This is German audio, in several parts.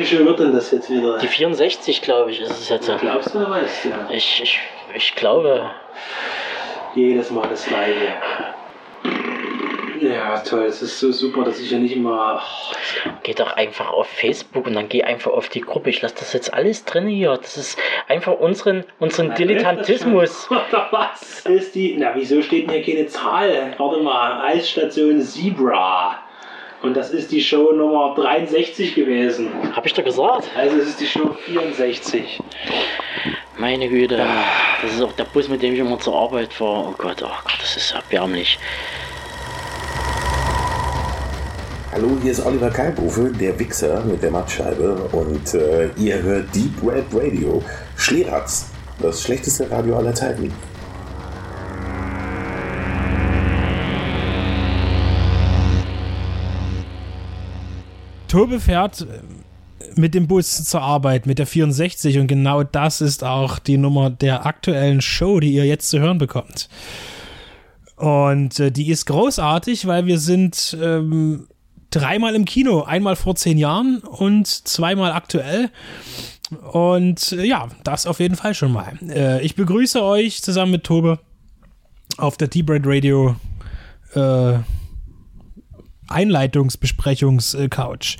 welche wird denn das jetzt wieder? Die 64, glaube ich, ist es jetzt. Glaubst du oder weißt du? Ja. Ich, ich, ich glaube. Jedes Mal das Gleiche. Ja, toll. Es ist so super, dass ich ja nicht immer. Geh doch einfach auf Facebook und dann geh einfach auf die Gruppe. Ich lasse das jetzt alles drin hier. Das ist einfach unseren, unseren Dilettantismus. Was ist die. Na, wieso steht denn hier keine Zahl? Warte mal. Eisstation Zebra. Und das ist die Show Nummer 63 gewesen. Hab ich doch gesagt. Also es ist die Show 64. Meine Güte. Das ist auch der Bus, mit dem ich immer zur Arbeit fahre. Oh Gott, oh Gott, das ist erbärmlich. Hallo, hier ist Oliver Kalkofe, der Wichser mit der Mattscheibe und äh, ihr hört Deep Red Radio. Schleratz, das schlechteste Radio aller Zeiten. Tobe fährt mit dem Bus zur Arbeit mit der 64 und genau das ist auch die Nummer der aktuellen Show, die ihr jetzt zu hören bekommt. Und äh, die ist großartig, weil wir sind ähm, dreimal im Kino, einmal vor zehn Jahren und zweimal aktuell. Und äh, ja, das auf jeden Fall schon mal. Äh, ich begrüße euch zusammen mit Tobe auf der T-Bread Radio äh, Einleitungsbesprechungs-Couch.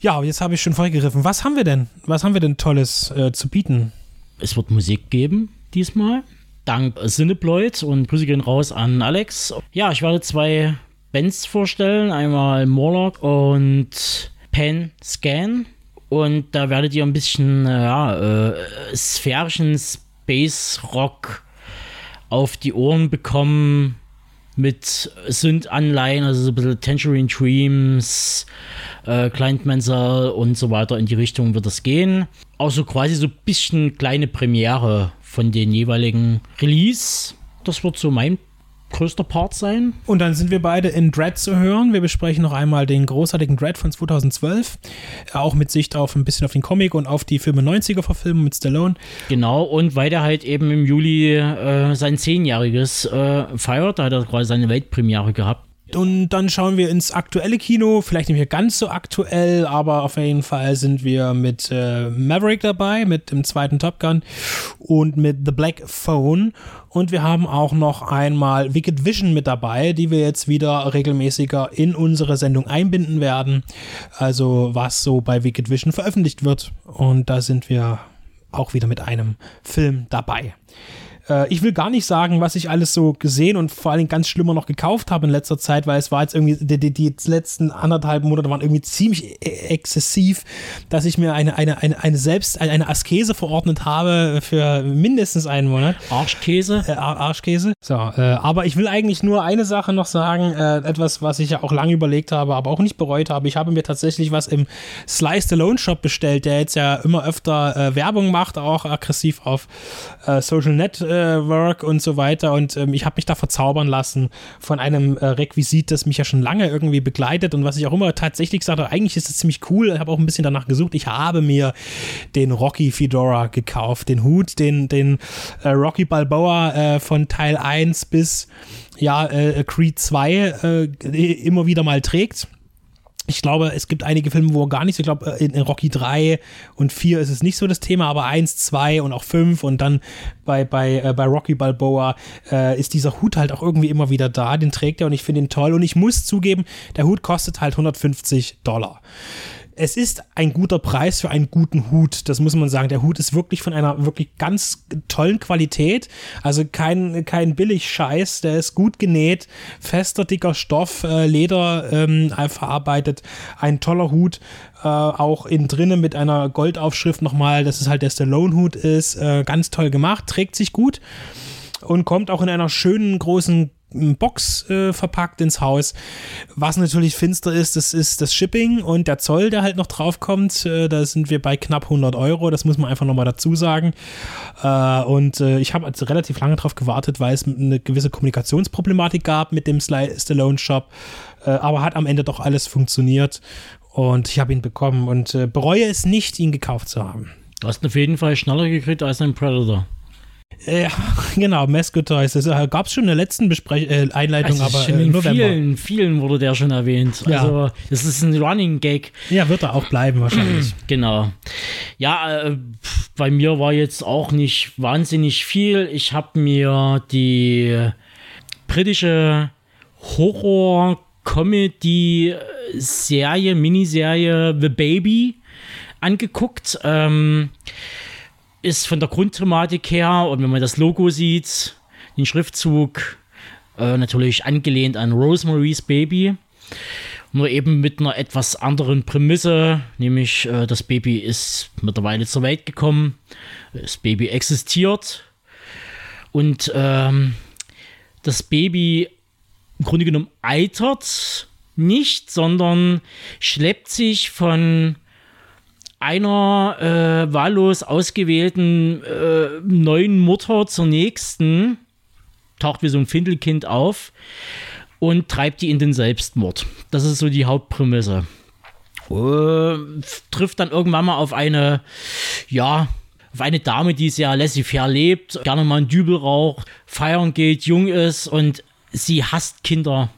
Ja, jetzt habe ich schon vorgegriffen. Was haben wir denn? Was haben wir denn Tolles äh, zu bieten? Es wird Musik geben diesmal. Dank Cineploid und Grüße gehen raus an Alex. Ja, ich werde zwei Bands vorstellen. Einmal Morlock und Pen Scan. Und da werdet ihr ein bisschen ja, äh, sphärischen Space Rock auf die Ohren bekommen mit Synth-Anleihen, also so ein bisschen Tangerine Dreams, äh, Client Mansell und so weiter in die Richtung wird es gehen. Auch so quasi so ein bisschen kleine Premiere von den jeweiligen Release. Das wird so mein größter Part sein. Und dann sind wir beide in Dread zu hören. Wir besprechen noch einmal den großartigen Dread von 2012. Auch mit Sicht auf ein bisschen auf den Comic und auf die 95er Verfilmung mit Stallone. Genau, und weil der halt eben im Juli äh, sein Zehnjähriges äh, feiert, da hat er quasi seine Weltpremiere gehabt. Und dann schauen wir ins aktuelle Kino, vielleicht nicht mehr ganz so aktuell, aber auf jeden Fall sind wir mit äh, Maverick dabei, mit dem zweiten Top Gun und mit The Black Phone. Und wir haben auch noch einmal Wicked Vision mit dabei, die wir jetzt wieder regelmäßiger in unsere Sendung einbinden werden. Also was so bei Wicked Vision veröffentlicht wird. Und da sind wir auch wieder mit einem Film dabei. Äh, ich will gar nicht sagen, was ich alles so gesehen und vor allem ganz schlimmer noch gekauft habe in letzter Zeit, weil es war jetzt irgendwie, die, die, die letzten anderthalb Monate waren irgendwie ziemlich e-, exzessiv, dass ich mir eine, eine, eine, eine selbst, eine Askese verordnet habe für mindestens einen Monat. Arschkäse? Äh, Arschkäse. So, äh, aber ich will eigentlich nur eine Sache noch sagen, äh, etwas, was ich ja auch lange überlegt habe, aber auch nicht bereut habe. Ich habe mir tatsächlich was im Slice Stallone Shop bestellt, der jetzt ja immer öfter äh, Werbung macht, auch aggressiv auf äh, Social Net Work und so weiter. Und ähm, ich habe mich da verzaubern lassen von einem äh, Requisit, das mich ja schon lange irgendwie begleitet und was ich auch immer tatsächlich gesagt eigentlich ist es ziemlich cool. Ich habe auch ein bisschen danach gesucht. Ich habe mir den Rocky Fedora gekauft, den Hut, den, den äh, Rocky Balboa äh, von Teil 1 bis ja, äh, Creed 2 äh, immer wieder mal trägt ich glaube, es gibt einige Filme, wo gar nicht so, ich glaube, in, in, Rocky 3 und 4 ist es nicht so das Thema, aber 1, 2 und auch 5 und dann bei, bei, äh, bei Rocky Balboa äh, ist dieser Hut halt auch irgendwie immer wieder da, den trägt er und ich finde ihn toll und ich muss zugeben, der Hut kostet halt 150 Dollar es ist ein guter Preis für einen guten Hut. Das muss man sagen. Der Hut ist wirklich von einer wirklich ganz tollen Qualität. Also kein, kein Billig-Scheiß. Der ist gut genäht, fester, dicker Stoff, äh, Leder ähm, verarbeitet. Ein toller Hut. Äh, auch innen drinnen mit einer Goldaufschrift nochmal, dass es halt der Stallone-Hut ist. Äh, ganz toll gemacht, trägt sich gut und kommt auch in einer schönen großen Box äh, verpackt ins Haus. Was natürlich finster ist, das ist das Shipping und der Zoll, der halt noch draufkommt. Äh, da sind wir bei knapp 100 Euro, das muss man einfach nochmal dazu sagen. Äh, und äh, ich habe also relativ lange drauf gewartet, weil es eine gewisse Kommunikationsproblematik gab mit dem Stallone Shop. Äh, aber hat am Ende doch alles funktioniert und ich habe ihn bekommen und äh, bereue es nicht, ihn gekauft zu haben. Du hast ihn auf jeden Fall schneller gekriegt als ein Predator. Ja, genau, Mascot Toys. Das äh, gab es schon in der letzten Besprech äh, Einleitung, Also aber äh, in November. vielen, vielen wurde der schon erwähnt. Ja. Also das ist ein Running Gag. Ja, wird er auch bleiben wahrscheinlich. Genau. Ja, äh, bei mir war jetzt auch nicht wahnsinnig viel. Ich habe mir die britische Horror-Comedy-Serie, Miniserie The Baby angeguckt. Ähm, ist von der Grundthematik her und wenn man das Logo sieht, den Schriftzug, äh, natürlich angelehnt an Rosemary's Baby. Nur eben mit einer etwas anderen Prämisse, nämlich äh, das Baby ist mittlerweile zur Welt gekommen, das Baby existiert und ähm, das Baby im Grunde genommen eitert nicht, sondern schleppt sich von einer äh, wahllos ausgewählten äh, neuen Mutter zur nächsten, taucht wie so ein Findelkind auf und treibt die in den Selbstmord. Das ist so die Hauptprämisse. Äh, trifft dann irgendwann mal auf eine, ja, auf eine Dame, die sehr laissez-faire lebt, gerne mal einen Dübel raucht, feiern geht, jung ist und sie hasst Kinder.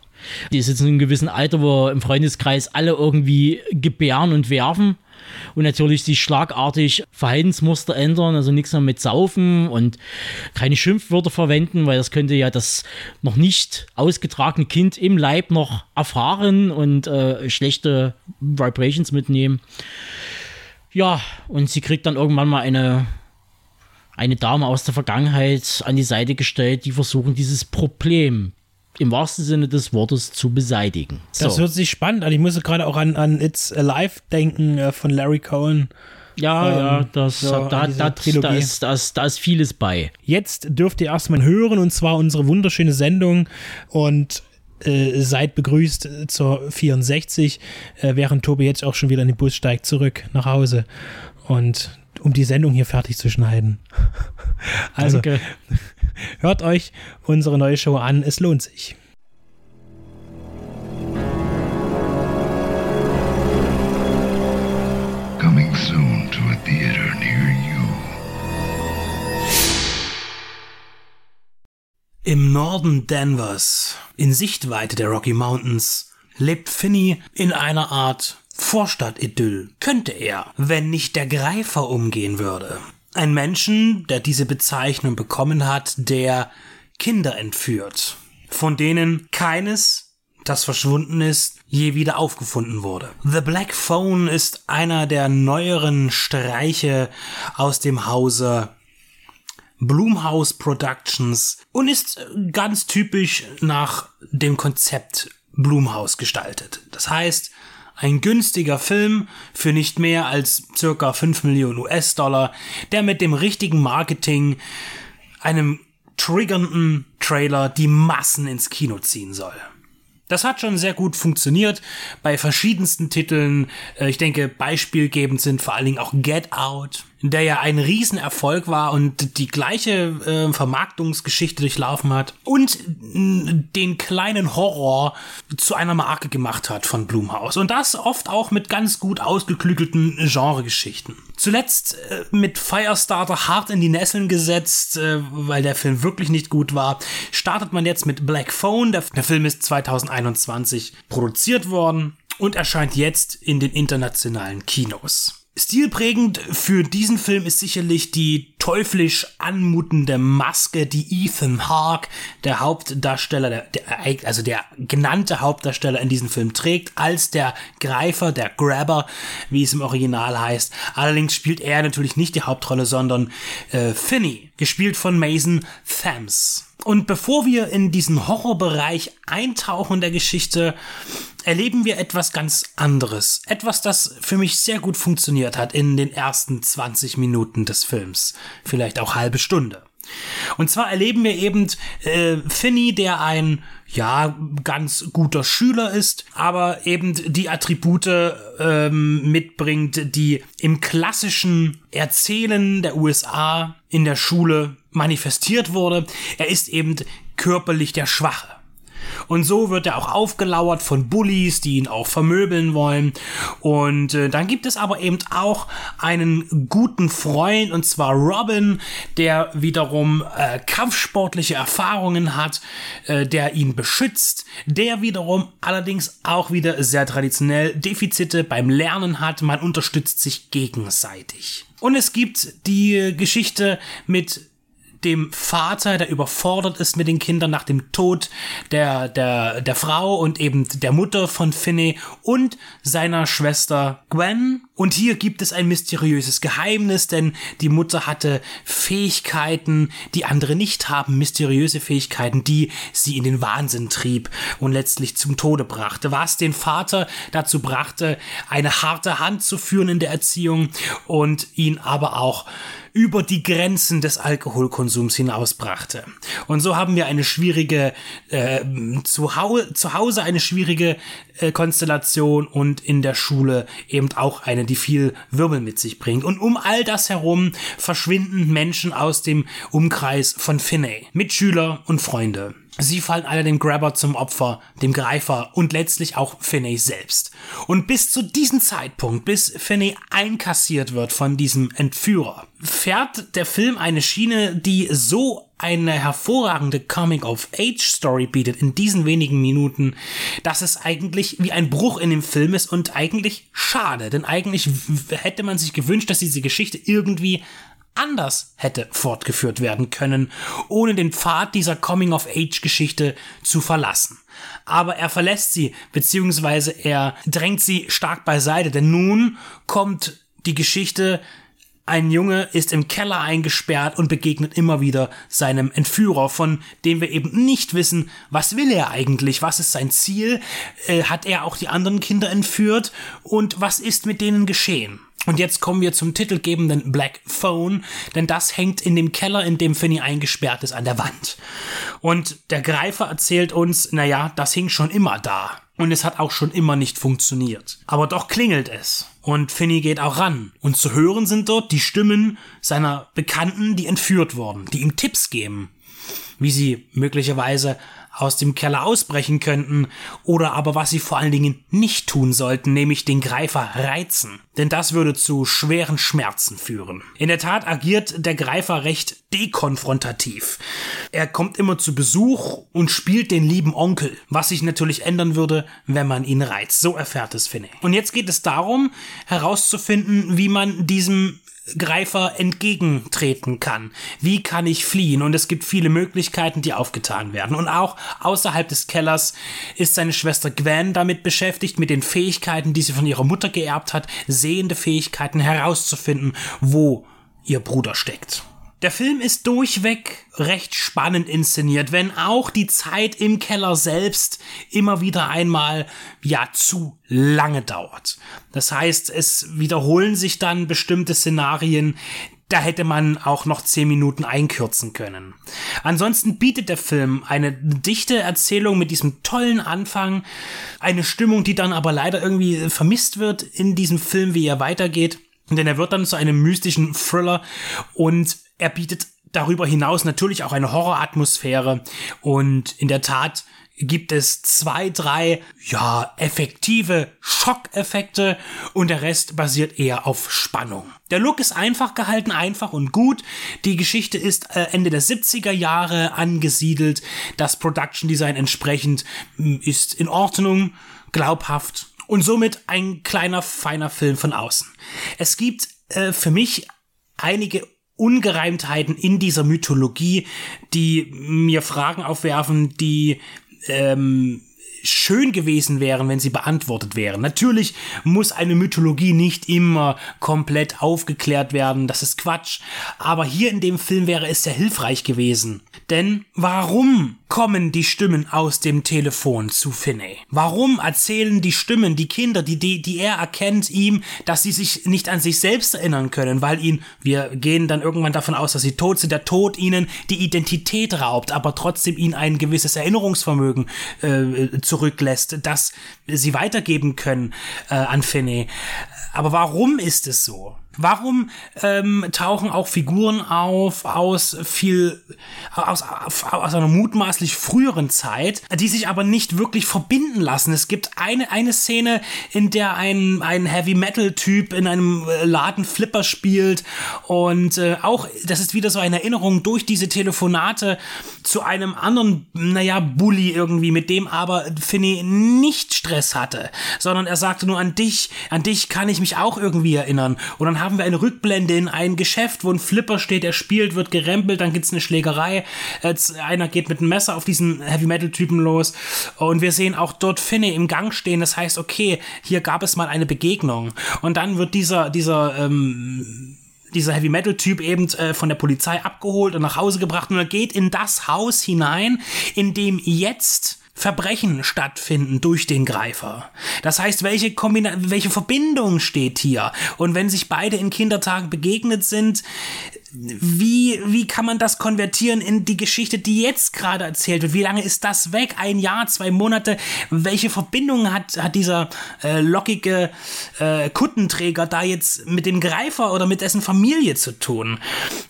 Die ist jetzt in einem gewissen Alter, wo im Freundeskreis alle irgendwie gebären und werfen und natürlich sich schlagartig Verhaltensmuster ändern, also nichts mehr mit Saufen und keine Schimpfwörter verwenden, weil das könnte ja das noch nicht ausgetragene Kind im Leib noch erfahren und äh, schlechte Vibrations mitnehmen. Ja, und sie kriegt dann irgendwann mal eine, eine Dame aus der Vergangenheit an die Seite gestellt, die versuchen, dieses Problem im wahrsten Sinne des Wortes zu beseitigen. Das hört sich spannend an. Ich musste gerade auch an, an It's Alive denken äh, von Larry Cohen. Ja, Ähm, ja, das, so da, da, da, ist, da, ist, da ist vieles bei. Jetzt dürft ihr erstmal hören und zwar unsere wunderschöne Sendung und äh, seid begrüßt zur 64, äh, während Tobi jetzt auch schon wieder in den Bus steigt zurück nach Hause und um die Sendung hier fertig zu schneiden. Also Danke. hört euch unsere neue Show an, es lohnt sich. Coming soon to a theater near you. Im Norden Denvers, in Sichtweite der Rocky Mountains, lebt Finney in einer Art Vorstadtidyll. Könnte er, wenn nicht der Greifer umgehen würde. Ein Menschen, der diese Bezeichnung bekommen hat, der Kinder entführt, von denen keines das verschwunden ist, je wieder aufgefunden wurde. The Black Phone ist einer der neueren Streiche aus dem Hause Blumhouse Productions und ist ganz typisch nach dem Konzept Blumhouse gestaltet. Das heißt, ein günstiger Film für nicht mehr als circa 5 Millionen US-Dollar, der mit dem richtigen Marketing, einem triggernden Trailer die Massen ins Kino ziehen soll. Das hat schon sehr gut funktioniert bei verschiedensten Titeln. Äh, Ich denke, beispielgebend sind vor allen Dingen auch Get Out, der ja ein Riesenerfolg war und die gleiche äh, Vermarktungsgeschichte durchlaufen hat und den kleinen Horror zu einer Marke gemacht hat von Blumhouse. Und das oft auch mit ganz gut ausgeklügelten Genregeschichten. Zuletzt äh, mit Firestarter hart in die Nesseln gesetzt, äh, weil der Film wirklich nicht gut war, startet man jetzt mit Black Phone. Der, der Film ist 2021 produziert worden und erscheint jetzt in den internationalen Kinos. Stilprägend für diesen Film ist sicherlich die teuflisch anmutende Maske, die Ethan Hawke, der Hauptdarsteller, der, der, also der genannte Hauptdarsteller in diesem Film trägt, als der Greifer, der Grabber, wie es im Original heißt. Allerdings spielt er natürlich nicht die Hauptrolle, sondern äh, Finney, gespielt von Mason Thames. Und bevor wir in diesen Horrorbereich eintauchen der Geschichte, erleben wir etwas ganz anderes. Etwas, das für mich sehr gut funktioniert hat in den ersten 20 Minuten des Films. Vielleicht auch halbe Stunde. Und zwar erleben wir eben äh, Finney, der ein ja ganz guter Schüler ist, aber eben die Attribute ähm, mitbringt, die im klassischen Erzählen der USA in der Schule manifestiert wurde. Er ist eben körperlich der Schwache. Und so wird er auch aufgelauert von Bullies, die ihn auch vermöbeln wollen. Und äh, dann gibt es aber eben auch einen guten Freund, und zwar Robin, der wiederum äh, kampfsportliche Erfahrungen hat, äh, der ihn beschützt, der wiederum allerdings auch wieder sehr traditionell Defizite beim Lernen hat. Man unterstützt sich gegenseitig. Und es gibt die Geschichte mit dem Vater, der überfordert ist mit den Kindern nach dem Tod der, der, der Frau und eben der Mutter von Finney und seiner Schwester Gwen. Und hier gibt es ein mysteriöses Geheimnis, denn die Mutter hatte Fähigkeiten, die andere nicht haben, mysteriöse Fähigkeiten, die sie in den Wahnsinn trieb und letztlich zum Tode brachte, was den Vater dazu brachte, eine harte Hand zu führen in der Erziehung und ihn aber auch über die Grenzen des Alkoholkonsums hinausbrachte. Und so haben wir eine schwierige, äh, zu, Hau zu Hause eine schwierige äh, Konstellation und in der Schule eben auch eine, die viel Wirbel mit sich bringt. Und um all das herum verschwinden Menschen aus dem Umkreis von Finney, Mitschüler und Freunde. Sie fallen alle dem Grabber zum Opfer, dem Greifer und letztlich auch Finney selbst. Und bis zu diesem Zeitpunkt, bis Finney einkassiert wird von diesem Entführer, fährt der Film eine Schiene, die so eine hervorragende Coming-of-Age-Story bietet in diesen wenigen Minuten, dass es eigentlich wie ein Bruch in dem Film ist und eigentlich schade, denn eigentlich hätte man sich gewünscht, dass diese Geschichte irgendwie anders hätte fortgeführt werden können, ohne den Pfad dieser Coming-of-Age-Geschichte zu verlassen. Aber er verlässt sie, beziehungsweise er drängt sie stark beiseite, denn nun kommt die Geschichte ein Junge ist im Keller eingesperrt und begegnet immer wieder seinem Entführer, von dem wir eben nicht wissen, was will er eigentlich, was ist sein Ziel, äh, hat er auch die anderen Kinder entführt und was ist mit denen geschehen. Und jetzt kommen wir zum titelgebenden Black Phone, denn das hängt in dem Keller, in dem Finny eingesperrt ist, an der Wand. Und der Greifer erzählt uns, naja, das hing schon immer da. Und es hat auch schon immer nicht funktioniert. Aber doch klingelt es. Und Finny geht auch ran. Und zu hören sind dort die Stimmen seiner Bekannten, die entführt wurden, die ihm Tipps geben, wie sie möglicherweise aus dem Keller ausbrechen könnten oder aber was sie vor allen Dingen nicht tun sollten, nämlich den Greifer reizen. Denn das würde zu schweren Schmerzen führen. In der Tat agiert der Greifer recht dekonfrontativ. Er kommt immer zu Besuch und spielt den lieben Onkel, was sich natürlich ändern würde, wenn man ihn reizt. So erfährt es Finney. Und jetzt geht es darum, herauszufinden, wie man diesem Greifer entgegentreten kann. Wie kann ich fliehen? Und es gibt viele Möglichkeiten, die aufgetan werden. Und auch außerhalb des Kellers ist seine Schwester Gwen damit beschäftigt, mit den Fähigkeiten, die sie von ihrer Mutter geerbt hat, sehende Fähigkeiten herauszufinden, wo ihr Bruder steckt. Der Film ist durchweg recht spannend inszeniert, wenn auch die Zeit im Keller selbst immer wieder einmal ja zu lange dauert. Das heißt, es wiederholen sich dann bestimmte Szenarien, da hätte man auch noch zehn Minuten einkürzen können. Ansonsten bietet der Film eine dichte Erzählung mit diesem tollen Anfang, eine Stimmung, die dann aber leider irgendwie vermisst wird in diesem Film, wie er weitergeht. Denn er wird dann zu einem mystischen Thriller und er bietet darüber hinaus natürlich auch eine Horroratmosphäre und in der Tat gibt es zwei, drei, ja, effektive Schockeffekte und der Rest basiert eher auf Spannung. Der Look ist einfach gehalten, einfach und gut. Die Geschichte ist äh, Ende der 70er Jahre angesiedelt. Das Production Design entsprechend hm, ist in Ordnung, glaubhaft und somit ein kleiner, feiner Film von außen. Es gibt äh, für mich einige Ungereimtheiten in dieser Mythologie, die mir Fragen aufwerfen, die ähm, schön gewesen wären, wenn sie beantwortet wären. Natürlich muss eine Mythologie nicht immer komplett aufgeklärt werden, das ist Quatsch, aber hier in dem Film wäre es sehr hilfreich gewesen. Denn warum kommen die Stimmen aus dem Telefon zu Finney? Warum erzählen die Stimmen, die Kinder, die, die, die er erkennt, ihm, dass sie sich nicht an sich selbst erinnern können, weil ihn, wir gehen dann irgendwann davon aus, dass sie tot sind, der Tod ihnen die Identität raubt, aber trotzdem ihnen ein gewisses Erinnerungsvermögen äh, zurücklässt, das sie weitergeben können äh, an Finney. Aber warum ist es so? Warum ähm, tauchen auch Figuren auf aus viel aus, aus einer mutmaßlich früheren Zeit, die sich aber nicht wirklich verbinden lassen? Es gibt eine eine Szene, in der ein ein Heavy Metal Typ in einem äh, Laden Flipper spielt und äh, auch das ist wieder so eine Erinnerung durch diese Telefonate zu einem anderen, naja, Bully irgendwie, mit dem aber Finney nicht Stress hatte, sondern er sagte nur an dich, an dich kann ich mich auch irgendwie erinnern. Und dann haben wir eine Rückblende in ein Geschäft, wo ein Flipper steht, er spielt, wird gerempelt, dann gibt's eine Schlägerei, Jetzt einer geht mit einem Messer auf diesen Heavy Metal Typen los. Und wir sehen auch dort Finney im Gang stehen. Das heißt, okay, hier gab es mal eine Begegnung. Und dann wird dieser dieser ähm, dieser Heavy Metal Typ eben äh, von der Polizei abgeholt und nach Hause gebracht. Und er geht in das Haus hinein, in dem jetzt Verbrechen stattfinden durch den Greifer. Das heißt, welche Kombina welche Verbindung steht hier? Und wenn sich beide in Kindertagen begegnet sind, wie, wie kann man das konvertieren in die Geschichte, die jetzt gerade erzählt wird? Wie lange ist das weg? Ein Jahr, zwei Monate? Welche Verbindung hat, hat dieser äh, lockige äh, Kuttenträger da jetzt mit dem Greifer oder mit dessen Familie zu tun?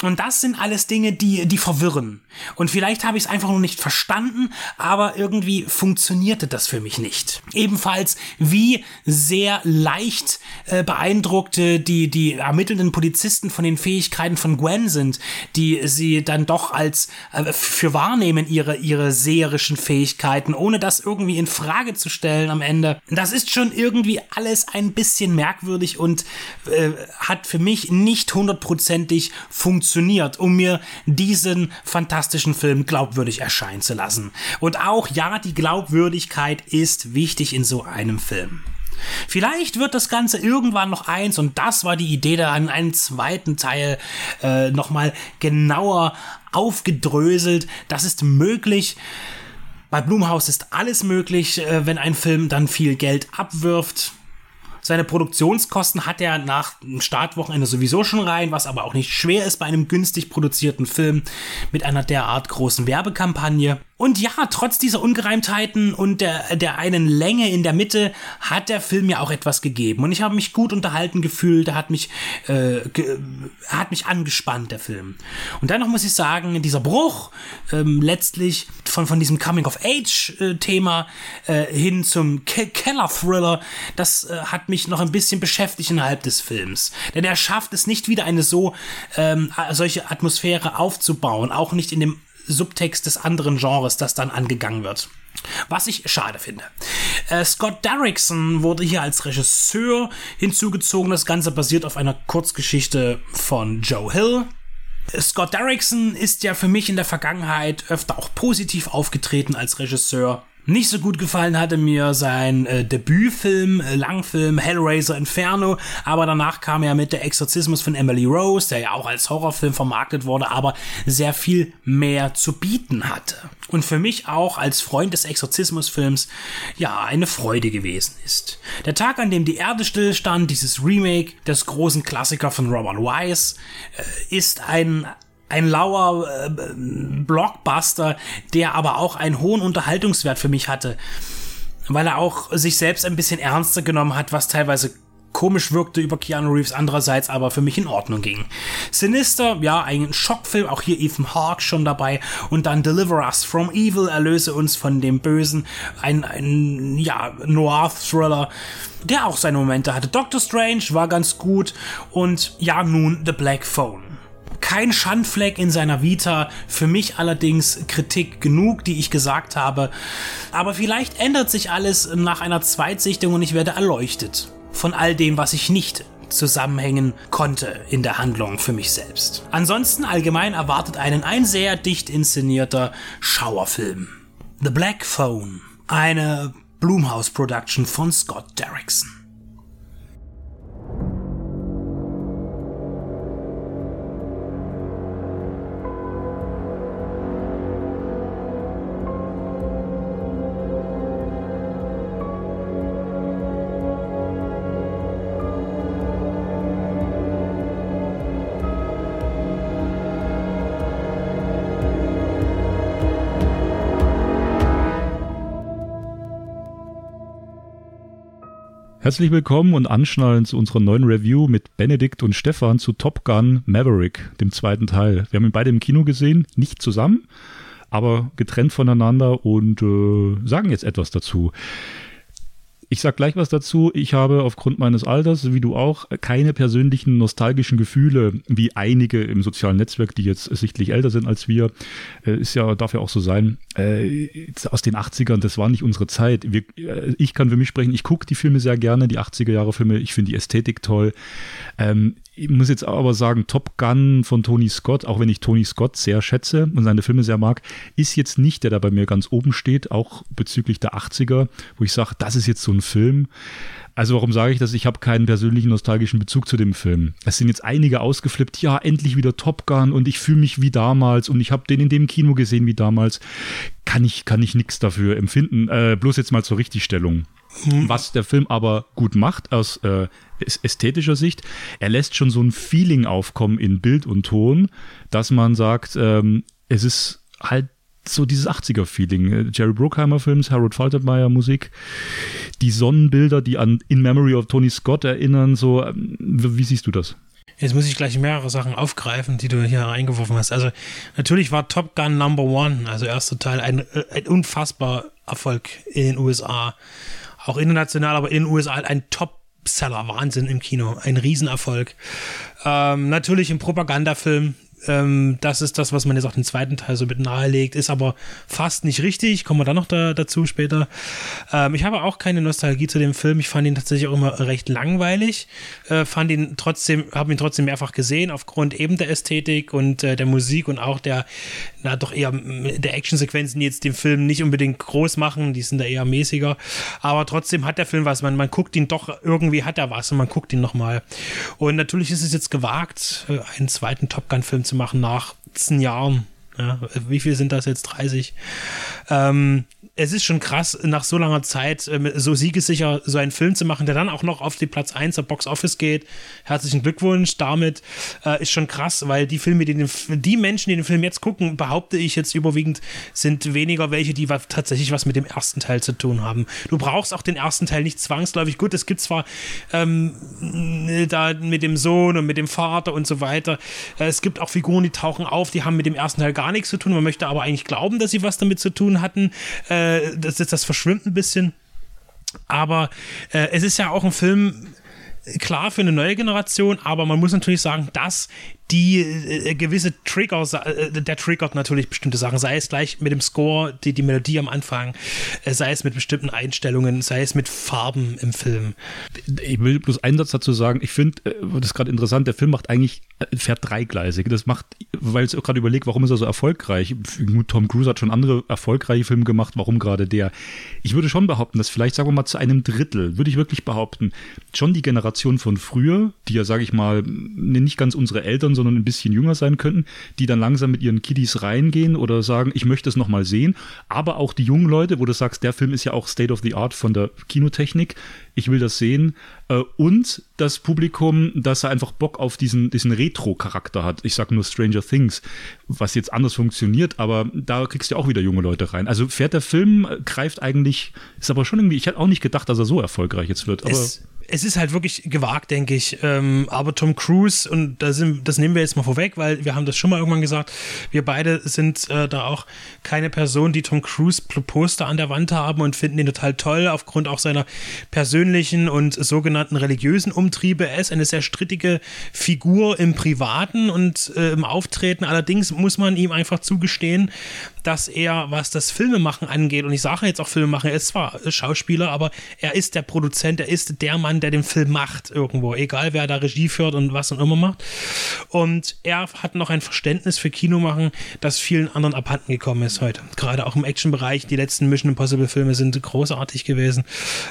Und das sind alles Dinge, die, die verwirren. Und vielleicht habe ich es einfach noch nicht verstanden, aber irgendwie funktionierte das für mich nicht. Ebenfalls, wie sehr leicht äh, beeindruckte die, die ermittelnden Polizisten von den Fähigkeiten von Gwen Gwen sind, die sie dann doch als äh, für wahrnehmen ihre ihre seherischen Fähigkeiten, ohne das irgendwie in Frage zu stellen am Ende. Das ist schon irgendwie alles ein bisschen merkwürdig und äh, hat für mich nicht hundertprozentig funktioniert, um mir diesen fantastischen Film glaubwürdig erscheinen zu lassen. Und auch ja, die Glaubwürdigkeit ist wichtig in so einem Film. Vielleicht wird das Ganze irgendwann noch eins und das war die Idee da an einen zweiten Teil äh, nochmal genauer aufgedröselt. Das ist möglich. Bei Blumhaus ist alles möglich, äh, wenn ein Film dann viel Geld abwirft. Seine Produktionskosten hat er nach dem Startwochenende sowieso schon rein, was aber auch nicht schwer ist bei einem günstig produzierten Film mit einer derart großen Werbekampagne. Und ja, trotz dieser Ungereimtheiten und der, der einen Länge in der Mitte hat der Film ja auch etwas gegeben. Und ich habe mich gut unterhalten gefühlt, er hat mich, äh, ge, hat mich angespannt, der Film. Und dennoch muss ich sagen, dieser Bruch ähm, letztlich von, von diesem Coming-of-Age-Thema äh, hin zum Ke Keller-Thriller, das äh, hat mich noch ein bisschen beschäftigt innerhalb des Films. Denn er schafft es nicht wieder eine so ähm, solche Atmosphäre aufzubauen, auch nicht in dem Subtext des anderen Genres, das dann angegangen wird. Was ich schade finde. Äh, Scott Derrickson wurde hier als Regisseur hinzugezogen. Das Ganze basiert auf einer Kurzgeschichte von Joe Hill. Scott Derrickson ist ja für mich in der Vergangenheit öfter auch positiv aufgetreten als Regisseur. Nicht so gut gefallen hatte mir sein äh, Debütfilm, äh, Langfilm Hellraiser Inferno, aber danach kam er mit Der Exorzismus von Emily Rose, der ja auch als Horrorfilm vermarktet wurde, aber sehr viel mehr zu bieten hatte. Und für mich auch als Freund des Exorzismusfilms ja eine Freude gewesen ist. Der Tag, an dem die Erde stillstand, dieses Remake des großen Klassiker von Robert Wise, äh, ist ein ein lauer äh, Blockbuster, der aber auch einen hohen Unterhaltungswert für mich hatte, weil er auch sich selbst ein bisschen ernster genommen hat, was teilweise komisch wirkte über Keanu Reeves, andererseits aber für mich in Ordnung ging. Sinister, ja, ein Schockfilm, auch hier Ethan Hawke schon dabei. Und dann Deliver Us from Evil, erlöse uns von dem Bösen, ein, ein ja, Noir-Thriller, der auch seine Momente hatte. Doctor Strange war ganz gut. Und ja, nun The Black Phone kein Schandfleck in seiner Vita, für mich allerdings Kritik genug, die ich gesagt habe. Aber vielleicht ändert sich alles nach einer Zweitsichtung und ich werde erleuchtet von all dem, was ich nicht zusammenhängen konnte in der Handlung für mich selbst. Ansonsten allgemein erwartet einen ein sehr dicht inszenierter Schauerfilm. The Black Phone, eine Blumhouse Production von Scott Derrickson. Herzlich willkommen und anschnallen zu unserer neuen Review mit Benedikt und Stefan zu Top Gun Maverick, dem zweiten Teil. Wir haben ihn beide im Kino gesehen, nicht zusammen, aber getrennt voneinander und äh, sagen jetzt etwas dazu. Ich sag gleich was dazu. Ich habe aufgrund meines Alters, wie du auch, keine persönlichen nostalgischen Gefühle, wie einige im sozialen Netzwerk, die jetzt sichtlich älter sind als wir. Äh, ist ja, darf ja auch so sein. Äh, aus den 80ern, das war nicht unsere Zeit. Wir, äh, ich kann für mich sprechen, ich gucke die Filme sehr gerne, die 80er Jahre Filme. Ich finde die Ästhetik toll. Ähm, ich muss jetzt aber sagen, Top Gun von Tony Scott, auch wenn ich Tony Scott sehr schätze und seine Filme sehr mag, ist jetzt nicht der, der bei mir ganz oben steht, auch bezüglich der 80er, wo ich sage, das ist jetzt so ein Film. Also warum sage ich das? Ich habe keinen persönlichen nostalgischen Bezug zu dem Film. Es sind jetzt einige ausgeflippt, ja, endlich wieder Top Gun und ich fühle mich wie damals und ich habe den in dem Kino gesehen wie damals. Kann ich, kann ich nichts dafür empfinden. Äh, bloß jetzt mal zur Richtigstellung. Mhm. Was der Film aber gut macht aus äh, ästhetischer Sicht, er lässt schon so ein Feeling aufkommen in Bild und Ton, dass man sagt, ähm, es ist halt so dieses 80er-Feeling. Jerry Bruckheimer-Films, Harold Faltermeyer Musik, die Sonnenbilder, die an In Memory of Tony Scott erinnern, so, ähm, wie siehst du das? Jetzt muss ich gleich mehrere Sachen aufgreifen, die du hier reingeworfen hast. Also natürlich war Top Gun Number One, also erster Teil, ein, äh, ein unfassbar Erfolg in den USA. Auch international, aber in den USA ein Top-Seller, Wahnsinn im Kino, ein Riesenerfolg. Ähm, natürlich ein Propagandafilm, ähm, das ist das, was man jetzt auch den zweiten Teil so mit nahelegt, ist aber fast nicht richtig. Kommen wir dann noch da, dazu später. Ähm, ich habe auch keine Nostalgie zu dem Film. Ich fand ihn tatsächlich auch immer recht langweilig. Äh, fand ihn trotzdem, habe ihn trotzdem mehrfach gesehen, aufgrund eben der Ästhetik und äh, der Musik und auch der, na doch eher der Actionsequenzen, die jetzt den Film nicht unbedingt groß machen, die sind da eher mäßiger. Aber trotzdem hat der Film was. Man, man guckt ihn doch, irgendwie hat er was und man guckt ihn nochmal. Und natürlich ist es jetzt gewagt, äh, einen zweiten Top Gun-Film zu zu machen nach 10 Jahren. Ja, wie viel sind das jetzt? 30? Ähm, es ist schon krass, nach so langer Zeit äh, so siegessicher so einen Film zu machen, der dann auch noch auf die Platz 1 der Box Office geht. Herzlichen Glückwunsch damit. Äh, ist schon krass, weil die Filme, die den, die Menschen, die den Film jetzt gucken, behaupte ich jetzt überwiegend, sind weniger welche, die tatsächlich was mit dem ersten Teil zu tun haben. Du brauchst auch den ersten Teil nicht zwangsläufig. Gut, es gibt zwar ähm, da mit dem Sohn und mit dem Vater und so weiter. Äh, es gibt auch Figuren, die tauchen auf, die haben mit dem ersten Teil gar nichts zu tun. Man möchte aber eigentlich glauben, dass sie was damit zu tun hatten. Äh, äh, das, das verschwimmt ein bisschen. Aber äh, es ist ja auch ein Film, klar für eine neue Generation, aber man muss natürlich sagen, dass die äh, gewisse Trigger, äh, der triggert natürlich bestimmte Sachen, sei es gleich mit dem Score, die, die Melodie am Anfang, äh, sei es mit bestimmten Einstellungen, sei es mit Farben im Film. Ich will bloß einen Satz dazu sagen, ich finde, äh, das ist gerade interessant, der Film macht eigentlich, äh, fährt dreigleisig. Das macht, weil ich gerade überlege, warum ist er so erfolgreich? Tom Cruise hat schon andere erfolgreiche Filme gemacht, warum gerade der? Ich würde schon behaupten, dass vielleicht, sagen wir mal, zu einem Drittel, würde ich wirklich behaupten, schon die Generation von früher, die ja, sage ich mal, nicht ganz unsere Eltern, sondern ein bisschen jünger sein könnten, die dann langsam mit ihren Kiddies reingehen oder sagen, ich möchte es nochmal sehen. Aber auch die jungen Leute, wo du sagst, der Film ist ja auch State of the Art von der Kinotechnik, ich will das sehen. Äh, und das Publikum, dass er einfach Bock auf diesen, diesen Retro-Charakter hat. Ich sag nur Stranger Things, was jetzt anders funktioniert, aber da kriegst du auch wieder junge Leute rein. Also fährt der Film, greift eigentlich, ist aber schon irgendwie, ich hätte auch nicht gedacht, dass er so erfolgreich jetzt wird. Aber es es ist halt wirklich gewagt, denke ich. Ähm, aber Tom Cruise, und da sind, das nehmen wir jetzt mal vorweg, weil wir haben das schon mal irgendwann gesagt, wir beide sind äh, da auch keine Person, die Tom Cruise Poster an der Wand haben und finden ihn total toll, aufgrund auch seiner persönlichen und sogenannten religiösen Umtriebe. Er ist eine sehr strittige Figur im Privaten und äh, im Auftreten. Allerdings muss man ihm einfach zugestehen, dass er, was das Filmemachen angeht, und ich sage jetzt auch Filmemachen, er ist zwar Schauspieler, aber er ist der Produzent, er ist der Mann, der den Film macht irgendwo, egal wer da Regie führt und was und immer macht. Und er hat noch ein Verständnis für Kinomachen, das vielen anderen abhanden gekommen ist heute. Gerade auch im Actionbereich. Die letzten Mission Impossible Filme sind großartig gewesen.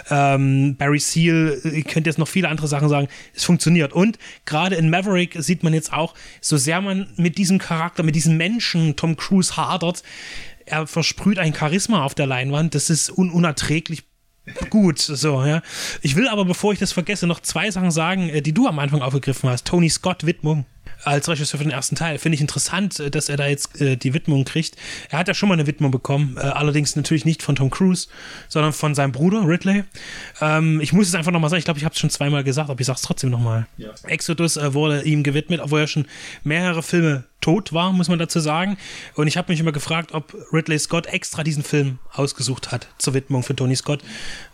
Ähm, Barry Seal, ihr könnt jetzt noch viele andere Sachen sagen. Es funktioniert. Und gerade in Maverick sieht man jetzt auch, so sehr man mit diesem Charakter, mit diesem Menschen Tom Cruise hadert, er versprüht ein Charisma auf der Leinwand, das ist un unerträglich gut, so, ja. Ich will aber, bevor ich das vergesse, noch zwei Sachen sagen, äh, die du am Anfang aufgegriffen hast. Tony Scott Widmung. als Regisseur für den ersten Teil. Finde ich interessant, äh, dass er da jetzt äh, die Widmung kriegt. Er hat ja schon mal eine Widmung bekommen, äh, allerdings natürlich nicht von Tom Cruise, sondern von seinem Bruder Ridley. Ähm, ich muss es einfach nochmal sagen, ich glaube, ich habe es schon zweimal gesagt, aber ich sage es trotzdem nochmal. Ja. Exodus äh, wurde ihm gewidmet, obwohl er schon mehrere Filme tot war, muss man dazu sagen. Und ich habe mich immer gefragt, ob Ridley Scott extra diesen Film ausgesucht hat zur Widmung für Tony Scott,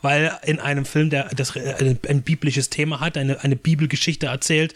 weil in einem Film, der das, ein, ein biblisches Thema hat, eine, eine Bibelgeschichte erzählt,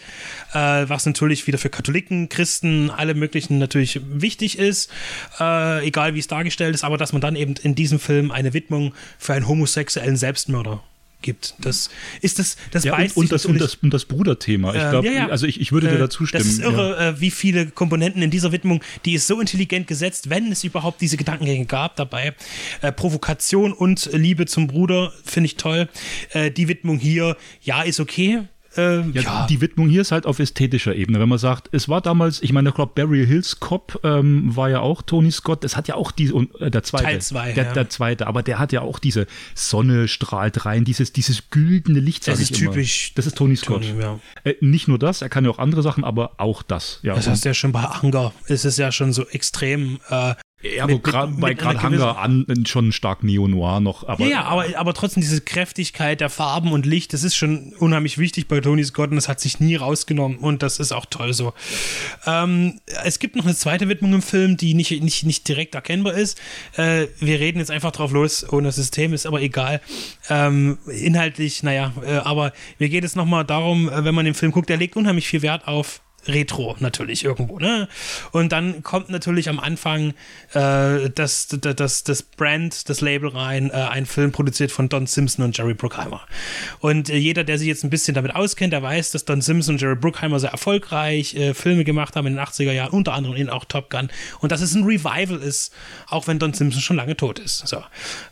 äh, was natürlich wieder für Katholiken, Christen, alle möglichen natürlich wichtig ist, äh, egal wie es dargestellt ist, aber dass man dann eben in diesem Film eine Widmung für einen homosexuellen Selbstmörder gibt. Das ist das, das ja, und, und, das, und, das, und das Bruderthema. Ich Ähm, glaube, ja, ja. also ich, ich würde dir Äh, dazu stimmen. Das ist irre, ja. äh, wie viele Komponenten in dieser Widmung, die ist so intelligent gesetzt, wenn es überhaupt diese Gedankengänge gab dabei. Äh, Provokation und Liebe zum Bruder finde ich toll. Äh, die Widmung hier, ja, ist okay. Äh, Ja, die Widmung hier ist halt auf ästhetischer Ebene. Wenn man sagt, es war damals, ich meine, ich glaube, Barry Hills Cop ähm, war ja auch Tony Scott. Das hat ja auch diese, und, äh, der zweite. Teil zwei, der, ja. der zweite, aber der hat ja auch diese Sonne strahlt rein, dieses, dieses güldene Licht. Das ist immer. typisch Das ist Tony Scott. Tony, ja. Äh, nicht nur das, er kann ja auch andere Sachen, aber auch das. Ja, das hast du ja schon bei Anger. Es ist ja schon so extrem. Äh, ja mit- aber grad, bei gerade Hangar an schon stark Neo-Noir noch. Aber ja, ja, aber, aber trotzdem diese Kräftigkeit der Farben und Licht, das ist schon unheimlich wichtig bei Tony Scott und das hat sich nie rausgenommen und das ist auch toll so. Ähm, es gibt noch eine zweite Widmung im Film, die nicht, nicht, nicht direkt erkennbar ist. Äh, wir reden jetzt einfach drauf los, ohne System, ist aber egal. Ähm, inhaltlich, naja, äh, aber mir geht es nochmal darum, äh, wenn man den Film guckt, der legt unheimlich viel Wert auf Retro natürlich irgendwo, ne? Und dann kommt natürlich am Anfang äh, das, das, das, Brand, das Label rein, äh, ein Film produziert von Don Simpson und Jerry Bruckheimer. Und äh, jeder, der sich jetzt ein bisschen damit auskennt, der weiß, dass Don Simpson und Jerry Bruckheimer sehr erfolgreich äh, Filme gemacht haben in den 80er Jahren, unter anderem in auch Top Gun. Und dass es ein Revival ist, auch wenn Don Simpson schon lange tot ist. So.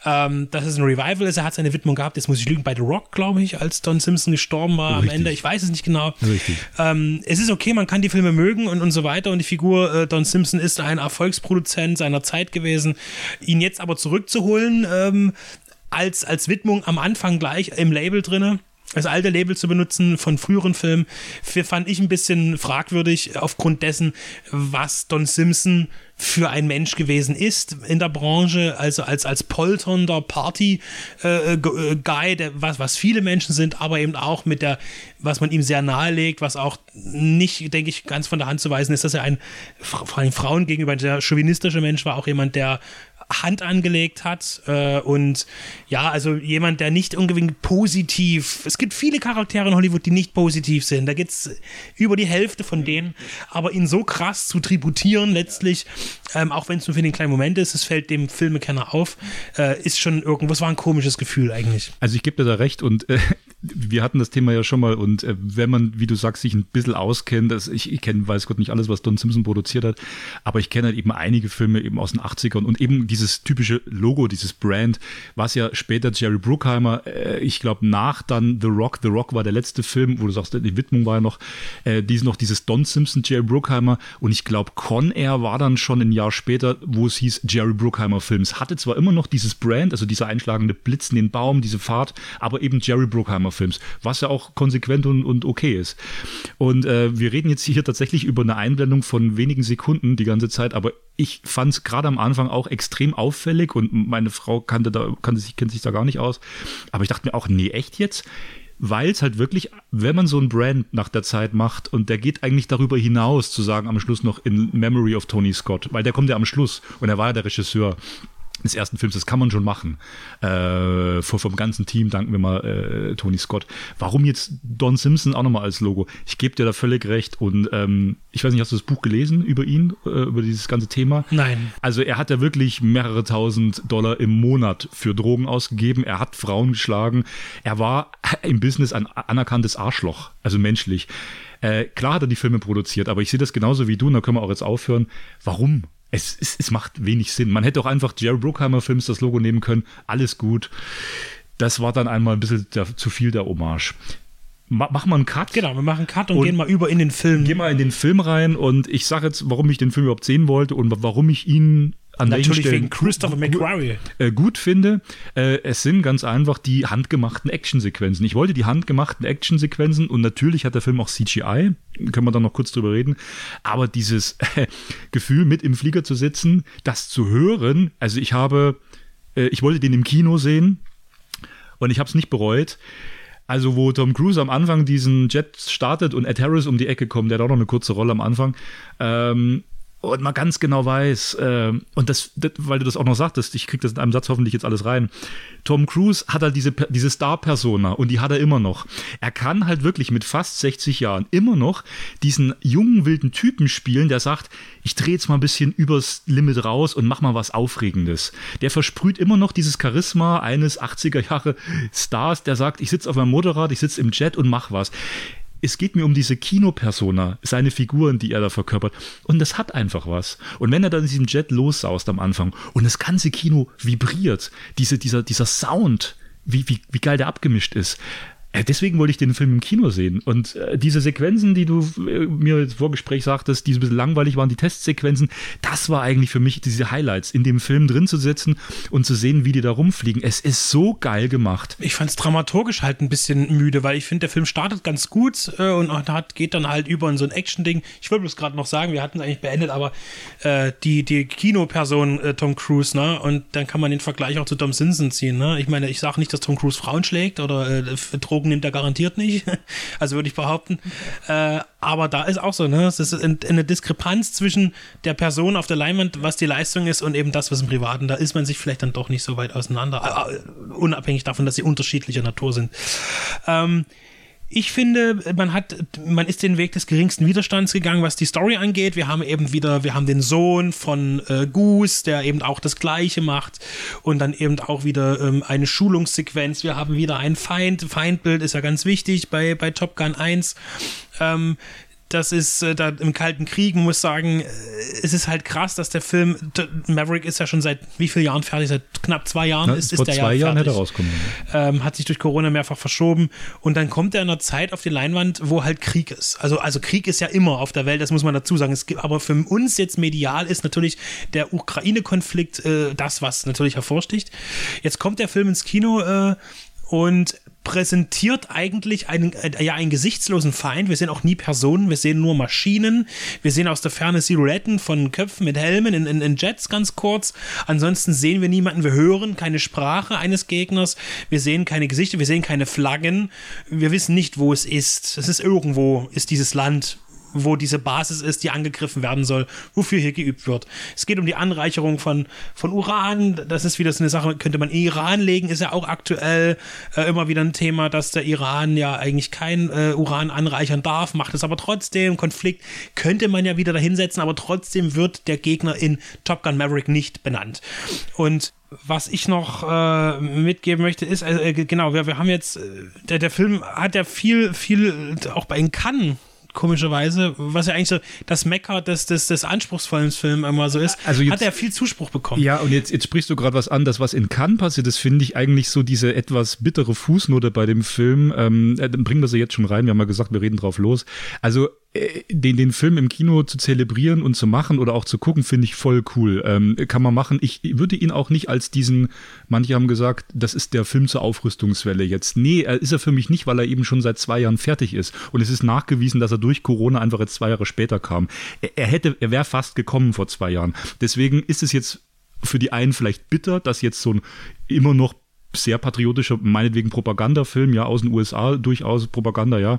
Ähm, dass es ein Revival ist, er hat seine Widmung gehabt, jetzt muss ich lügen, bei The Rock, glaube ich, als Don Simpson gestorben war am Richtig. Ende. Ich weiß es nicht genau. Richtig. Ähm, es ist okay, man kann die Filme mögen und, und so weiter. Und die Figur äh, Don Simpson ist ein Erfolgsproduzent seiner Zeit gewesen. Ihn jetzt aber zurückzuholen, ähm, als, als Widmung am Anfang gleich im Label drinne. Das alte Label zu benutzen von früheren Filmen, fand ich ein bisschen fragwürdig aufgrund dessen, was Don Simpson für ein Mensch gewesen ist in der Branche, also als, als polternder Party-Guy, der was, was viele Menschen sind, aber eben auch mit der, was man ihm sehr nahelegt, was auch nicht, denke ich, ganz von der Hand zu weisen ist, dass er ein, vor allem Frauen gegenüber ein sehr chauvinistischer Mensch war, auch jemand, der Hand angelegt hat äh, und ja, also jemand, der nicht unbedingt positiv, es gibt viele Charaktere in Hollywood, die nicht positiv sind, da gibt es über die Hälfte von denen, aber ihn so krass zu tributieren letztlich, ähm, auch wenn es nur für den kleinen Moment ist, es fällt dem Filmekenner auf, äh, ist schon irgendwas, war ein komisches Gefühl eigentlich. Also ich gebe dir da recht und äh, wir hatten das Thema ja schon mal und äh, wenn man, wie du sagst, sich ein bisschen auskennt, das, ich, ich kenne, weiß Gott nicht alles, was Don Simpson produziert hat, aber ich kenne halt eben einige Filme eben aus den 80ern und eben dieses typische Logo, dieses Brand, was ja später Jerry Bruckheimer, äh, ich glaube nach dann The Rock, The Rock war der letzte Film, wo du sagst, die Widmung war ja noch, äh, dies noch dieses Don Simpson, Jerry Bruckheimer und ich glaube Con Air war dann schon ein Jahr später, wo es hieß Jerry Bruckheimer Films, hatte zwar immer noch dieses Brand, also dieser einschlagende Blitz in den Baum, diese Fahrt, aber eben Jerry Bruckheimer Films, was ja auch konsequent und, und okay ist. Und äh, wir reden jetzt hier tatsächlich über eine Einblendung von wenigen Sekunden die ganze Zeit, aber ich fand es gerade am Anfang auch extrem auffällig und meine Frau kannte da, kannte sich, kennt sich da gar nicht aus. Aber ich dachte mir auch, nee, echt jetzt? Weil es halt wirklich, wenn man so ein Brand nach der Zeit macht und der geht eigentlich darüber hinaus, zu sagen am Schluss noch in Memory of Tony Scott, weil der kommt ja am Schluss und er war ja der Regisseur des ersten Films, das kann man schon machen. Äh, vor, vom ganzen Team danken wir mal äh, Tony Scott. Warum jetzt Don Simpson auch nochmal als Logo? Ich gebe dir da völlig recht und ähm, ich weiß nicht, hast du das Buch gelesen über ihn, äh, über dieses ganze Thema? Nein. Also er hat ja wirklich mehrere tausend Dollar im Monat für Drogen ausgegeben. Er hat Frauen geschlagen. Er war im Business ein anerkanntes Arschloch, also menschlich. Äh, klar hat er die Filme produziert, aber ich sehe das genauso wie du und da können wir auch jetzt aufhören. Warum? Es, es, es macht wenig Sinn. Man hätte auch einfach Jerry Bruckheimer Films das Logo nehmen können. Alles gut. Das war dann einmal ein bisschen der, zu viel der Hommage. Ma, mach mal einen Cut. Genau, wir machen einen Cut und, Und- gehen mal über in den Film. Geh mal in den Film rein und ich sage jetzt, warum ich den Film überhaupt sehen wollte und warum ich ihn an Natürlich wegen Christopher McQuarrie. äh, gut finde. Äh, es sind ganz einfach die handgemachten Actionsequenzen. Ich wollte die handgemachten Actionsequenzen und natürlich hat der Film auch CGI. Können wir dann noch kurz drüber reden. Aber dieses Gefühl, mit im Flieger zu sitzen, das zu hören, also ich habe, äh, ich wollte den im Kino sehen und ich habe es nicht bereut. Also, wo Tom Cruise am Anfang diesen Jet startet und Ed Harris um die Ecke kommt, der hat auch noch eine kurze Rolle am Anfang. Ähm, und man ganz genau weiß, äh, und das, das, weil du das auch noch sagtest, ich krieg das in einem Satz hoffentlich jetzt alles rein. Tom Cruise hat halt diese, diese Star-Persona und die hat er immer noch. Er kann halt wirklich mit fast 60 Jahren immer noch diesen jungen, wilden Typen spielen, der sagt, ich drehe jetzt mal ein bisschen übers Limit raus und mach mal was Aufregendes. Der versprüht immer noch dieses Charisma eines 80er Jahre Stars, der sagt, ich sitze auf meinem Motorrad, ich sitze im Jet und mach was es geht mir um diese Kinopersona, seine Figuren, die er da verkörpert. Und das hat einfach was. Und wenn er dann in diesem Jet lossaust am Anfang und das ganze Kino vibriert, diese, dieser, dieser Sound, wie, wie, wie geil der abgemischt ist. Äh, Deswegen wollte ich den Film im Kino sehen. Und äh, diese Sequenzen, die du äh, mir im Vorgespräch sagtest, die so ein bisschen langweilig waren, die Testsequenzen, das war eigentlich für mich diese Highlights, in dem Film drin zu sitzen und zu sehen, wie die da rumfliegen. Es ist so geil gemacht. Ich fand es dramaturgisch halt ein bisschen müde, weil ich finde, der Film startet ganz gut äh, und hat, geht dann halt über in so ein Action-Ding. Ich wollte bloß gerade noch sagen, wir hatten es eigentlich beendet, aber äh, die, die Kinoperson äh, Tom Cruise, ne? Und dann kann man den Vergleich auch zu Tom Simpson ziehen, ne? Ich meine, ich sage nicht, dass Tom Cruise Frauen schlägt oder äh, Drogen nimmt er garantiert nicht. Also würde ich behaupten. Äh, aber da ist auch so, ne? Es ist ein- eine Diskrepanz zwischen der Person auf der Leinwand, was die Leistung ist, und eben das, was im Privaten. Da ist man sich vielleicht dann doch nicht so weit auseinander. Äh, unabhängig davon, dass sie unterschiedlicher Natur sind. Ähm, ich finde, man hat, man ist den Weg des geringsten Widerstands gegangen, was die Story angeht. Wir haben eben wieder, wir haben den Sohn von äh, Goose, der eben auch das Gleiche macht und dann eben auch wieder ähm, eine Schulungssequenz. Wir haben wieder ein Feind. Feindbild ist ja ganz wichtig bei, bei Top Gun 1. Ähm, das ist äh, da im Kalten Krieg, man muss sagen, äh, es ist halt krass, dass der Film, Maverick ist ja schon seit wie vielen Jahren fertig? Seit knapp zwei Jahren Ja, ist, vor ist der zwei ja Jahren hätte er rauskommen. ähm, hat sich durch Corona mehrfach verschoben und dann kommt er in einer Zeit auf die Leinwand, wo halt Krieg ist. Also, also Krieg ist ja immer auf der Welt, das muss man dazu sagen. Es gibt, aber für uns jetzt medial ist natürlich der Ukraine-Konflikt äh, das, was natürlich hervorsticht. Jetzt kommt der Film ins Kino äh, und präsentiert eigentlich einen, äh, ja, einen gesichtslosen Feind. Wir sehen auch nie Personen, wir sehen nur Maschinen. Wir sehen aus der Ferne Silhouetten von Köpfen mit Helmen in, in, in Jets ganz kurz. Ansonsten sehen wir niemanden, wir hören keine Sprache eines Gegners, wir sehen keine Gesichter, wir sehen keine Flaggen. Wir wissen nicht, wo es ist. Es ist irgendwo, ist dieses Land wo diese Basis ist, die angegriffen werden soll, wofür hier geübt wird. Es geht um die Anreicherung von, von Uran. Das ist wieder so eine Sache, könnte man in Iran legen, ist ja auch aktuell äh, immer wieder ein Thema, dass der Iran ja eigentlich kein äh, Uran anreichern darf, macht es aber trotzdem. Konflikt könnte man ja wieder dahinsetzen, aber trotzdem wird der Gegner in Top Gun Maverick nicht benannt. Und was ich noch äh, mitgeben möchte, ist, äh, genau, wir, wir haben jetzt, äh, der, der Film hat ja viel, viel, auch bei in Cannes komischerweise, was ja eigentlich so das Mecker des, des, des anspruchsvollen Films immer so ist, Also jetzt- hat er viel Zuspruch bekommen. Ja, und jetzt, jetzt sprichst du gerade was an, das was in Cannes passiert ist, finde ich eigentlich so diese etwas bittere Fußnote bei dem Film. Ähm, äh, dann bringen wir sie jetzt schon rein, wir haben ja gesagt, wir reden drauf los. Also den, den Film im Kino zu zelebrieren und zu machen oder auch zu gucken, finde ich voll cool. Ähm, kann man machen. Ich würde ihn auch nicht als diesen, manche haben gesagt, das ist der Film zur Aufrüstungswelle jetzt. Nee, er ist er für mich nicht, weil er eben schon seit zwei Jahren fertig ist. Und es ist nachgewiesen, dass er durch Corona einfach jetzt zwei Jahre später kam. Er, er hätte, er wäre fast gekommen vor zwei Jahren. Deswegen ist es jetzt für die einen vielleicht bitter, dass jetzt so ein immer noch sehr patriotischer, meinetwegen Propagandafilm, ja, aus den USA durchaus Propaganda, ja, äh,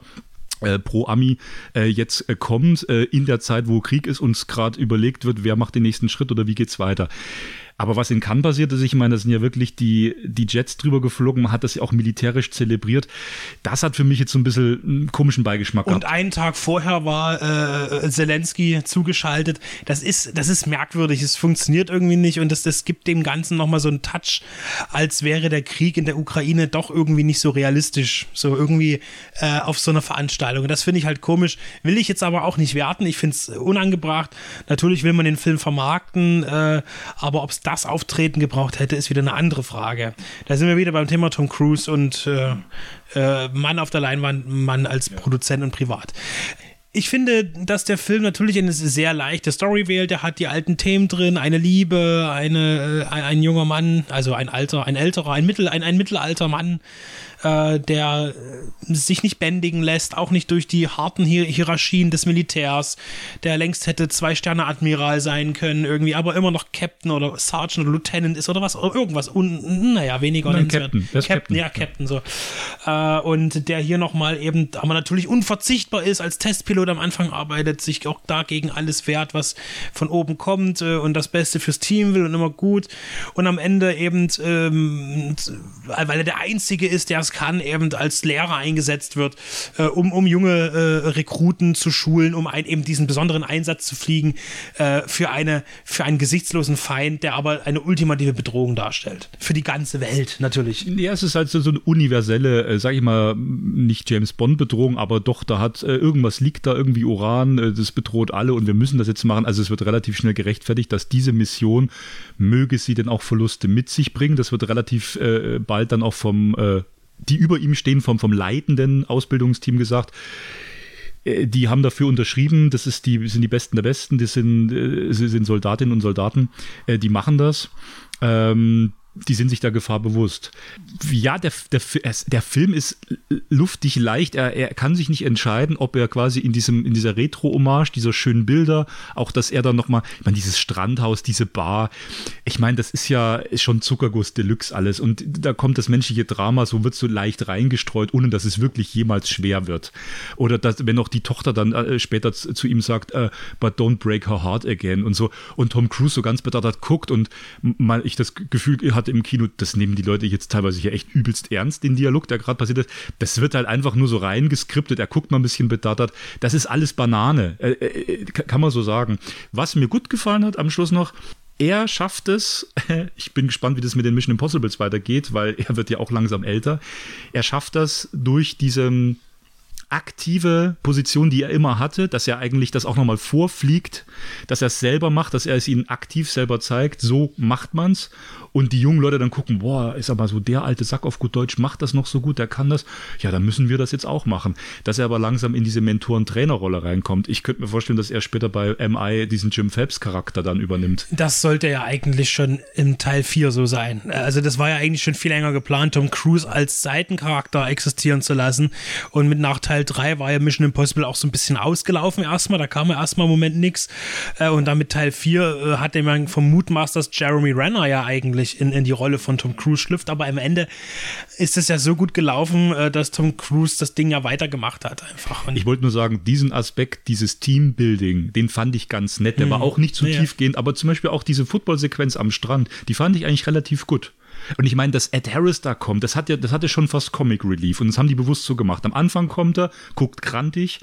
pro Ami äh, jetzt äh, kommt, äh, in der Zeit, wo Krieg ist, uns gerade überlegt wird, wer macht den nächsten Schritt oder wie geht's weiter. Aber was in Cannes passiert ist, ich meine, da sind ja wirklich die, die Jets drüber geflogen, man hat das ja auch militärisch zelebriert. Das hat für mich jetzt so ein bisschen einen komischen Beigeschmack Und gehabt. einen Tag vorher war äh, Zelensky zugeschaltet. Das ist, das ist merkwürdig. Es funktioniert irgendwie nicht und das, das gibt dem Ganzen nochmal so einen Touch, als wäre der Krieg in der Ukraine doch irgendwie nicht so realistisch. So irgendwie äh, auf so einer Veranstaltung. Und das finde ich halt komisch. Will ich jetzt aber auch nicht werten. Ich finde es unangebracht. Natürlich will man den Film vermarkten, äh, aber ob es das Auftreten gebraucht hätte, ist wieder eine andere Frage. Da sind wir wieder beim Thema Tom Cruise und äh, äh, Mann auf der Leinwand, Mann als Produzent und privat. Ich finde, dass der Film natürlich eine sehr leichte Story wählt. Er hat die alten Themen drin, eine Liebe, eine, äh, ein, ein junger Mann, also ein alter, ein älterer, ein Mittel, ein, ein mittelalter Mann äh, der äh, sich nicht bändigen lässt, auch nicht durch die harten Hier Hierarchien des Militärs, der längst hätte Zwei-Sterne-Admiral sein können, irgendwie, aber immer noch Captain oder Sergeant oder Lieutenant ist oder was, oder irgendwas, un, naja, weniger Nein. Captain. Captain, Captain. ja, Captain, so. Äh, und der hier nochmal eben, aber natürlich unverzichtbar ist, als Testpilot am Anfang arbeitet, sich auch dagegen alles wehrt, was von oben kommt äh, und das Beste fürs Team will und immer gut. Und am Ende eben, ähm, weil er der Einzige ist, der es kann, eben als Lehrer eingesetzt wird, äh, um, um junge äh, Rekruten zu schulen, um ein, eben diesen besonderen Einsatz zu fliegen äh, für, eine, für einen gesichtslosen Feind, der aber eine ultimative Bedrohung darstellt. Für die ganze Welt natürlich. Ja, es ist halt so, so eine universelle, äh, sag ich mal, nicht James Bond-Bedrohung, aber doch, da hat äh, irgendwas liegt da, irgendwie Uran, äh, das bedroht alle und wir müssen das jetzt machen. Also es wird relativ schnell gerechtfertigt, dass diese Mission, möge sie denn auch Verluste mit sich bringen, das wird relativ äh, bald dann auch vom, die über ihm stehen, vom, vom leitenden Ausbildungsteam gesagt, äh, die haben dafür unterschrieben, das ist die, sind die Besten der Besten, das sind, äh, sind Soldatinnen und Soldaten, äh, die machen das. Ähm, die sind sich der Gefahr bewusst. Ja, der, der, der Film ist luftig leicht. Er, er kann sich nicht entscheiden, ob er quasi in diesem, in dieser Retro-Hommage, dieser schönen Bilder, auch dass er dann nochmal, ich meine, dieses Strandhaus, diese Bar, ich meine, das ist ja ist schon Zuckerguss Deluxe alles. Und da kommt das menschliche Drama, so wird so leicht reingestreut, ohne dass es wirklich jemals schwer wird. Oder dass, wenn auch die Tochter dann äh, später zu, zu ihm sagt, äh, but don't break her heart again und so. Und Tom Cruise so ganz bedacht guckt und mal ich das Gefühl hatte im Kino, das nehmen die Leute jetzt teilweise ja echt übelst ernst, den Dialog, der gerade passiert ist. Das wird halt einfach nur so reingeskriptet. Er guckt mal ein bisschen bedattert. Das ist alles Banane. Äh, äh, kann man so sagen. Was mir gut gefallen hat am Schluss noch, er schafft es, ich bin gespannt, wie das mit den Mission Impossibles weitergeht, weil er wird ja auch langsam älter. Er schafft das durch diese aktive Position, die er immer hatte, dass er eigentlich das auch nochmal vorfliegt, dass er es selber macht, dass er es ihnen aktiv selber zeigt, so macht man's und die jungen Leute dann gucken, boah, ist aber so der alte Sack auf gut Deutsch, macht das noch so gut, der kann das, ja, dann müssen wir das jetzt auch machen. Dass er aber langsam in diese Mentoren-Trainer-Rolle reinkommt. Ich könnte mir vorstellen, dass er später bei MI diesen Jim Phelps-Charakter dann übernimmt. Das sollte ja eigentlich schon im Teil 4 so sein. Also das war ja eigentlich schon viel länger geplant, Tom Cruise als Seitencharakter existieren zu lassen und mit nach Teil 3 war ja Mission Impossible auch so ein bisschen ausgelaufen erstmal, da kam ja erstmal im Moment nichts und dann mit Teil 4 äh, hat man vom Mutmasters Jeremy Renner ja eigentlich in, in die Rolle von Tom Cruise schlüpft, aber am Ende ist es ja so gut gelaufen, äh, dass Tom Cruise das Ding ja weitergemacht hat einfach. Und ich wollte nur sagen, diesen Aspekt, dieses Teambuilding, den fand ich ganz nett. Der war auch nicht zu Ja. tiefgehend, aber zum Beispiel auch diese Footballsequenz am Strand, die fand ich eigentlich relativ gut. Und ich meine, dass Ed Harris da kommt, das hat ja, das hatte schon fast Comic Relief und das haben die bewusst so gemacht. Am Anfang kommt er, guckt grantig.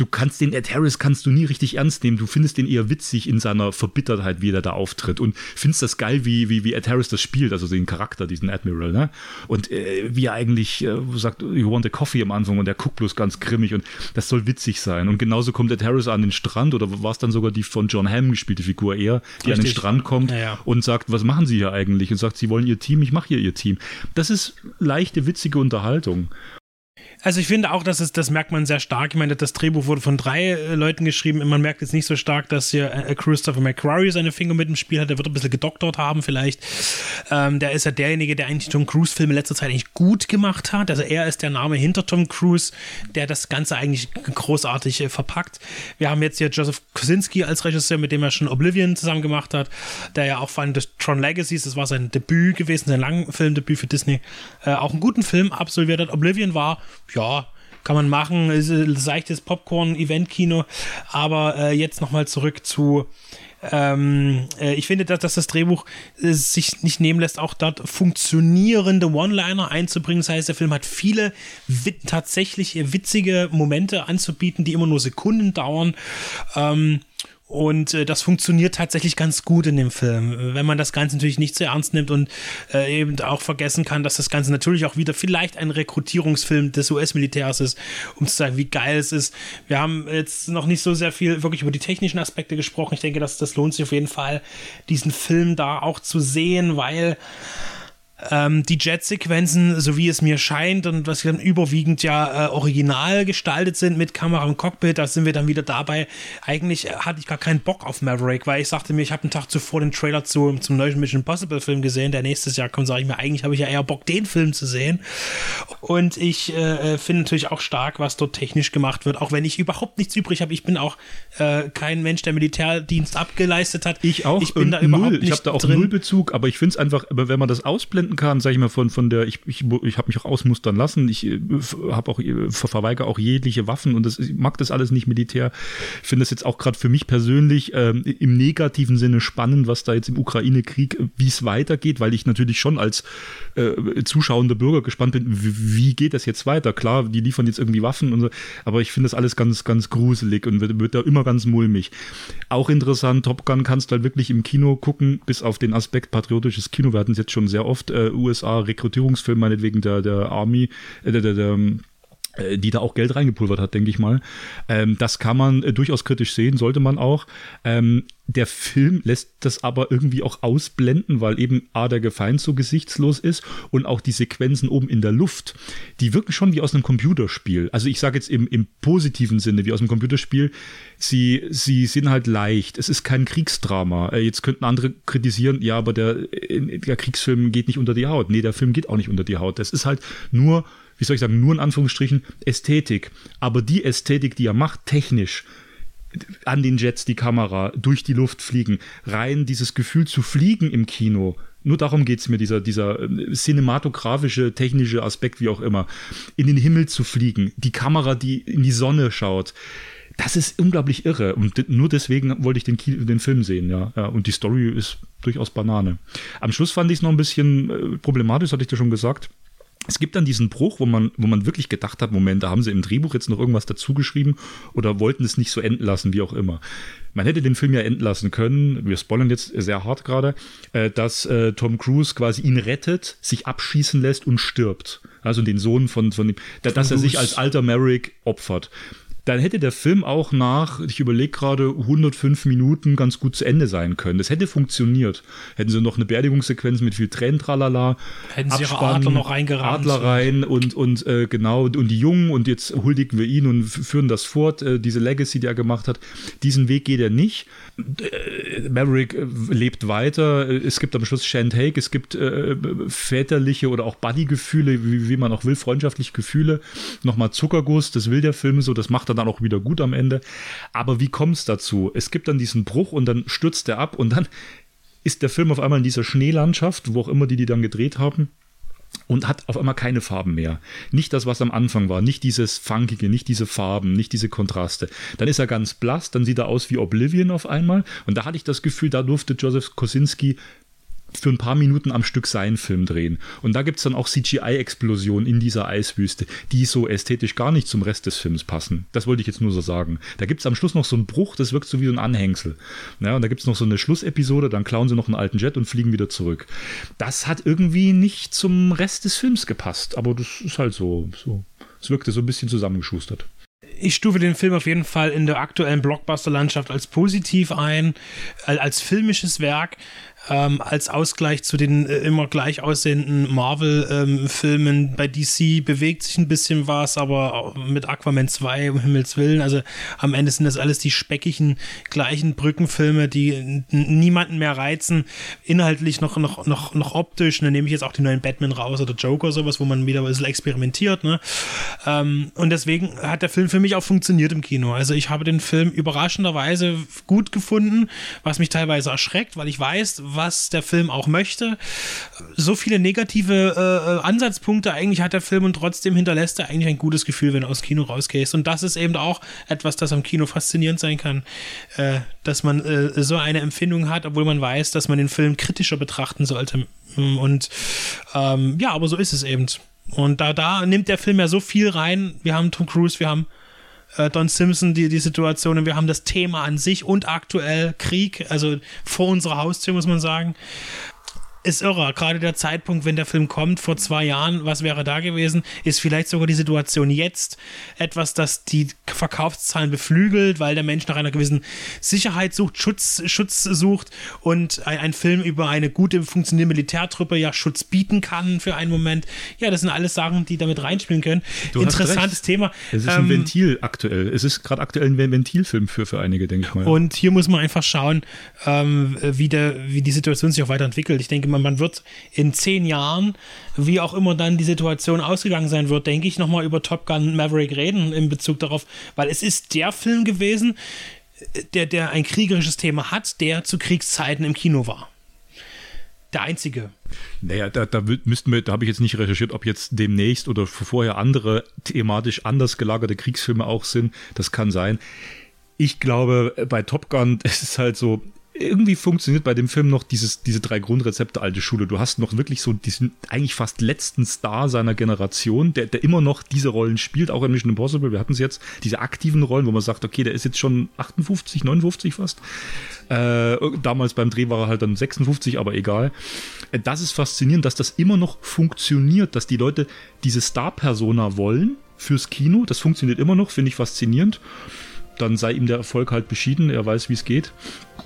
Du kannst den Ed Harris kannst du nie richtig ernst nehmen. Du findest den eher witzig in seiner Verbittertheit, wie er da auftritt und findest das geil, wie, wie, wie Ed Harris das spielt, also den Charakter, diesen Admiral, ne? Und äh, wie er eigentlich äh, sagt, you want a coffee am Anfang und der guckt bloß ganz grimmig und das soll witzig sein. Und genauso kommt Ed Harris an den Strand oder war es dann sogar die von John Hamm gespielte Figur eher, die an den Richtig. Strand kommt Ja, ja. und sagt, was machen Sie hier eigentlich? Und sagt, Sie wollen Ihr Team, ich mache hier Ihr Team. Das ist leichte, witzige Unterhaltung. Also ich finde auch, dass es, das merkt man sehr stark. Ich meine, das Drehbuch wurde von drei äh, Leuten geschrieben. Man merkt jetzt nicht so stark, dass hier äh, Christopher McQuarrie seine Finger mit im Spiel hat. Der wird ein bisschen gedoktert haben vielleicht. Ähm, der ist ja derjenige, der eigentlich Tom Cruise-Filme in letzter Zeit eigentlich gut gemacht hat. Also er ist der Name hinter Tom Cruise, der das Ganze eigentlich großartig äh, verpackt. Wir haben jetzt hier Joseph Kosinski als Regisseur, mit dem er schon Oblivion zusammen gemacht hat, der ja auch vor allem das Tron Legacies, das war sein Debüt gewesen, sein Langfilmdebüt für Disney, äh, auch einen guten Film absolviert hat. Oblivion war, ja, kann man machen, ist ein seichtes Popcorn-Event-Kino, aber äh, jetzt nochmal zurück zu ähm, äh, ich finde, dass, dass das Drehbuch äh, sich nicht nehmen lässt, auch dort funktionierende One-Liner einzubringen. Das heißt, der Film hat viele wit tatsächlich witzige Momente anzubieten, die immer nur Sekunden dauern. Ähm, und äh, das funktioniert tatsächlich ganz gut in dem Film, wenn man das Ganze natürlich nicht zu ernst nimmt und äh, eben auch vergessen kann, dass das Ganze natürlich auch wieder vielleicht ein Rekrutierungsfilm des US-Militärs ist, um zu sagen, wie geil es ist. Wir haben jetzt noch nicht so sehr viel wirklich über die technischen Aspekte gesprochen. Ich denke, dass das lohnt sich auf jeden Fall, diesen Film da auch zu sehen, weil Ähm, die Jet-Sequenzen, so wie es mir scheint und was dann überwiegend ja äh, original gestaltet sind mit Kamera und Cockpit, da sind wir dann wieder dabei. Eigentlich hatte ich gar keinen Bock auf Maverick, weil ich sagte mir, ich habe einen Tag zuvor den Trailer zu, zum neuen Mission Impossible Film gesehen, der nächstes Jahr kommt, sage ich mir, eigentlich habe ich ja eher Bock, den Film zu sehen. Und ich äh, finde natürlich auch stark, was dort technisch gemacht wird, auch wenn ich überhaupt nichts übrig habe. Ich bin auch äh, kein Mensch, der Militärdienst abgeleistet hat. Ich auch. Ich bin ähm, da überhaupt null. Ich habe da auch drin. null Bezug, aber ich finde es einfach, aber wenn man das ausblenden kann, sage ich mal, von, von der, ich, ich, ich habe mich auch ausmustern lassen, ich äh, habe auch, äh, ver- verweigere auch jegliche Waffen und das, ich mag das alles nicht militär. Ich finde das jetzt auch gerade für mich persönlich ähm, im negativen Sinne spannend, was da jetzt im Ukraine-Krieg, äh, wie es weitergeht, weil ich natürlich schon als äh, zuschauender Bürger gespannt bin, wie, wie geht das jetzt weiter? Klar, die liefern jetzt irgendwie Waffen und so, aber ich finde das alles ganz, ganz gruselig und wird, wird da immer ganz mulmig. Auch interessant, Top Gun kannst du halt wirklich im Kino gucken, bis auf den Aspekt patriotisches Kino. Wir hatten es jetzt schon sehr oft, äh, USA, Rekrutierungsfilm, meinetwegen der, der Army, äh, der, der, der äh, die da auch Geld reingepulvert hat, denke ich mal. Ähm, das kann man äh, durchaus kritisch sehen, sollte man auch. Ähm, der Film lässt das aber irgendwie auch ausblenden, weil eben A, der Gefeind so gesichtslos ist und auch die Sequenzen oben in der Luft, die wirken schon wie aus einem Computerspiel. Also ich sage jetzt im, im positiven Sinne, wie aus einem Computerspiel. Sie, sie sind halt leicht. Es ist kein Kriegsdrama. Äh, Jetzt könnten andere kritisieren, ja, aber der, äh, der Kriegsfilm geht nicht unter die Haut. Nee, der Film geht auch nicht unter die Haut. Das ist halt nur wie soll ich sagen, nur in Anführungsstrichen Ästhetik. Aber die Ästhetik, die er macht, technisch, an den Jets die Kamera, durch die Luft fliegen, rein dieses Gefühl zu fliegen im Kino, nur darum geht es mir, dieser, dieser äh, cinematografische, technische Aspekt, wie auch immer, in den Himmel zu fliegen, die Kamera, die in die Sonne schaut. Das ist unglaublich irre und nur deswegen wollte ich den, den Film sehen, ja. ja. Und die Story ist durchaus Banane. Am Schluss fand ich es noch ein bisschen äh, problematisch, hatte ich dir schon gesagt. Es gibt dann diesen Bruch, wo man, wo man wirklich gedacht hat, Moment, da haben sie im Drehbuch jetzt noch irgendwas dazugeschrieben oder wollten es nicht so enden lassen, wie auch immer. Man hätte den Film ja enden lassen können, wir spoilern jetzt sehr hart gerade, äh, dass äh, Tom Cruise quasi ihn rettet, sich abschießen lässt und stirbt. Also den Sohn von, von dem, da, dass er sich als alter Merrick opfert. Dann hätte der Film auch nach, ich überlege gerade, 105 Minuten ganz gut zu Ende sein können. Das hätte funktioniert. Hätten sie noch eine Beerdigungssequenz mit viel Tränen, tralala. Hätten sie ihre Abspann, Adler noch reingerammt. Adler rein und, und äh, genau, und die Jungen und jetzt huldigen wir ihn und führen das fort, äh, diese Legacy, die er gemacht hat. Diesen Weg geht er nicht. Äh, Maverick äh, lebt weiter. Äh, Es gibt am Schluss Shantake, es gibt äh, väterliche oder auch Buddy-Gefühle, wie, wie man auch will, freundschaftliche Gefühle. Nochmal Zuckerguss, das will der Film so, das macht er dann auch wieder gut am Ende. Aber wie kommt es dazu? Es gibt dann diesen Bruch und dann stürzt er ab und dann ist der Film auf einmal in dieser Schneelandschaft, wo auch immer die die dann gedreht haben und hat auf einmal keine Farben mehr. Nicht das, was am Anfang war, nicht dieses Funkige, nicht diese Farben, nicht diese Kontraste. Dann ist er ganz blass, dann sieht er aus wie Oblivion auf einmal und da hatte ich das Gefühl, da durfte Joseph Kosinski für ein paar Minuten am Stück seinen Film drehen. Und da gibt es dann auch CGI-Explosionen in dieser Eiswüste, die so ästhetisch gar nicht zum Rest des Films passen. Das wollte ich jetzt nur so sagen. Da gibt es am Schluss noch so einen Bruch, das wirkt so wie so ein Anhängsel. Ja, und da gibt es noch so eine Schlussepisode, dann klauen sie noch einen alten Jet und fliegen wieder zurück. Das hat irgendwie nicht zum Rest des Films gepasst, aber das ist halt so. so. Es wirkte so ein bisschen zusammengeschustert. ich stufe den Film auf jeden Fall in der aktuellen Blockbuster-Landschaft als positiv ein, äh, als filmisches Werk, ähm, als Ausgleich zu den äh, immer gleich aussehenden Marvel-Filmen. Bei DC bewegt sich ein bisschen was, aber mit Aquaman 2, um Himmels Willen, also am Ende sind das alles die speckigen, gleichen Brückenfilme, die niemanden mehr reizen, inhaltlich noch, noch, noch, noch optisch. Dann nehme ich jetzt auch die neuen Batman raus oder Joker, sowas, wo man wieder ein bisschen experimentiert. Ne? Ähm, und deswegen hat der Film für mich auch funktioniert im Kino. Also ich habe den Film überraschenderweise gut gefunden, was mich teilweise erschreckt, weil ich weiß, was der Film auch möchte. So viele negative äh, Ansatzpunkte eigentlich hat der Film und trotzdem hinterlässt er eigentlich ein gutes Gefühl, wenn du aus Kino rausgehst. Und das ist eben auch etwas, das am Kino faszinierend sein kann, äh, dass man äh, so eine Empfindung hat, obwohl man weiß, dass man den Film kritischer betrachten sollte. Und ähm, ja, aber so ist es eben. Und da, da nimmt der Film ja so viel rein. Wir haben Tom Cruise, wir haben äh, Don Simpson, die, die Situationen, wir haben das Thema an sich und aktuell Krieg, also vor unserer Haustür, muss man sagen. Ist irre. Gerade der Zeitpunkt, wenn der Film kommt, vor zwei Jahren, was wäre da gewesen? Ist vielleicht sogar die Situation jetzt etwas, das die Verkaufszahlen beflügelt, weil der Mensch nach einer gewissen Sicherheit sucht, Schutz, Schutz sucht und ein, ein Film über eine gute, funktionierende Militärtruppe ja Schutz bieten kann für einen Moment. Ja, das sind alles Sachen, die damit reinspielen können. Du Interessantes. Thema. Es ist ein Ähm, Ventil aktuell. Es ist gerade aktuell ein Ventilfilm für, für einige, denke ich mal. Und hier muss man einfach schauen, ähm, wie, der, wie die Situation sich auch weiterentwickelt. Ich denke mal, man wird in zehn Jahren, wie auch immer dann die Situation ausgegangen sein wird, denke ich, nochmal über Top Gun Maverick reden in Bezug darauf, weil es ist der Film gewesen, der, der ein kriegerisches Thema hat, der zu Kriegszeiten im Kino war. Der einzige. Naja, da, da müssten wir, da habe ich jetzt nicht recherchiert, ob jetzt demnächst oder vorher andere thematisch anders gelagerte Kriegsfilme auch sind. Das kann sein. Ich glaube, bei Top Gun, es ist halt so, irgendwie funktioniert bei dem Film noch dieses, diese drei Grundrezepte alte Schule. Du hast noch wirklich so diesen eigentlich fast letzten Star seiner Generation, der, der immer noch diese Rollen spielt, auch in Mission Impossible. Wir hatten es jetzt, diese aktiven Rollen, wo man sagt, okay, der ist jetzt schon 58, 59 fast. Äh, damals beim Dreh war er halt dann 56, aber egal. Äh, Das ist faszinierend, dass das immer noch funktioniert, dass die Leute diese Star-Persona wollen fürs Kino. Das funktioniert immer noch, finde ich faszinierend. Dann sei ihm der Erfolg halt beschieden, er weiß, wie es geht.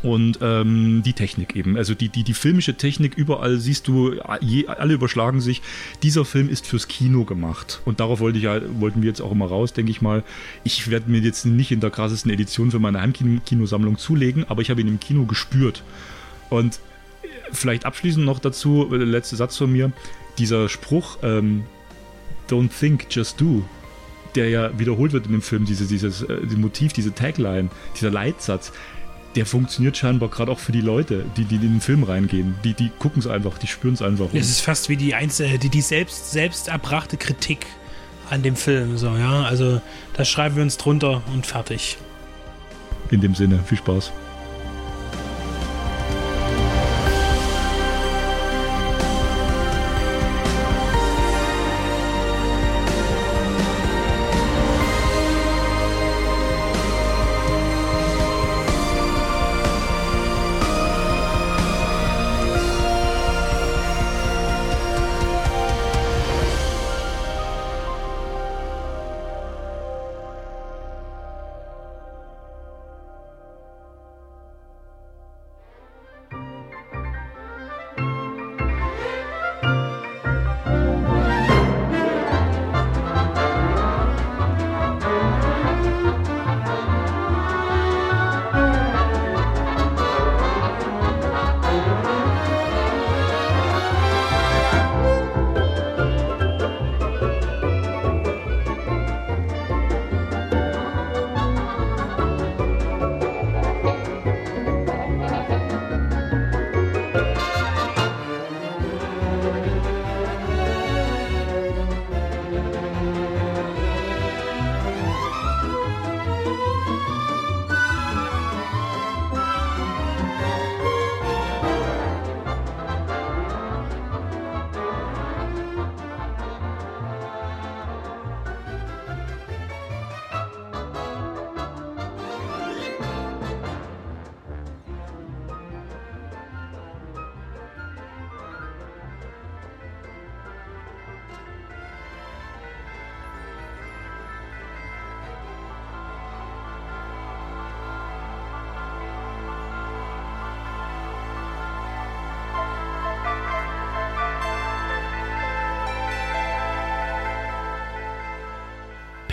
Und ähm, die Technik eben, also die, die, die filmische Technik, überall siehst du, je, alle überschlagen sich. Dieser Film ist fürs Kino gemacht. Und darauf wollte ich wollten wir jetzt auch immer raus, denke ich mal. Ich werde mir jetzt nicht in der krassesten Edition für meine Heimkinosammlung zulegen, aber ich habe ihn im Kino gespürt. Und vielleicht abschließend noch dazu, äh, der letzte Satz von mir, dieser Spruch, ähm, Don't think, just do, der ja wiederholt wird in dem Film, diese, dieses äh, die Motiv, diese Tagline, dieser Leitsatz, der funktioniert scheinbar gerade auch für die Leute, die, die in den Film reingehen. Die, die gucken es einfach, die spüren es einfach. Es ist fast wie die, einzel die, die selbst, selbst erbrachte Kritik an dem Film. So, ja? Also, das schreiben wir uns drunter und fertig. in dem Sinne, viel Spaß.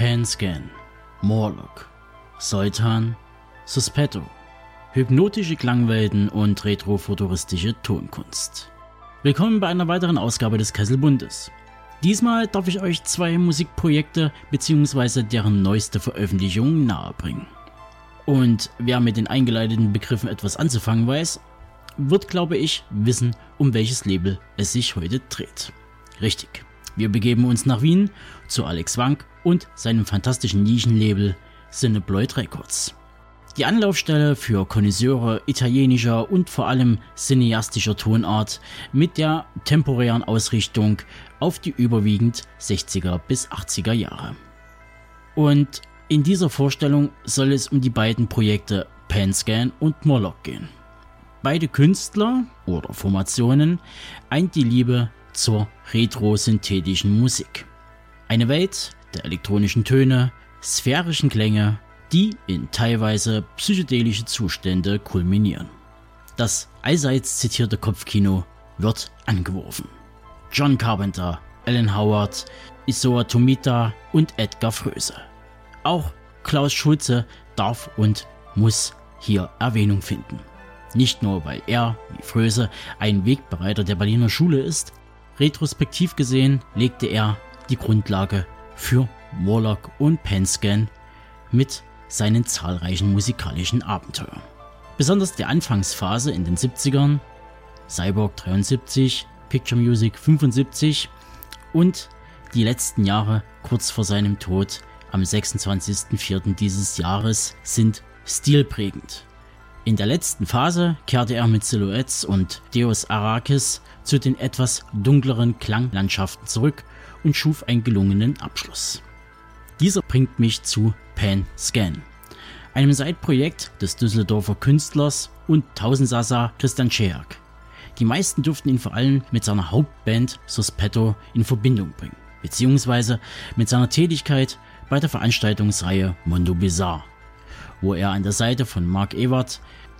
Panscan, Morlock, Seutan, Suspetto, hypnotische Klangwelten und retrofuturistische Tonkunst. Willkommen bei einer weiteren Ausgabe des Kesselbundes. Diesmal darf ich euch zwei Musikprojekte bzw. deren neueste Veröffentlichung nahebringen. Und wer mit den eingeleiteten Begriffen etwas anzufangen weiß, wird, glaube ich, wissen, um welches Label es sich heute dreht. Richtig. Wir begeben uns nach Wien zu Alex Wank und seinem fantastischen Nischenlabel Cinebloid Records. Die Anlaufstelle für Konnoisseure italienischer und vor allem cineastischer Tonart mit der temporären Ausrichtung auf die überwiegend 60er bis 80er Jahre. Und in dieser Vorstellung soll es um die beiden Projekte Panscan und Morlock gehen. Beide Künstler oder Formationen eint die Liebe zur retrosynthetischen Musik. Eine Welt der elektronischen Töne, sphärischen Klänge, die in teilweise psychedelische Zustände kulminieren. Das allseits zitierte Kopfkino wird angeworfen. John Carpenter, Alan Howard, Isoa Tomita und Edgar Fröse. Auch Klaus Schulze darf und muss hier Erwähnung finden. Nicht nur, weil er, wie Fröse, ein Wegbereiter der Berliner Schule ist, retrospektiv gesehen legte er die Grundlage für Warlock und Penscan mit seinen zahlreichen musikalischen Abenteuern. Besonders die Anfangsphase in den 70ern, Cyborg 73, Picture Music 75 und die letzten Jahre kurz vor seinem Tod am 26.04. dieses Jahres sind stilprägend. In der letzten Phase kehrte er mit Silhouettes und Deus Arrakis zu den etwas dunkleren Klanglandschaften zurück und schuf einen gelungenen Abschluss. Dieser bringt mich zu Pan Scan, einem Seitprojekt des Düsseldorfer Künstlers und Tausendsassa Christian Scheak. Die meisten dürften ihn vor allem mit seiner Hauptband Suspetto in Verbindung bringen, beziehungsweise mit seiner Tätigkeit bei der Veranstaltungsreihe Mondo Bizarre, wo er an der Seite von Mark Ewert,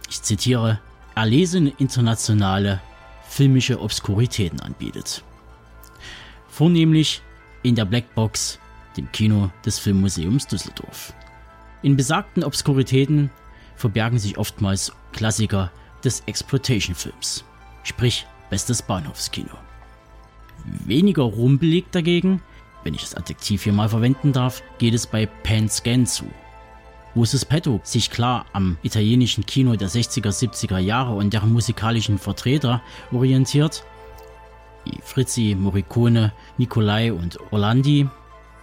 ich zitiere, erlesene internationale filmische Obskuritäten anbietet. Vornehmlich in der Blackbox, dem Kino des Filmmuseums Düsseldorf. In besagten Obskuritäten verbergen sich oftmals Klassiker des Exploitation-Films, sprich bestes Bahnhofskino. Weniger rumpelig dagegen, wenn ich das Adjektiv hier mal verwenden darf, geht es bei Pan Scan zu, wo Suspetto sich klar am italienischen Kino der 60er, 70er Jahre und deren musikalischen Vertreter orientiert, wie Fritzi, Morricone, Nicolai und Orlandi,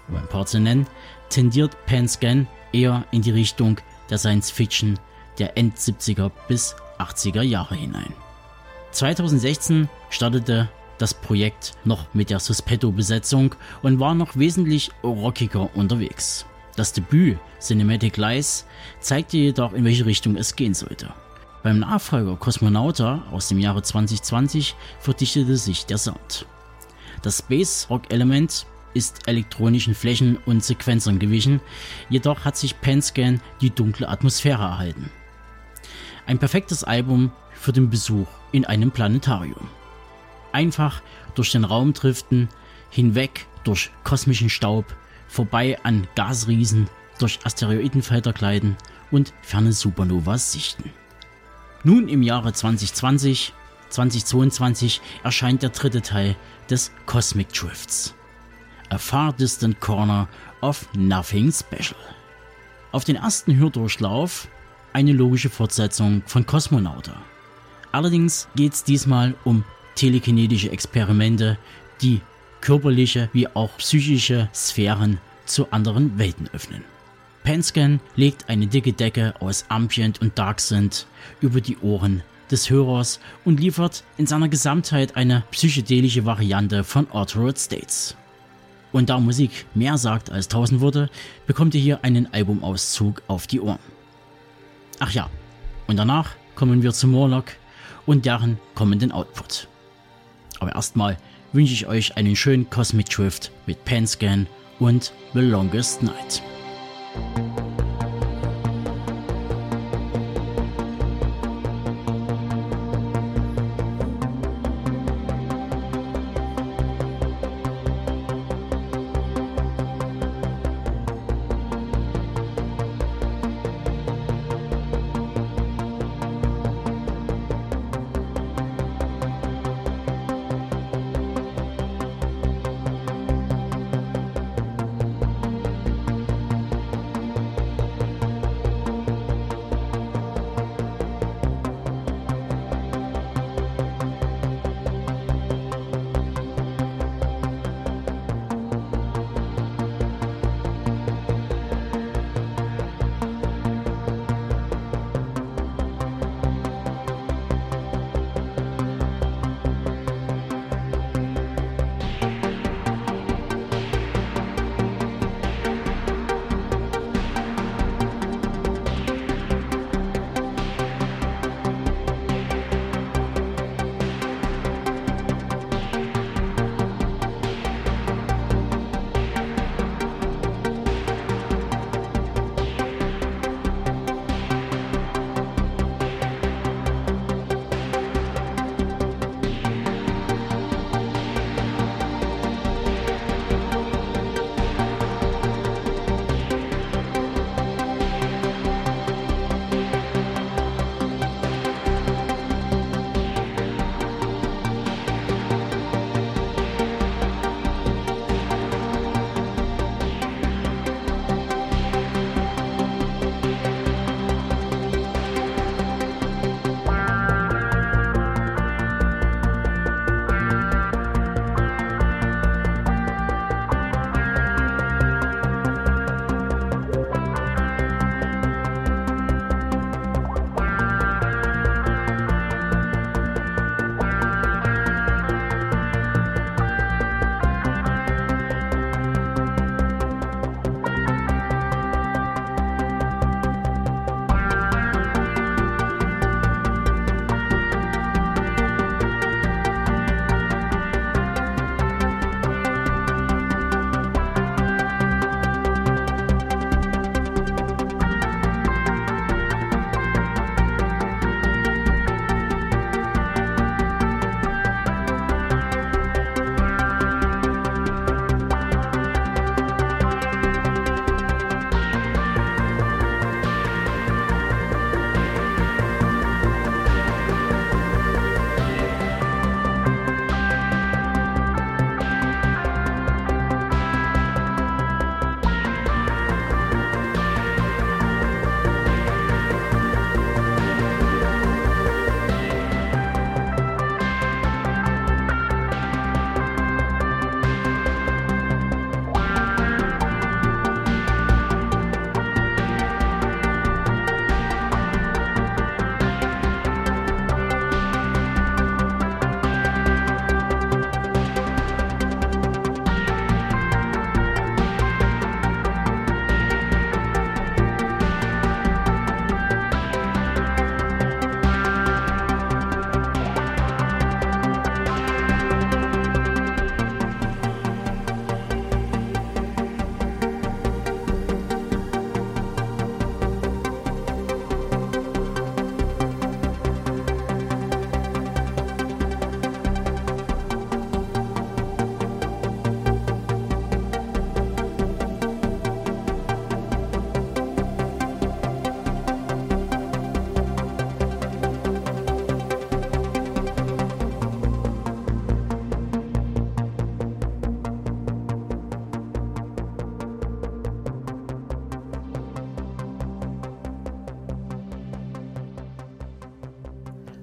um ein paar zu nennen, tendiert Pan Scan eher in die Richtung der Science Fiction der End 70er bis 80er Jahre hinein. 2016 startete das Projekt noch mit der Suspetto-Besetzung und war noch wesentlich rockiger unterwegs. Das Debüt Cinematic Lies zeigte jedoch, in welche Richtung es gehen sollte. Beim Nachfolger Cosmonauta aus dem Jahre 2020 verdichtete sich der Sound. Das Space Rock Element ist elektronischen Flächen und Sequenzern gewichen, jedoch hat sich Penscan die dunkle Atmosphäre erhalten. Ein perfektes Album für den Besuch in einem Planetarium. Einfach durch den Raum driften, hinweg durch kosmischen Staub, vorbei an Gasriesen, durch Asteroidenfelder gleiten und ferne Supernovas sichten. Nun im Jahre 2020, 2022 erscheint der dritte Teil des Cosmic Drifts. A Far Distant Corner of Nothing Special. Auf den ersten Hördurchlauf eine logische Fortsetzung von Cosmonauta. Allerdings geht es diesmal um telekinetische Experimente, die körperliche wie auch psychische Sphären zu anderen Welten öffnen. Penscan legt eine dicke Decke aus Ambient und Dark Synth über die Ohren des Hörers und liefert in seiner Gesamtheit eine psychedelische Variante von Altered States. Und da Musik mehr sagt als tausend Worte, bekommt ihr hier einen Albumauszug auf die Ohren. Ach ja, und danach kommen wir zu Morlock und deren kommenden Output. Aber erstmal wünsche ich euch einen schönen Cosmic Drift mit Panscan und The Longest Night.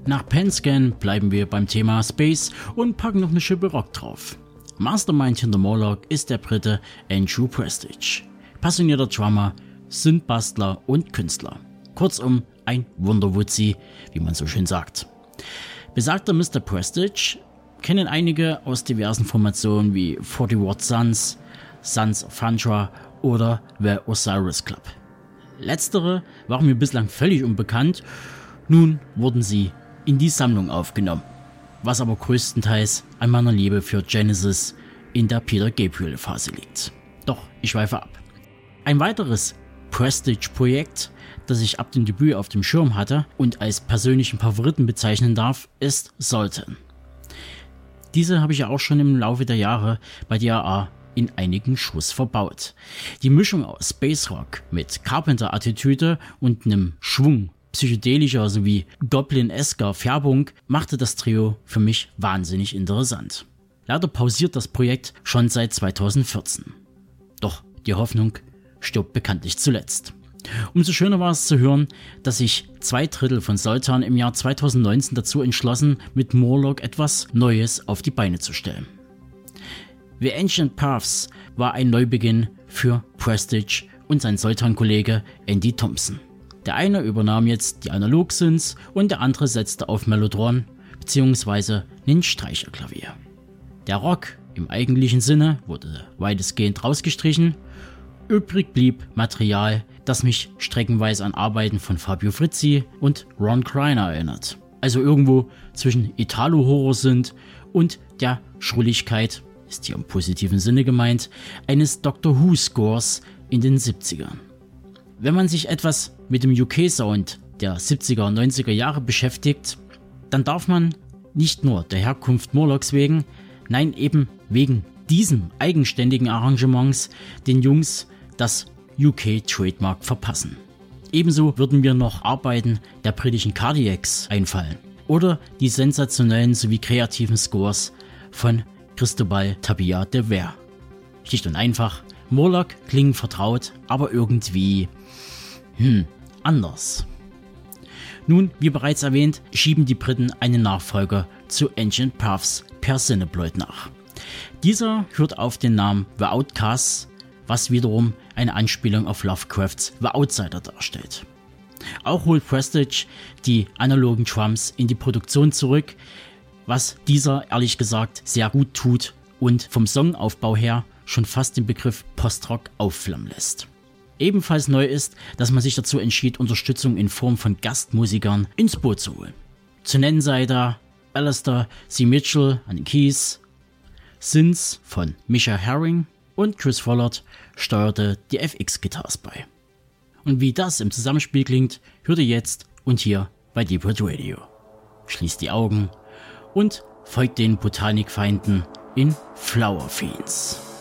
Nach Penscan bleiben wir beim Thema Space und packen noch eine Schippe Rock drauf. Mastermind hinter Morlock ist der Brite Andrew Prestige. Passionierter Drummer, Synthbastler und Künstler. Kurzum, ein Wunderwutzi, wie man so schön sagt. Besagter Mr. Prestige kennen einige aus diversen Formationen wie 40 Watt Suns, Sons of Fandra oder The Osiris Club. Letztere waren mir bislang völlig unbekannt, nun wurden sie in die Sammlung aufgenommen, was aber größtenteils an meiner Liebe für Genesis in der Peter Gabriel Phase liegt. Doch, ich schweife ab. Ein weiteres Prestige-Projekt, das ich ab dem Debüt auf dem Schirm hatte und als persönlichen Favoriten bezeichnen darf, ist Sultan. Diese habe ich ja auch schon im Laufe der Jahre bei DAA in einigen Schuss verbaut. Die Mischung aus Space Rock mit Carpenter-Attitüde und einem Schwung psychedelischer sowie Goblin-esker Färbung machte das Trio für mich wahnsinnig interessant. Leider pausiert das Projekt schon seit 2014. Doch die Hoffnung stirbt bekanntlich zuletzt. Umso schöner war es zu hören, dass sich zwei Drittel von Sultan im Jahr 2019 dazu entschlossen, mit Morlock etwas Neues auf die Beine zu stellen. The Ancient Paths war ein Neubeginn für Prestige und sein Sultan-Kollege Andy Thompson. Der eine übernahm jetzt die Analog-Synths und der andere setzte auf Mellotron bzw. nen Streicherklavier. Der Rock im eigentlichen Sinne wurde weitestgehend rausgestrichen. Übrig blieb Material, das mich streckenweise an Arbeiten von Fabio Frizzi und Ron Kreiner erinnert. Also irgendwo zwischen Italo-Horror sind und der Schrulligkeit, ist hier im positiven Sinne gemeint, eines Doctor Who-Scores in den 70ern. Wenn man sich etwas mit dem UK-Sound der 70er und 90er Jahre beschäftigt, dann darf man nicht nur der Herkunft Morlocks wegen, nein eben wegen diesem eigenständigen Arrangements den Jungs das UK-Trademark verpassen. Ebenso würden mir noch Arbeiten der britischen Cardiacs einfallen oder die sensationellen sowie kreativen Scores von Cristobal Tabia de Ver. Schlicht und einfach, Morlock klingen vertraut, aber irgendwie, hm, anders. Nun, wie bereits erwähnt, schieben die Briten einen Nachfolger zu Ancient Paths per Cineploid nach. Dieser hört auf den Namen The Outcasts was wiederum eine Anspielung auf Lovecrafts The Outsider darstellt. Auch holt Prestige die analogen Drums in die Produktion zurück, was dieser ehrlich gesagt sehr gut tut und vom Songaufbau her schon fast den Begriff Postrock aufflammen lässt. Ebenfalls neu ist, dass man sich dazu entschied, Unterstützung in Form von Gastmusikern ins Boot zu holen. Zu nennen sei da Alistair C. Mitchell an den Keys, Sins von Misha Herring, und Chris Follard steuerte die FX-Guitars bei. Und wie das im Zusammenspiel klingt, hört ihr jetzt und hier bei Deep Red Radio. Schließt die Augen und folgt den Botanikfeinden in Flower Fields.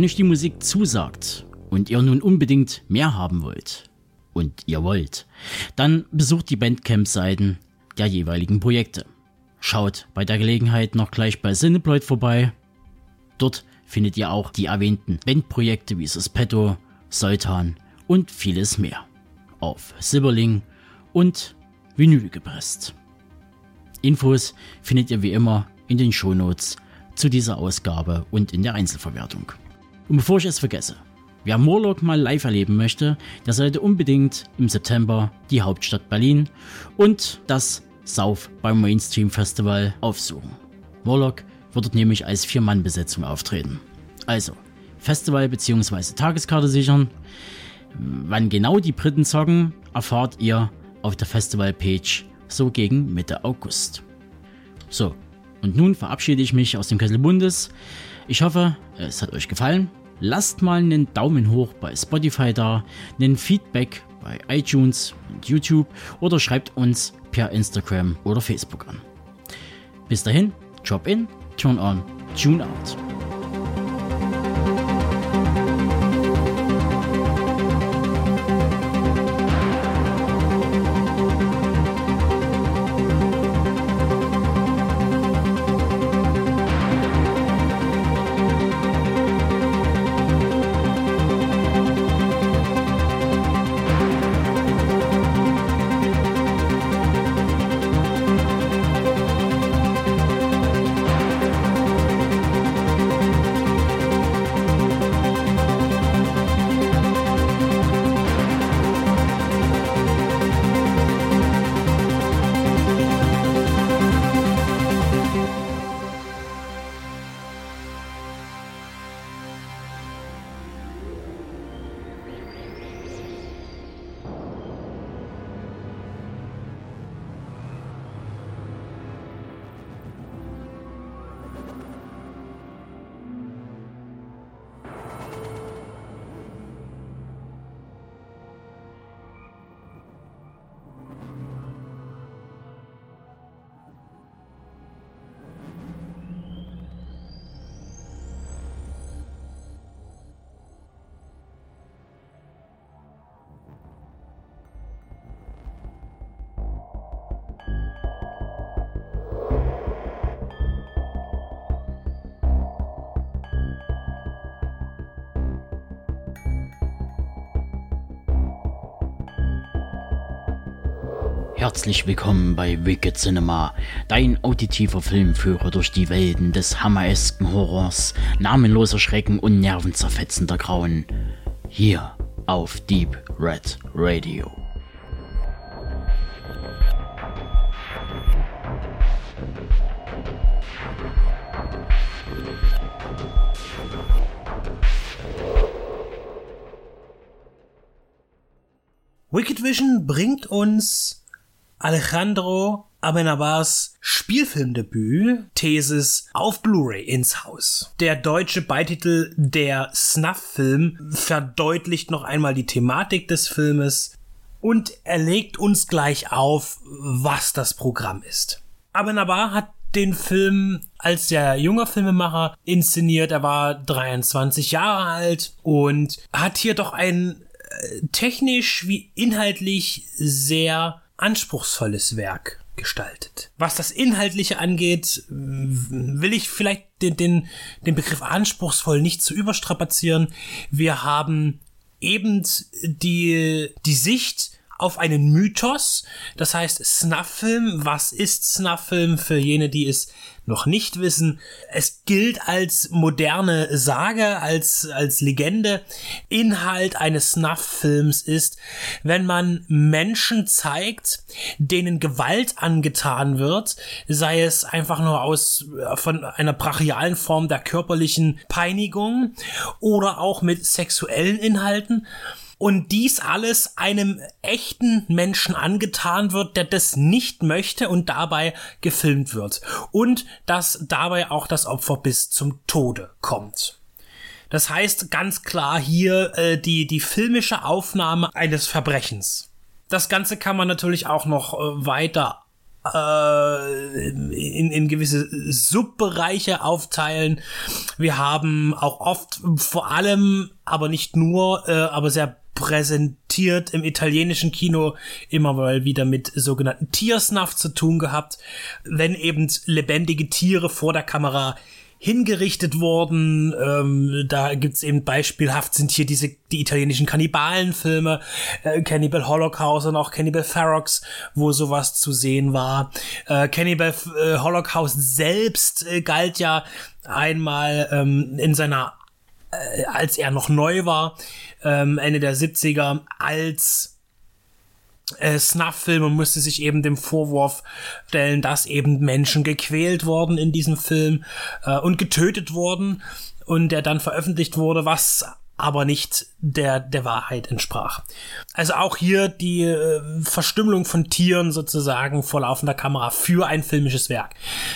Wenn euch die Musik zusagt und ihr nun unbedingt mehr haben wollt, und ihr wollt, dann besucht die Bandcamp-Seiten der jeweiligen Projekte. Schaut bei der Gelegenheit noch gleich bei Cineploid vorbei. Dort findet ihr auch die erwähnten Bandprojekte wie Suspetto, Sultan und vieles mehr. Auf Silberling und Vinyl gepresst. Infos findet ihr wie immer in den Shownotes zu dieser Ausgabe und in der Einzelverwertung. Und bevor ich es vergesse, wer Morlock mal live erleben möchte, der sollte unbedingt im September die Hauptstadt Berlin und das South beim Mainstream Festival aufsuchen. Morlock wird dort nämlich als Vier-Mann-Besetzung auftreten. Also, Festival bzw. Tageskarte sichern. Wann genau die Briten zocken, erfahrt ihr auf der Festival-Page so gegen Mitte August. So, und nun verabschiede ich mich aus dem Kessel Bundes. Ich hoffe, es hat euch gefallen. Lasst mal einen Daumen hoch bei Spotify da, einen Feedback bei iTunes und YouTube oder schreibt uns per Instagram oder Facebook an. Bis dahin, Drop in, Turn on, Tune out. Herzlich willkommen bei Wicked Cinema, dein auditiver Filmführer durch die Welten des hammeresken Horrors, namenloser Schrecken und nervenzerfetzender Grauen. Hier auf Deep Red Radio. Wicked Vision bringt uns Alejandro Amenabars Spielfilmdebüt Thesis auf Blu-ray ins Haus. Der deutsche Beititel Der Snuff-Film verdeutlicht noch einmal die Thematik des Filmes und er legt uns gleich auf, was das Programm ist. Amenabar hat den Film als sehr junger Filmemacher inszeniert. Er war 23 Jahre alt und hat hier doch ein äh, technisch wie inhaltlich sehr anspruchsvolles Werk gestaltet. Was das Inhaltliche angeht, will ich vielleicht den, den, den Begriff anspruchsvoll nicht zu überstrapazieren. Wir haben eben die, die Sicht auf einen Mythos. Das heißt, Snuff-Film. Was ist Snuff-Film für jene, die es noch nicht wissen? Es gilt als moderne Sage, als, als Legende. Inhalt eines Snuff-Films ist, wenn man Menschen zeigt, denen Gewalt angetan wird, sei es einfach nur aus, von einer brachialen Form der körperlichen Peinigung oder auch mit sexuellen Inhalten und dies alles einem echten Menschen angetan wird, der das nicht möchte und dabei gefilmt wird. Und dass dabei auch das Opfer bis zum Tode kommt. Das heißt ganz klar hier äh, die, die filmische Aufnahme eines Verbrechens. Das Ganze kann man natürlich auch noch äh, weiter äh, in, in gewisse Subbereiche aufteilen. Wir haben auch oft vor allem, aber nicht nur, äh, aber sehr präsentiert im italienischen Kino immer mal wieder mit sogenannten Tiersnuff zu tun gehabt, wenn eben lebendige Tiere vor der Kamera hingerichtet worden. Ähm, da gibt's eben beispielhaft sind hier diese die italienischen Kannibalenfilme, äh, Cannibal Holocaust und auch Cannibal Ferox, wo sowas zu sehen war. Äh, Cannibal äh, Holocaust selbst äh, galt ja einmal ähm, in seiner äh, als er noch neu war, ähm, Ende der 70er, als äh, Snuff-Film und musste sich eben dem Vorwurf stellen, dass eben Menschen gequält worden in diesem Film äh, und getötet wurden und der dann veröffentlicht wurde, was aber nicht der, der Wahrheit entsprach. Also auch hier die äh, Verstümmelung von Tieren sozusagen vor laufender Kamera für ein filmisches Werk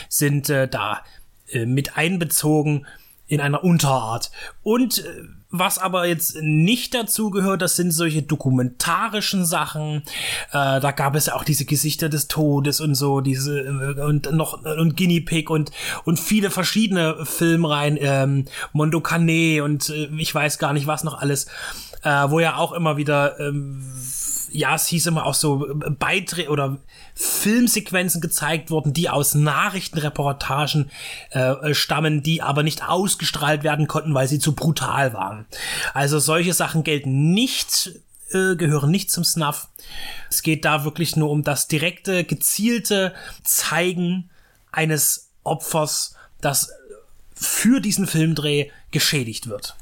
sind äh, da äh, mit einbezogen in einer Unterart. Und äh, was aber jetzt nicht dazu gehört, das sind solche dokumentarischen Sachen. Äh, da gab es ja auch diese Gesichter des Todes und so, diese äh, und noch und Guinea Pig und und viele verschiedene Filmreihen, ähm, Mondo Cane und äh, ich weiß gar nicht was noch alles, äh, wo ja auch immer wieder ähm, ja, es hieß immer auch so äh, Beiträge oder Filmsequenzen gezeigt wurden, die aus Nachrichtenreportagen äh, stammen, die aber nicht ausgestrahlt werden konnten, weil sie zu brutal waren. Also solche Sachen gelten nicht äh, gehören nicht zum Snuff. Es geht da wirklich nur um das direkte, gezielte Zeigen eines Opfers, das für diesen Filmdreh geschädigt wird.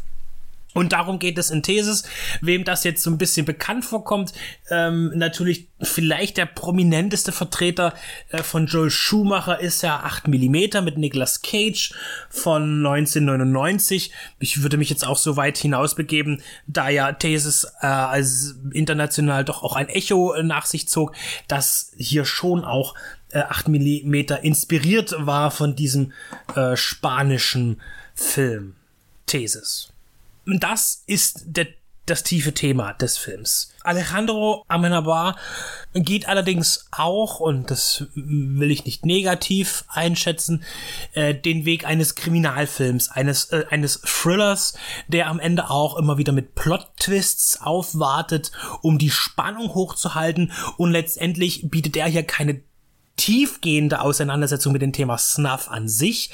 Und darum geht es in Thesis. Wem das jetzt so ein bisschen bekannt vorkommt, ähm, natürlich vielleicht der prominenteste Vertreter äh, von Joel Schumacher ist ja 8 mm mit Nicolas Cage von 1999. Ich würde mich jetzt auch so weit hinaus begeben, da ja Thesis äh, als international doch auch ein Echo äh, nach sich zog, dass hier schon auch äh, 8 mm inspiriert war von diesem äh, spanischen Film. Thesis das ist der, das tiefe Thema des Films. Alejandro Amenabar geht allerdings auch, und das will ich nicht negativ einschätzen, äh, den Weg eines Kriminalfilms, eines, äh, eines Thrillers, der am Ende auch immer wieder mit Plot-Twists aufwartet, um die Spannung hochzuhalten und letztendlich bietet er hier keine tiefgehende Auseinandersetzung mit dem Thema Snuff an sich.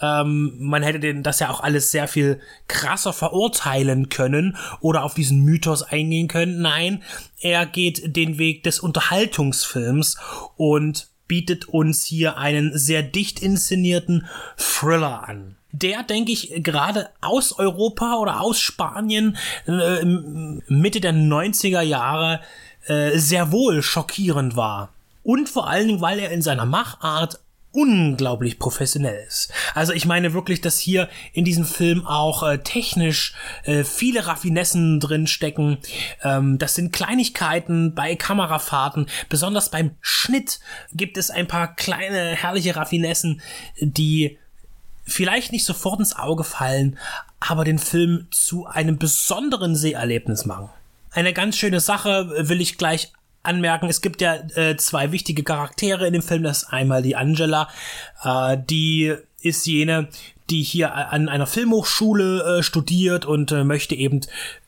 Ähm, man hätte den, das ja auch alles sehr viel krasser verurteilen können oder auf diesen Mythos eingehen können. Nein, er geht den Weg des Unterhaltungsfilms und bietet uns hier einen sehr dicht inszenierten Thriller an der, denke ich, gerade aus Europa oder aus Spanien äh, Mitte der 90er Jahre äh, sehr wohl schockierend war. Und vor allen Dingen, weil er in seiner Machart unglaublich professionell ist. Also ich meine wirklich, dass hier in diesem Film auch äh, technisch äh, viele Raffinessen drin stecken. Ähm, das sind Kleinigkeiten bei Kamerafahrten, besonders beim Schnitt gibt es ein paar kleine herrliche Raffinessen, die vielleicht nicht sofort ins Auge fallen, aber den Film zu einem besonderen Seherlebnis machen. Eine ganz schöne Sache will ich gleich anmerken, es gibt ja äh, zwei wichtige Charaktere in dem Film. Das ist einmal die Angela, äh, die ist jene, die hier an einer Filmhochschule äh, studiert und äh, möchte eben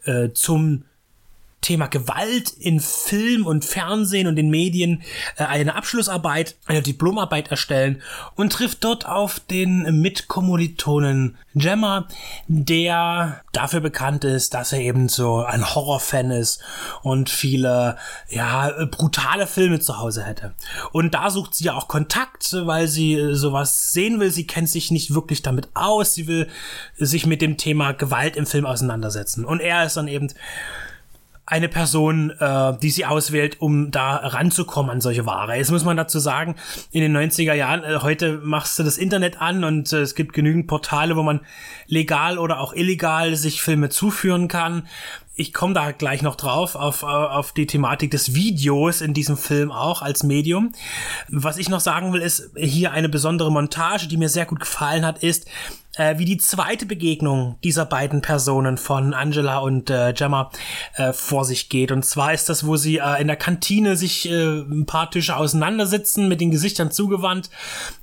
äh, zum Thema Gewalt in Film und Fernsehen und den Medien äh, eine Abschlussarbeit, eine Diplomarbeit erstellen und trifft dort auf den Mitkommilitonen Gemma, der dafür bekannt ist, dass er eben so ein Horrorfan ist und viele, ja, brutale Filme zu Hause hätte. Und da sucht sie ja auch Kontakt, weil sie äh, sowas sehen will. Sie kennt sich nicht wirklich damit aus. Sie will sich mit dem Thema Gewalt im Film auseinandersetzen. Und er ist dann eben eine Person, äh, die sie auswählt, um da ranzukommen an solche Ware. Jetzt muss man dazu sagen, in den 90er Jahren, äh, heute machst du das Internet an und äh, es gibt genügend Portale, wo man legal oder auch illegal sich Filme zuführen kann. Ich komme da gleich noch drauf, auf, auf die Thematik des Videos in diesem Film auch als Medium. Was ich noch sagen will, ist hier eine besondere Montage, die mir sehr gut gefallen hat, ist, äh, wie die zweite Begegnung dieser beiden Personen von Angela und äh, Gemma äh, vor sich geht. Und zwar ist das, wo sie äh, in der Kantine sich äh, ein paar Tische auseinandersitzen, mit den Gesichtern zugewandt.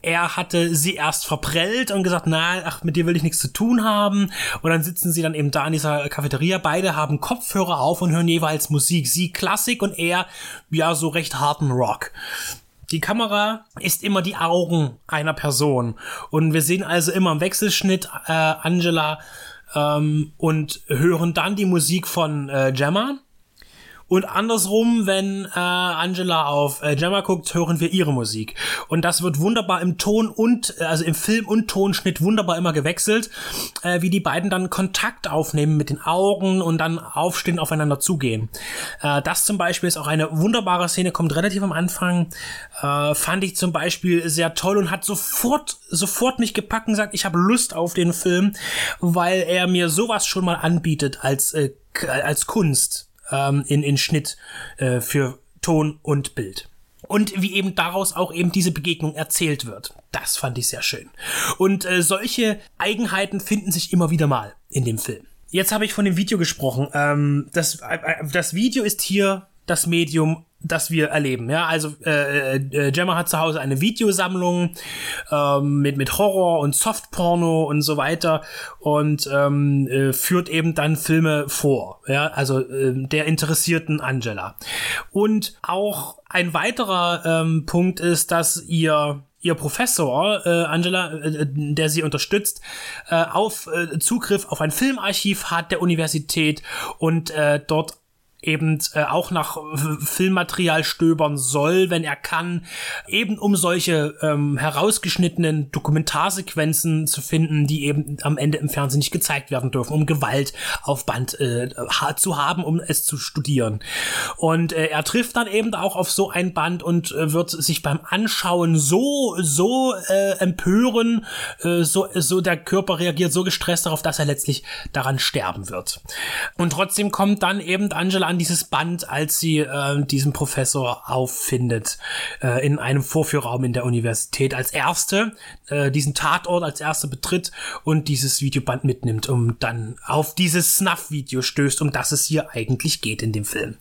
Er hatte sie erst verprellt und gesagt, na, ach, mit dir will ich nichts zu tun haben. Und dann sitzen sie dann eben da in dieser Cafeteria. Beide haben Kopfhörer auf und hören jeweils Musik. Sie Klassik und er, ja, so recht harten Rock. Die Kamera ist immer die Augen einer Person. Und wir sehen also immer im Wechselschnitt äh, Angela ähm, und hören dann die Musik von äh, Gemma. Und andersrum, wenn äh, Angela auf äh, Gemma guckt, hören wir ihre Musik. Und das wird wunderbar im Ton und, äh, also im Film und Tonschnitt wunderbar immer gewechselt, äh, wie die beiden dann Kontakt aufnehmen mit den Augen und dann aufstehen, aufeinander zugehen. Äh, das zum Beispiel ist auch eine wunderbare Szene, kommt relativ am Anfang, äh, fand ich zum Beispiel sehr toll und hat sofort, sofort mich gepackt und gesagt, ich habe Lust auf den Film, weil er mir sowas schon mal anbietet als, äh, als Kunst ähm, in, in Schnitt äh, für Ton und Bild. Und wie eben daraus auch eben diese Begegnung erzählt wird. Das fand ich sehr schön. Und äh, solche Eigenheiten finden sich immer wieder mal in dem Film. Jetzt habe ich von dem Video gesprochen. Ähm, das, äh, das Video ist hier das Medium das wir erleben. Ja, also äh, äh, Gemma hat zu Hause eine Videosammlung ähm, mit mit Horror und Softporno und so weiter und ähm, äh, führt eben dann Filme vor. Ja, also äh, der interessierten Angela. Und auch ein weiterer ähm, Punkt ist, dass ihr ihr Professor äh, Angela, äh, der sie unterstützt, äh, auf äh, Zugriff auf ein Filmarchiv hat der Universität und äh, dort eben äh, auch nach Filmmaterial stöbern soll, wenn er kann, eben um solche ähm, herausgeschnittenen Dokumentarsequenzen zu finden, die eben am Ende im Fernsehen nicht gezeigt werden dürfen, um Gewalt auf Band äh, zu haben, um es zu studieren. Und äh, er trifft dann eben auch auf so ein Band und äh, wird sich beim Anschauen so so äh, empören, äh, so so der Körper reagiert so gestresst darauf, dass er letztlich daran sterben wird. Und trotzdem kommt dann eben Angela an dieses Band, als sie äh, diesen Professor auffindet äh, in einem Vorführraum in der Universität als erste äh, diesen Tatort als erste betritt und dieses Videoband mitnimmt, um dann auf dieses Snuff-Video stößt, um das es hier eigentlich geht in dem Film.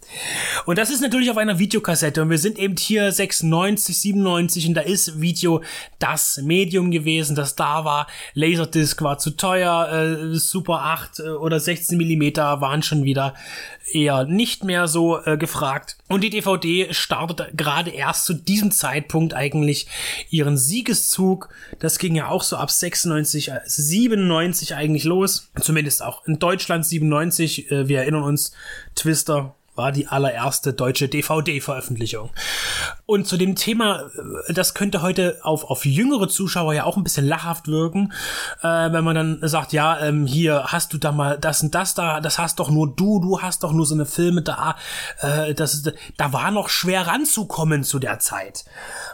Und das ist natürlich auf einer Videokassette und wir sind eben hier 96, 97 und da ist Video das Medium gewesen, das da war. Laserdisc war zu teuer, äh, Super 8 äh, oder 16 Millimeter waren schon wieder eher nicht mehr so äh, gefragt. Und die DVD startet gerade erst zu diesem Zeitpunkt eigentlich ihren Siegeszug. Das ging ja auch so ab 96, 97 äh, eigentlich los. Zumindest auch in Deutschland 97. Äh, wir erinnern uns, Twister war die allererste deutsche DVD-Veröffentlichung. Und zu dem Thema, äh, das könnte heute auf, auf jüngere Zuschauer ja auch ein bisschen lachhaft wirken, äh, wenn man dann sagt, ja, ähm, hier hast du da mal das und das da, das hast doch nur du, du hast doch nur so eine Filme da, äh, das, da war noch schwer ranzukommen zu der Zeit.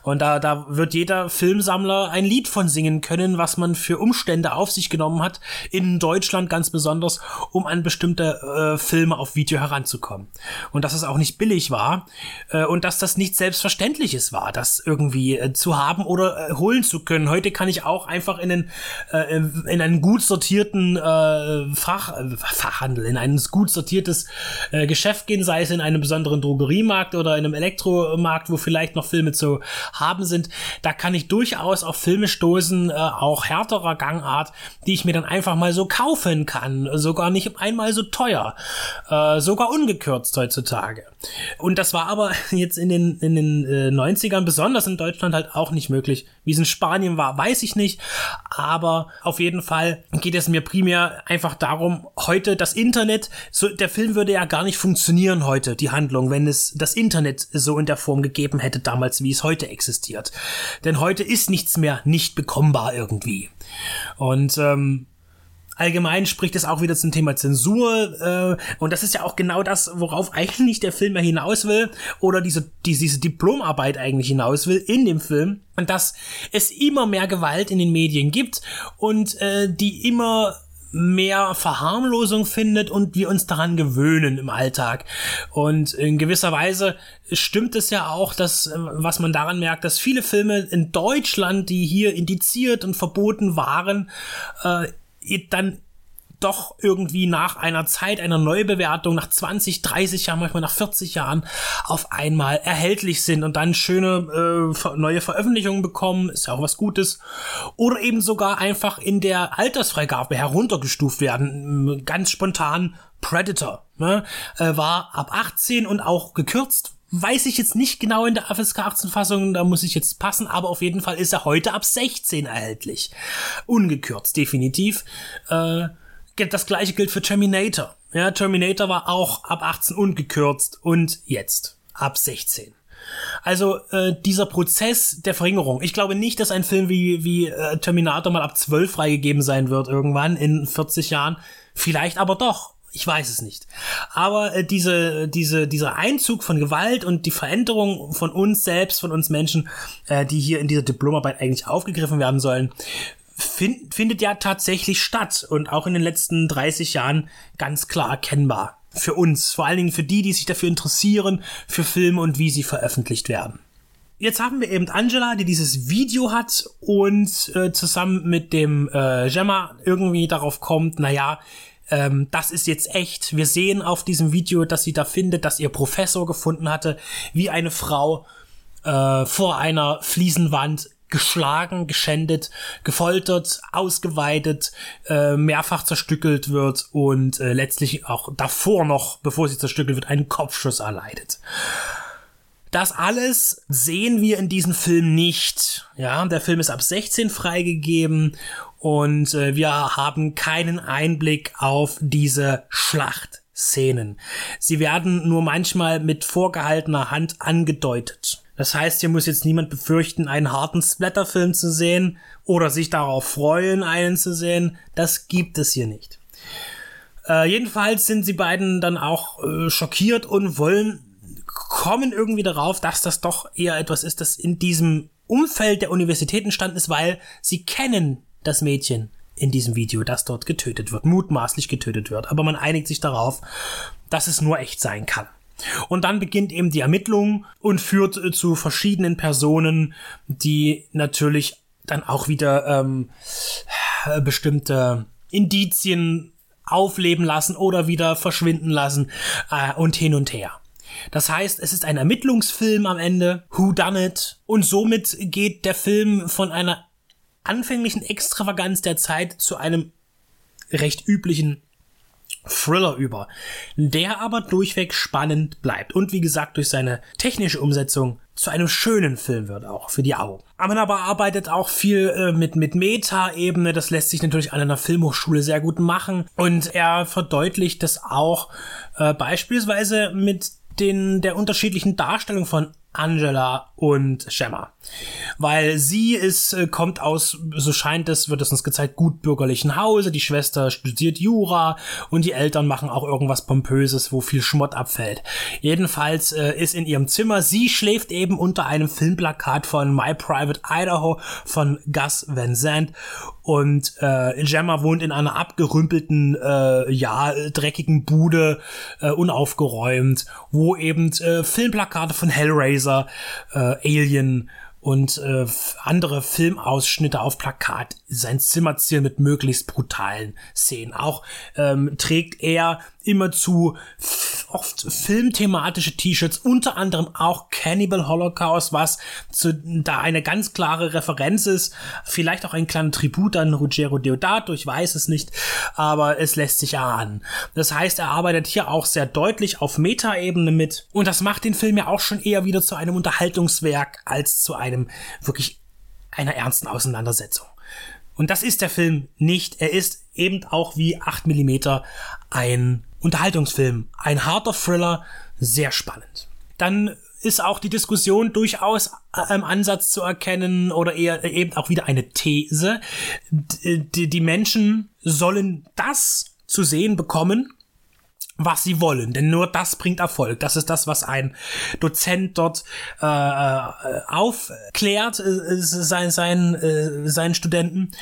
Und da, da wird jeder Filmsammler ein Lied von singen können, was man für Umstände auf sich genommen hat, in Deutschland ganz besonders, um an bestimmte äh, Filme auf Video heranzukommen und dass es auch nicht billig war äh, und dass das nicht selbstverständliches war, das irgendwie äh, zu haben oder äh, holen zu können. Heute kann ich auch einfach in einen, äh, in einen gut sortierten äh, Fach, äh, Fachhandel, in ein gut sortiertes äh, Geschäft gehen, sei es in einem besonderen Drogeriemarkt oder in einem Elektromarkt, wo vielleicht noch Filme zu haben sind. Da kann ich durchaus auf Filme stoßen, äh, auch härterer Gangart, die ich mir dann einfach mal so kaufen kann, sogar nicht einmal so teuer, äh, sogar ungekürzt heutzutage. Und das war aber jetzt in den, in den äh, 90ern, besonders in Deutschland, halt auch nicht möglich. Wie es in Spanien war, weiß ich nicht. Aber auf jeden Fall geht es mir primär einfach darum, heute das Internet, so, der Film würde ja gar nicht funktionieren heute, die Handlung, wenn es das Internet so in der Form gegeben hätte damals, wie es heute existiert. Denn heute ist nichts mehr nicht bekommbar irgendwie. Und ähm, Allgemein spricht es auch wieder zum Thema Zensur äh, und das ist ja auch genau das, worauf eigentlich der Film ja hinaus will oder diese, die, diese Diplomarbeit eigentlich hinaus will in dem Film und dass es immer mehr Gewalt in den Medien gibt und äh, die immer mehr Verharmlosung findet und wir uns daran gewöhnen im Alltag. Und in gewisser Weise stimmt es ja auch, dass, äh, was man daran merkt, dass viele Filme in Deutschland, die hier indiziert und verboten waren, äh, dann doch irgendwie nach einer Zeit einer Neubewertung, nach 20, 30 Jahren, manchmal nach 40 Jahren auf einmal erhältlich sind und dann schöne äh, neue Veröffentlichungen bekommen, ist ja auch was Gutes. Oder eben sogar einfach in der Altersfreigabe heruntergestuft werden. Ganz spontan Predator ne? äh, war ab 18 und auch gekürzt weiß ich jetzt nicht genau in der FSK 18 Fassung, da muss ich jetzt passen, aber auf jeden Fall ist er heute ab 16 erhältlich. Ungekürzt, definitiv. Äh, das gleiche gilt für Terminator. Ja, Terminator war auch ab 18 ungekürzt und jetzt ab 16. Also äh, dieser Prozess der Verringerung. Ich glaube nicht, dass ein Film wie, wie äh, Terminator mal ab 12 freigegeben sein wird irgendwann in 40 Jahren. Vielleicht aber doch. Ich weiß es nicht. Aber äh, diese, diese, dieser Einzug von Gewalt und die Veränderung von uns selbst, von uns Menschen, äh, die hier in dieser Diplomarbeit eigentlich aufgegriffen werden sollen, find, findet ja tatsächlich statt und auch in den letzten 30 Jahren ganz klar erkennbar. Für uns, vor allen Dingen für die, die sich dafür interessieren, für Filme und wie sie veröffentlicht werden. Jetzt haben wir eben Angela, die dieses Video hat und äh, zusammen mit dem äh, Gemma irgendwie darauf kommt, naja, ähm, das ist jetzt echt. Wir sehen auf diesem Video, dass sie da findet, dass ihr Professor gefunden hatte, wie eine Frau äh, vor einer Fliesenwand geschlagen, geschändet, gefoltert, ausgeweidet, äh, mehrfach zerstückelt wird und äh, letztlich auch davor noch, bevor sie zerstückelt wird, einen Kopfschuss erleidet. Das alles sehen wir in diesem Film nicht. Ja, der Film ist ab 16 freigegeben und äh, wir haben keinen Einblick auf diese Schlachtszenen. Sie werden nur manchmal mit vorgehaltener Hand angedeutet. Das heißt, hier muss jetzt niemand befürchten, einen harten Splatterfilm zu sehen oder sich darauf freuen, einen zu sehen. Das gibt es hier nicht. Äh, jedenfalls sind sie beiden dann auch äh, schockiert und wollen kommen irgendwie darauf, dass das doch eher etwas ist, das in diesem Umfeld der Universität entstanden ist, weil sie kennen das Mädchen in diesem Video, das dort getötet wird, mutmaßlich getötet wird. Aber man einigt sich darauf, dass es nur echt sein kann. Und dann beginnt eben die Ermittlung und führt äh, zu verschiedenen Personen, die natürlich dann auch wieder ähm, äh, bestimmte Indizien aufleben lassen oder wieder verschwinden lassen äh, und hin und her. Das heißt, es ist ein Ermittlungsfilm am Ende, Who Done It, und somit geht der Film von einer anfänglichen Extravaganz der Zeit zu einem recht üblichen Thriller über, der aber durchweg spannend bleibt und wie gesagt durch seine technische Umsetzung zu einem schönen Film wird auch für die Augen. Aber aber arbeitet auch viel äh, mit mit Meta-Ebene, das lässt sich natürlich an einer Filmhochschule sehr gut machen. Und er verdeutlicht das auch äh, beispielsweise mit den der unterschiedlichen Darstellung von Angela und Gemma. Weil sie ist, äh, kommt aus, so scheint es, wird es uns gezeigt, gut bürgerlichen Hause, die Schwester studiert Jura und die Eltern machen auch irgendwas Pompöses, wo viel Schmott abfällt. Jedenfalls äh, ist in ihrem Zimmer, sie schläft eben unter einem Filmplakat von My Private Idaho von Gus Van Sant und äh, Gemma wohnt in einer abgerümpelten, äh, ja, dreckigen Bude, äh, unaufgeräumt, wo eben äh, Filmplakate von Hellraiser, äh, Alien und äh, andere Filmausschnitte auf Plakat sein Zimmer ziehen mit möglichst brutalen Szenen. Auch ähm, trägt er immer zu oft filmthematische T-Shirts, unter anderem auch Cannibal Holocaust, was zu, da eine ganz klare Referenz ist, vielleicht auch ein kleiner Tribut an Ruggero Deodato, ich weiß es nicht, aber es lässt sich erahnen. Das heißt, er arbeitet hier auch sehr deutlich auf Metaebene mit und das macht den Film ja auch schon eher wieder zu einem Unterhaltungswerk als zu einem wirklich einer ernsten Auseinandersetzung. Und das ist der Film nicht. Er ist eben auch wie 8 mm ein Unterhaltungsfilm, ein harter Thriller, sehr spannend. Dann ist auch die Diskussion durchaus im Ansatz zu erkennen oder eher eben auch wieder eine These. Die, die Menschen sollen das zu sehen bekommen, was sie wollen, denn nur das bringt Erfolg. Das ist das, was ein Dozent dort äh, äh aufklärt, äh, sein, sein, äh, seinen Studenten,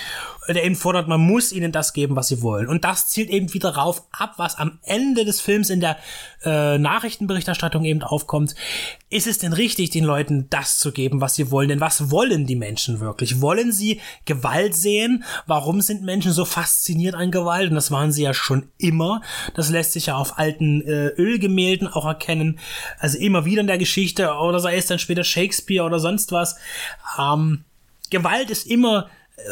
der ihnen fordert, man muss ihnen das geben, was sie wollen. Und das zielt eben wieder darauf ab, was am Ende des Films in der äh, Nachrichtenberichterstattung eben aufkommt. Ist es denn richtig, den Leuten das zu geben, was sie wollen? Denn was wollen die Menschen wirklich? Wollen sie Gewalt sehen? Warum sind Menschen so fasziniert an Gewalt? Und das waren sie ja schon immer. Das lässt sich ja auf alten äh, Ölgemälden auch erkennen. Also immer wieder in der Geschichte, oder sei es dann später Shakespeare oder sonst was. Ähm, Gewalt ist immer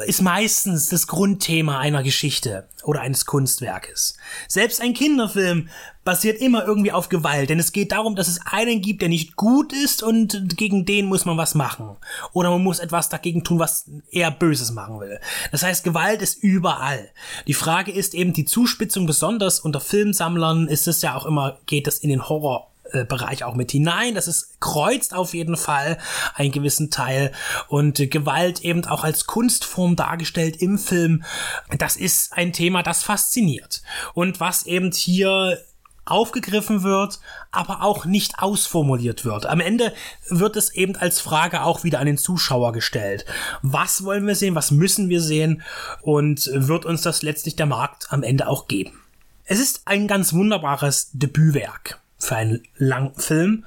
ist meistens das Grundthema einer Geschichte oder eines Kunstwerkes. Selbst ein Kinderfilm basiert immer irgendwie auf Gewalt, denn es geht darum, dass es einen gibt, der nicht gut ist und gegen den muss man was machen. Oder man muss etwas dagegen tun, was er Böses machen will. Das heißt, Gewalt ist überall. Die Frage ist eben die Zuspitzung, besonders unter Filmsammlern ist es ja auch immer, geht es in den Horror äh, Bereich auch mit hinein. Das ist kreuzt auf jeden Fall einen gewissen Teil und äh, Gewalt eben auch als Kunstform dargestellt im Film. Das ist ein Thema, das fasziniert und was eben hier aufgegriffen wird, aber auch nicht ausformuliert wird. Am Ende wird es eben als Frage auch wieder an den Zuschauer gestellt. Was wollen wir sehen? Was müssen wir sehen? Und wird uns das letztlich der Markt am Ende auch geben? Es ist ein ganz wunderbares Debütwerk für einen Langfilm.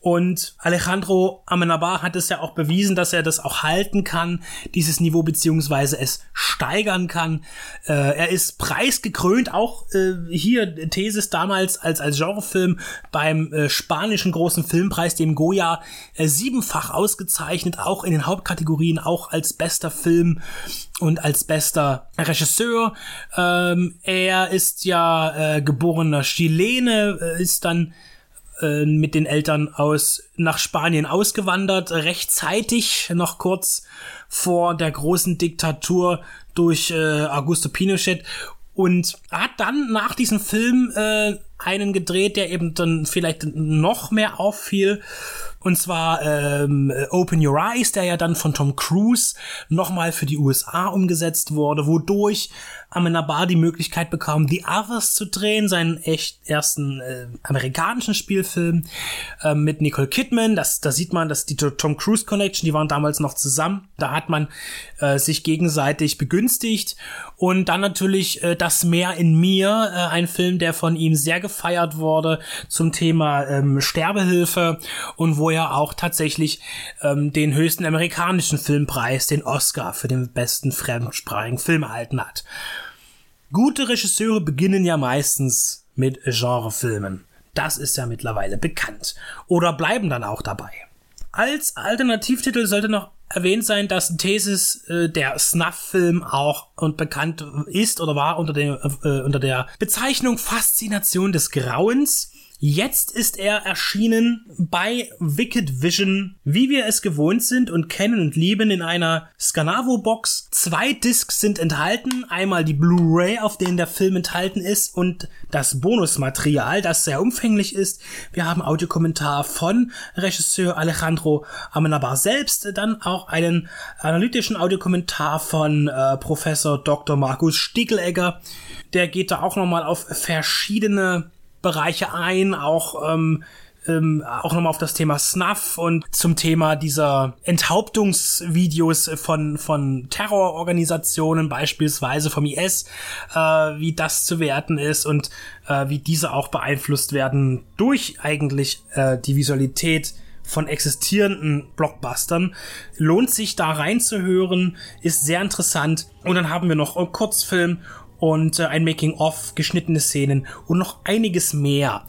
Und Alejandro Amenabar hat es ja auch bewiesen, dass er das auch halten kann, dieses Niveau, beziehungsweise es steigern kann. Äh, er ist preisgekrönt, auch äh, hier Thesis damals als, als Genrefilm beim äh, spanischen großen Filmpreis, dem Goya, äh, siebenfach ausgezeichnet, auch in den Hauptkategorien, auch als bester Film und als bester Regisseur. Ähm, er ist ja äh, geborener Chilene, äh, ist dann äh, mit den Eltern aus nach Spanien ausgewandert, rechtzeitig noch kurz vor der großen Diktatur durch äh, Augusto Pinochet und hat dann nach diesem Film äh, einen gedreht, der eben dann vielleicht noch mehr auffiel. Und zwar ähm, Open Your Eyes, der ja dann von Tom Cruise nochmal für die USA umgesetzt wurde, wodurch Amenabar die Möglichkeit bekam, The Others zu drehen, seinen echt ersten äh, amerikanischen Spielfilm äh, mit Nicole Kidman. Das, da sieht man, dass die Tom Cruise Connection, die waren damals noch zusammen. Da hat man äh, sich gegenseitig begünstigt. Und dann natürlich äh, Das Meer in mir, äh, ein Film, der von ihm sehr gefeiert wurde zum Thema ähm, Sterbehilfe und wo er auch tatsächlich ähm, den höchsten amerikanischen Filmpreis, den Oscar für den besten fremdsprachigen Film erhalten hat. Gute Regisseure beginnen ja meistens mit Genrefilmen. Das ist ja mittlerweile bekannt. Oder bleiben dann auch dabei. Als Alternativtitel sollte noch erwähnt sein, dass Thesis äh, der Snuff-Film auch und bekannt ist oder war unter, dem, äh, unter der Bezeichnung Faszination des Grauens. Jetzt ist er erschienen bei Wicked Vision, wie wir es gewohnt sind und kennen und lieben in einer Scanavo-Box. Zwei Discs sind enthalten, einmal die Blu-ray, auf denen der Film enthalten ist und das Bonusmaterial, das sehr umfänglich ist. Wir haben Audiokommentar von Regisseur Alejandro Amenabar selbst, dann auch einen analytischen Audiokommentar von äh, Professor Dr. Markus Stiegelegger. Der geht da auch nochmal auf verschiedene Bereiche ein, auch ähm, ähm, auch nochmal auf das Thema Snuff und zum Thema dieser Enthauptungsvideos von, von Terrororganisationen, beispielsweise vom IS, äh, wie das zu werten ist und äh, wie diese auch beeinflusst werden durch eigentlich äh, die Visualität von existierenden Blockbustern. Lohnt sich da reinzuhören, ist sehr interessant. Und dann haben wir noch einen Kurzfilm und äh, ein Making-of, geschnittene Szenen und noch einiges mehr.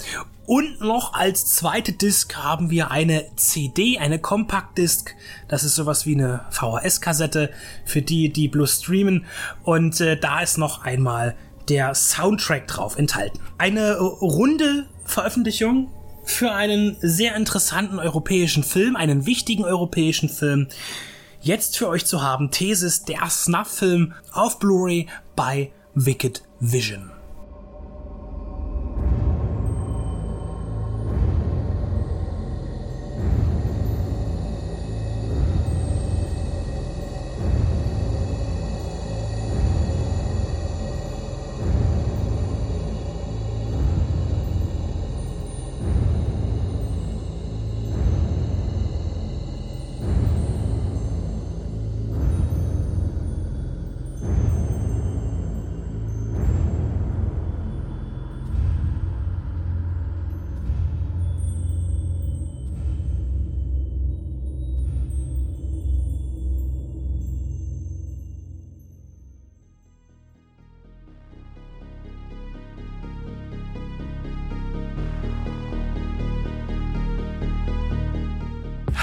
Und noch als zweite Disc haben wir eine CD, eine Compact Disc. Das ist sowas wie eine VHS-Kassette für die, die bloß streamen. Und äh, da ist noch einmal der Soundtrack drauf enthalten. Eine äh, runde Veröffentlichung für einen sehr interessanten europäischen Film, einen wichtigen europäischen Film. Jetzt für euch zu haben, Thesis, der Snuff-Film auf Blu-ray bei Wicked Vision.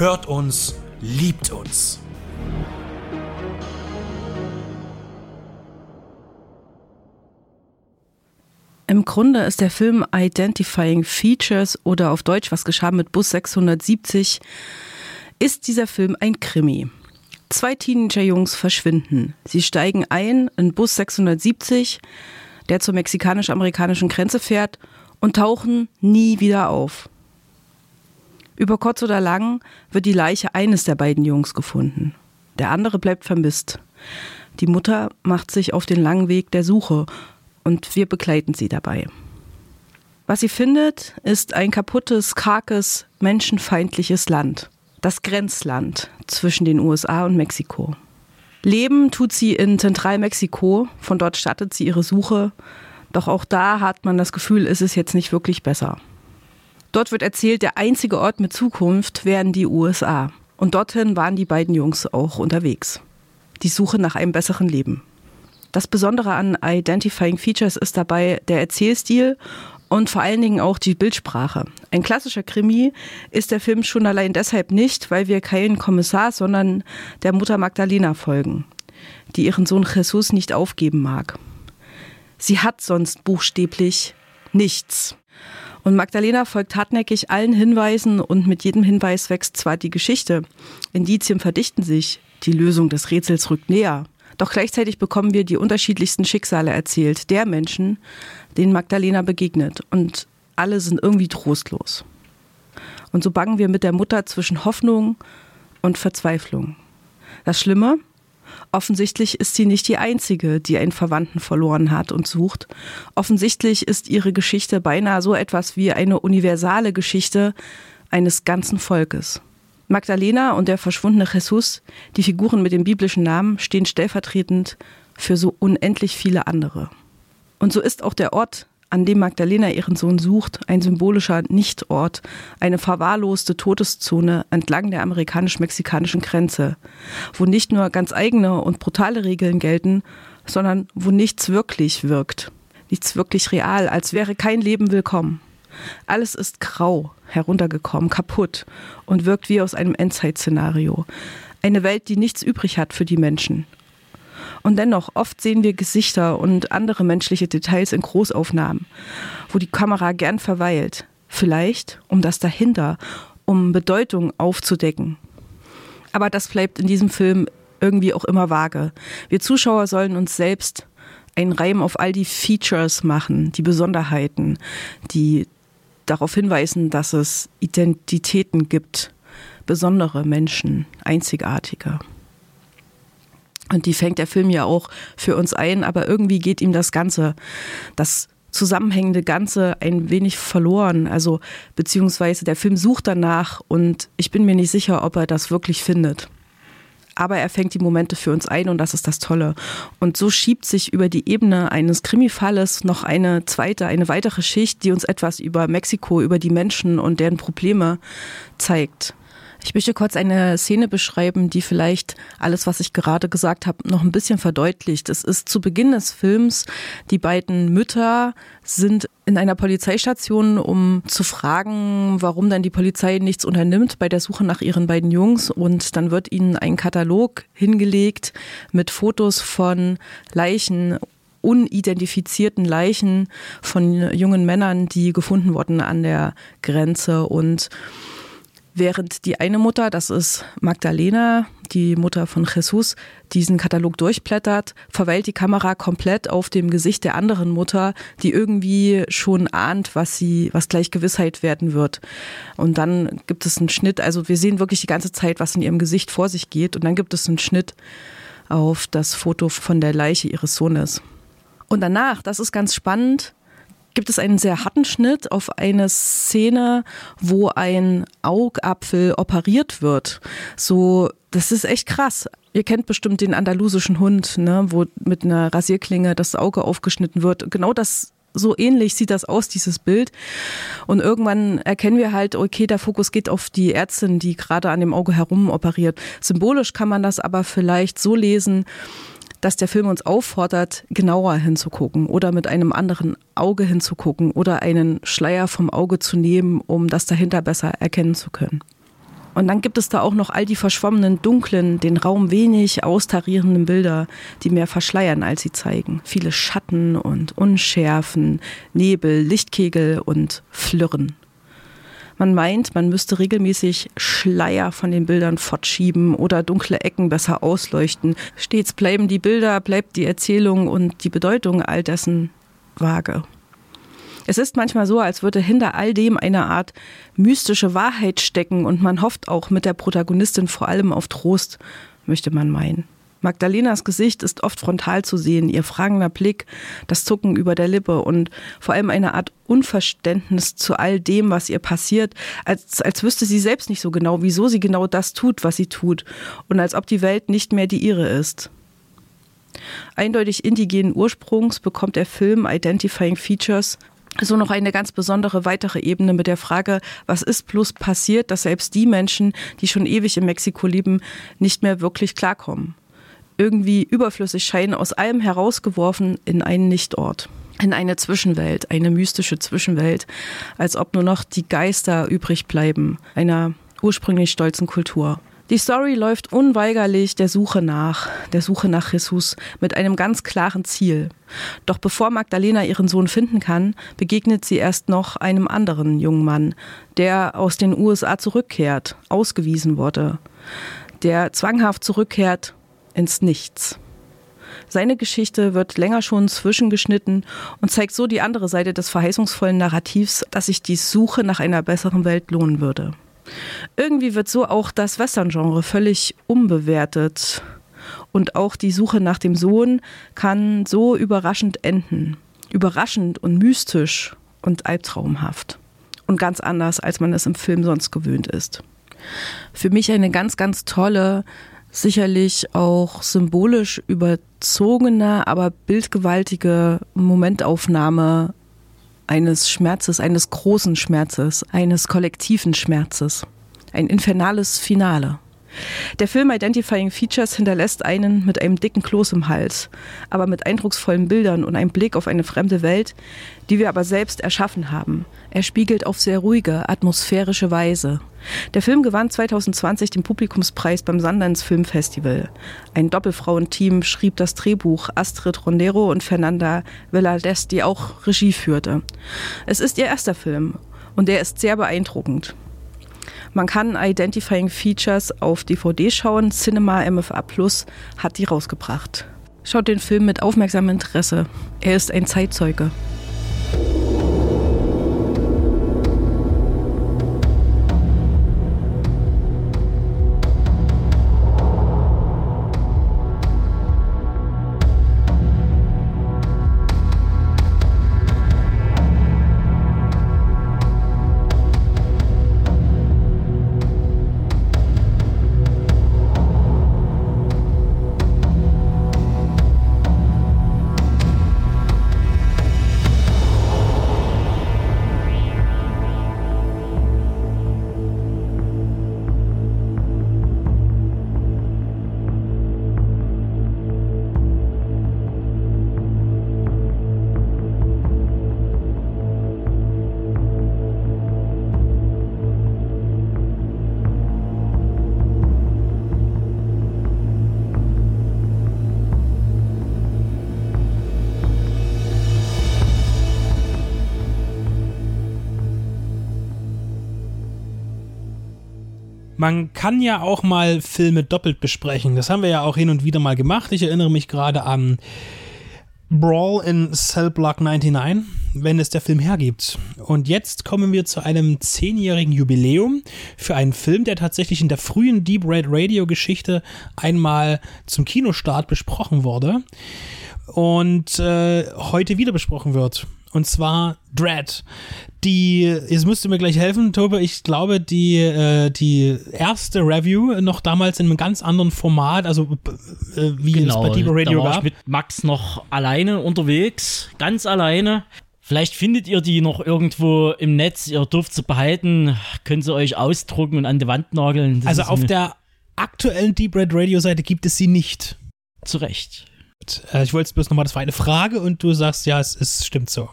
hört uns, liebt uns. Im Grunde ist der Film Identifying Features oder auf Deutsch Was geschah mit Bus 670, ist dieser Film ein Krimi. Zwei Teenager-Jungs verschwinden. Sie steigen ein in Bus 670, der zur mexikanisch-amerikanischen Grenze fährt, und tauchen nie wieder auf. Über kurz oder lang wird die Leiche eines der beiden Jungs gefunden. Der andere bleibt vermisst. Die Mutter macht sich auf den langen Weg der Suche und wir begleiten sie dabei. Was sie findet, ist ein kaputtes, karkes, menschenfeindliches Land. Das Grenzland zwischen den USA und Mexiko. Leben tut sie in Zentralmexiko, von dort startet sie ihre Suche, doch auch da hat man das Gefühl, ist es jetzt nicht wirklich besser. Dort wird erzählt, der einzige Ort mit Zukunft wären die USA. Und dorthin waren die beiden Jungs auch unterwegs. Die Suche nach einem besseren Leben. Das Besondere an Identifying Features ist dabei der Erzählstil und vor allen Dingen auch die Bildsprache. Ein klassischer Krimi ist der Film schon allein deshalb nicht, weil wir keinen Kommissar, sondern der Mutter Magdalena folgen, die ihren Sohn Jesus nicht aufgeben mag. Sie hat sonst buchstäblich nichts. Und Magdalena folgt hartnäckig allen Hinweisen und mit jedem Hinweis wächst zwar die Geschichte. Indizien verdichten sich, die Lösung des Rätsels rückt näher. Doch gleichzeitig bekommen wir die unterschiedlichsten Schicksale erzählt, der Menschen, denen Magdalena begegnet. Und alle sind irgendwie trostlos. Und so bangen wir mit der Mutter zwischen Hoffnung und Verzweiflung. Das Schlimme, Offensichtlich ist sie nicht die Einzige, die einen Verwandten verloren hat und sucht. Offensichtlich ist ihre Geschichte beinahe so etwas wie eine universale Geschichte eines ganzen Volkes. Magdalena und der verschwundene Jesus, die Figuren mit dem biblischen Namen, stehen stellvertretend für so unendlich viele andere. Und so ist auch der Ort, an dem Magdalena ihren Sohn sucht, ein symbolischer Nichtort, eine verwahrloste Todeszone entlang der amerikanisch-mexikanischen Grenze, wo nicht nur ganz eigene und brutale Regeln gelten, sondern wo nichts wirklich wirkt, nichts wirklich real, als wäre kein Leben willkommen. Alles ist grau, heruntergekommen, kaputt und wirkt wie aus einem Endzeit-Szenario. Eine Welt, die nichts übrig hat für die Menschen, und dennoch, oft sehen wir Gesichter und andere menschliche Details in Großaufnahmen, wo die Kamera gern verweilt. Vielleicht, um das dahinter, um Bedeutung aufzudecken. Aber das bleibt in diesem Film irgendwie auch immer vage. Wir Zuschauer sollen uns selbst einen Reim auf all die Features machen, die Besonderheiten, die darauf hinweisen, dass es Identitäten gibt, besondere Menschen, einzigartige. Und die fängt der Film ja auch für uns ein, aber irgendwie geht ihm das Ganze, das zusammenhängende Ganze ein wenig verloren. Also beziehungsweise der Film sucht danach und ich bin mir nicht sicher, ob er das wirklich findet. Aber er fängt die Momente für uns ein und das ist das Tolle. Und so schiebt sich über die Ebene eines Krimifalles noch eine zweite, eine weitere Schicht, die uns etwas über Mexiko, über die Menschen und deren Probleme zeigt. Ich möchte kurz eine Szene beschreiben, die vielleicht alles, was ich gerade gesagt habe, noch ein bisschen verdeutlicht. Es ist zu Beginn des Films, die beiden Mütter sind in einer Polizeistation, um zu fragen, warum dann die Polizei nichts unternimmt bei der Suche nach ihren beiden Jungs. Und dann wird ihnen ein Katalog hingelegt mit Fotos von Leichen unidentifizierten Leichen von jungen Männern, die gefunden wurden an der Grenze und Während die eine Mutter, das ist Magdalena, die Mutter von Jesus, diesen Katalog durchblättert, verweilt die Kamera komplett auf dem Gesicht der anderen Mutter, die irgendwie schon ahnt, was sie, was gleich Gewissheit werden wird. Und dann gibt es einen Schnitt, also wir sehen wirklich die ganze Zeit, was in ihrem Gesicht vor sich geht. Und dann gibt es einen Schnitt auf das Foto von der Leiche ihres Sohnes. Und danach, das ist ganz spannend, gibt es einen sehr harten Schnitt auf eine Szene, wo ein Augapfel operiert wird. So, das ist echt krass. Ihr kennt bestimmt den andalusischen Hund, ne, wo mit einer Rasierklinge das Auge aufgeschnitten wird. Genau das so ähnlich sieht das aus, dieses Bild. Und irgendwann erkennen wir halt, okay, der Fokus geht auf die Ärztin, die gerade an dem Auge herum operiert. Symbolisch kann man das aber vielleicht so lesen, dass der Film uns auffordert, genauer hinzugucken oder mit einem anderen Auge hinzugucken oder einen Schleier vom Auge zu nehmen, um das dahinter besser erkennen zu können. Und dann gibt es da auch noch all die verschwommenen, dunklen, den Raum wenig austarierenden Bilder, die mehr verschleiern, als sie zeigen. Viele Schatten und Unschärfen, Nebel, Lichtkegel und Flirren. Man meint, man müsste regelmäßig Schleier von den Bildern fortschieben oder dunkle Ecken besser ausleuchten. Stets bleiben die Bilder, bleibt die Erzählung und die Bedeutung all dessen vage. Es ist manchmal so, als würde hinter all dem eine Art mystische Wahrheit stecken und man hofft auch mit der Protagonistin vor allem auf Trost, möchte man meinen. Magdalenas Gesicht ist oft frontal zu sehen, ihr fragender Blick, das Zucken über der Lippe und vor allem eine Art Unverständnis zu all dem, was ihr passiert, als, als wüsste sie selbst nicht so genau, wieso sie genau das tut, was sie tut und als ob die Welt nicht mehr die ihre ist. Eindeutig indigenen Ursprungs bekommt der Film Identifying Features so noch eine ganz besondere weitere Ebene mit der Frage, was ist bloß passiert, dass selbst die Menschen, die schon ewig in Mexiko leben, nicht mehr wirklich klarkommen irgendwie überflüssig scheinen, aus allem herausgeworfen in einen Nichtort in eine Zwischenwelt, eine mystische Zwischenwelt, als ob nur noch die Geister übrig bleiben, einer ursprünglich stolzen Kultur. Die Story läuft unweigerlich der Suche nach, der Suche nach Jesus mit einem ganz klaren Ziel. Doch bevor Magdalena ihren Sohn finden kann, begegnet sie erst noch einem anderen jungen Mann, der aus den USA zurückkehrt, ausgewiesen wurde, der zwanghaft zurückkehrt ins Nichts. Seine Geschichte wird länger schon zwischengeschnitten und zeigt so die andere Seite des verheißungsvollen Narrativs, dass sich die Suche nach einer besseren Welt lohnen würde. Irgendwie wird so auch das Western-Genre völlig umbewertet. Und auch die Suche nach dem Sohn kann so überraschend enden. Überraschend und mystisch und albtraumhaft. Und ganz anders, als man es im Film sonst gewöhnt ist. Für mich eine ganz, ganz tolle, sicherlich auch symbolisch überzogene, aber bildgewaltige Momentaufnahme eines Schmerzes, eines großen Schmerzes, eines kollektiven Schmerzes. Ein infernales Finale. Der Film Identifying Features hinterlässt einen mit einem dicken Kloß im Hals, aber mit eindrucksvollen Bildern und einem Blick auf eine fremde Welt, die wir aber selbst erschaffen haben. Er spiegelt auf sehr ruhige, atmosphärische Weise. Der Film gewann 2020 den Publikumspreis beim Sundance Film Festival. Ein Doppelfrauenteam schrieb das Drehbuch Astrid Rondero und Fernanda Velades, die auch Regie führte. Es ist ihr erster Film und er ist sehr beeindruckend. Man kann Identifying Features auf DVD schauen. Cinema MFA Plus hat die rausgebracht. Schaut den Film mit aufmerksamem Interesse. Er ist ein Zeitzeuge. Man kann ja auch mal Filme doppelt besprechen. Das haben wir ja auch hin und wieder mal gemacht. Ich erinnere mich gerade an Brawl in Cell Block 99, wenn es der Film hergibt. Und jetzt kommen wir zu einem zehnjährigen Jubiläum für einen Film, der tatsächlich in der frühen Deep Red Radio Geschichte einmal zum Kinostart besprochen wurde und äh, heute wieder besprochen wird. Und zwar Dread. Die, jetzt musst du mir gleich helfen, Tobe. Ich glaube, die, äh, die erste Review noch damals in einem ganz anderen Format, also äh, wie genau, es bei Deeper Radio da war gab. ich mit Max noch alleine unterwegs, ganz alleine. Vielleicht findet ihr die noch irgendwo im Netz, ihr dürft sie behalten, könnt sie euch ausdrucken und an die Wand nageln. Das Also auf der aktuellen Deep Red Radio Seite gibt es sie nicht. Zu Recht. Äh, ich wollte bloß nochmal, das war eine Frage und du sagst, ja, es, es stimmt so.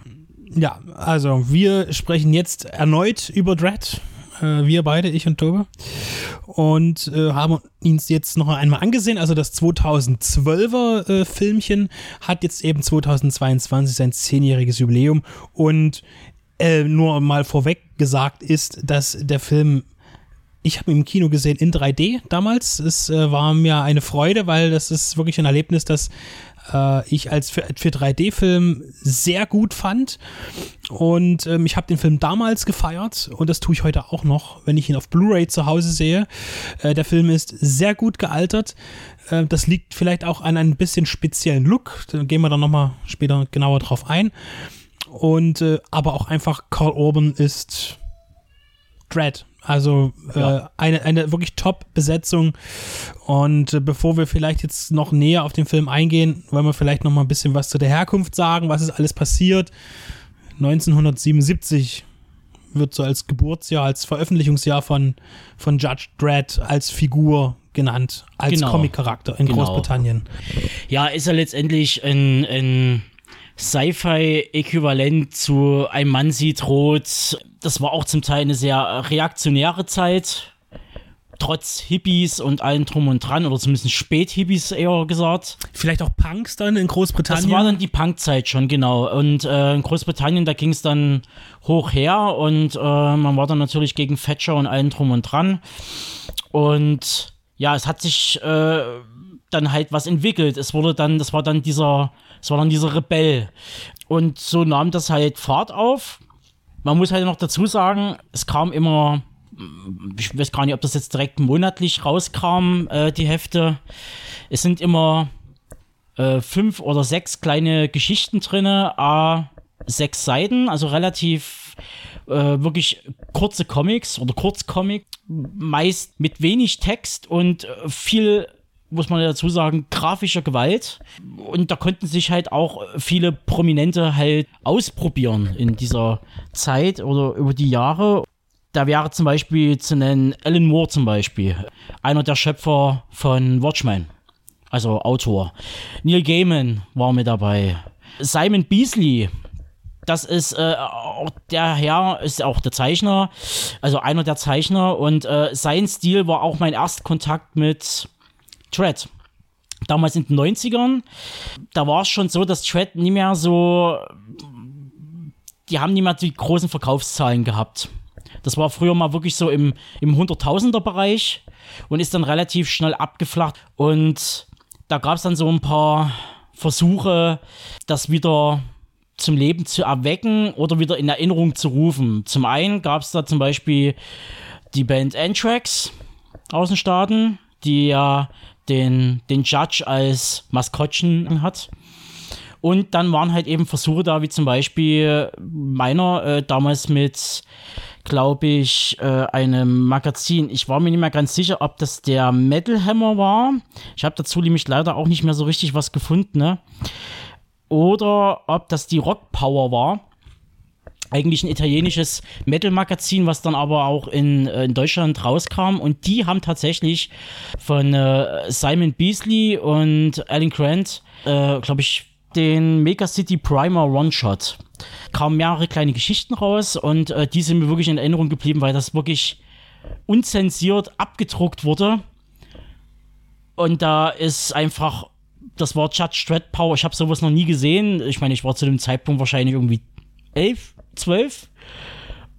Ja, also wir sprechen jetzt erneut über Dread. Äh, wir beide, ich und Tobe. Und äh, haben uns jetzt noch einmal angesehen. Also das 2012er äh, Filmchen hat jetzt eben 2022 sein zehnjähriges Jubiläum. Und äh, nur mal vorweg gesagt ist, dass der Film ich habe ihn im Kino gesehen in 3D damals. Es äh, war mir eine Freude, weil das ist wirklich ein Erlebnis, das äh, ich als für, für 3D-Film sehr gut fand. Und ähm, ich habe den Film damals gefeiert und das tue ich heute auch noch, wenn ich ihn auf Blu-ray zu Hause sehe. Äh, der Film ist sehr gut gealtert. Äh, das liegt vielleicht auch an einem bisschen speziellen Look. Da gehen wir dann nochmal später genauer drauf ein. Und äh, aber auch einfach Carl Urban ist Dread. Also äh, Ja. eine, eine wirklich Top-Besetzung. Und äh, bevor wir vielleicht jetzt noch näher auf den Film eingehen, wollen wir vielleicht noch mal ein bisschen was zu der Herkunft sagen, was ist alles passiert. 1977 wird so als Geburtsjahr, als Veröffentlichungsjahr von, von Judge Dredd als Figur genannt, als Genau. Comic-Charakter in Genau. Großbritannien. Ja, ist ja letztendlich ein, ein Sci-Fi-Äquivalent zu Ein Mann sieht rot. Das war auch zum Teil eine sehr reaktionäre Zeit. Trotz Hippies und allem drum und dran, oder zumindest Spät-Hippies eher gesagt. Vielleicht auch Punks dann in Großbritannien. Das war dann die Punkzeit schon, genau. Und äh, in Großbritannien, da ging es dann hoch her und äh, man war dann natürlich gegen Thatcher und allen drum und dran. Und ja, es hat sich äh, dann halt was entwickelt. Es wurde dann, das war dann dieser, es war dann dieser Rebell. Und so nahm das halt Fahrt auf. Man muss halt noch dazu sagen, es kam immer, ich weiß gar nicht, ob das jetzt direkt monatlich rauskam, äh, die Hefte. Es sind immer äh, fünf oder sechs kleine Geschichten drinne, a sechs Seiten, also relativ äh, wirklich kurze Comics oder Kurzcomic, meist mit wenig Text und äh, viel muss man dazu sagen, grafischer Gewalt. Und da konnten sich halt auch viele Prominente halt ausprobieren in dieser Zeit oder über die Jahre. Da wäre zum Beispiel zu nennen Alan Moore zum Beispiel, einer der Schöpfer von Watchmen, also Autor. Neil Gaiman war mit dabei. Simon Beasley, das ist äh, auch der Herr, ist auch der Zeichner, also einer der Zeichner und äh, sein Stil war auch mein Erstkontakt mit Tread. Damals in den 90ern, da war es schon so, dass Tread nicht mehr so, die haben nicht mehr die großen Verkaufszahlen gehabt. Das war früher mal wirklich so im, im Hunderttausender Bereich und ist dann relativ schnell abgeflacht. Und da gab es dann so ein paar Versuche, das wieder zum Leben zu erwecken oder wieder in Erinnerung zu rufen. Zum einen gab es da zum Beispiel die Band Anthrax aus den Staaten, die ja den, den Judge als Maskottchen hat. Und dann waren halt eben Versuche da, wie zum Beispiel meiner äh, damals mit, glaube ich, äh, einem Magazin. Ich war mir nicht mehr ganz sicher, ob das der Metal Hammer war. Ich habe dazu nämlich leider auch nicht mehr so richtig was gefunden. Ne? Oder ob das die Rock Power war eigentlich ein italienisches Metal-Magazin, was dann aber auch in, äh, in Deutschland rauskam. Und die haben tatsächlich von äh, Simon Beasley und Alan Grant, äh, glaube ich, den Mega City Primer One-Shot. Kamen mehrere kleine Geschichten raus und äh, die sind mir wirklich in Erinnerung geblieben, weil das wirklich unzensiert abgedruckt wurde. Und da ist einfach das Wort Judge Dread Power, ich habe sowas noch nie gesehen. Ich meine, ich war zu dem Zeitpunkt wahrscheinlich irgendwie elf, zwölf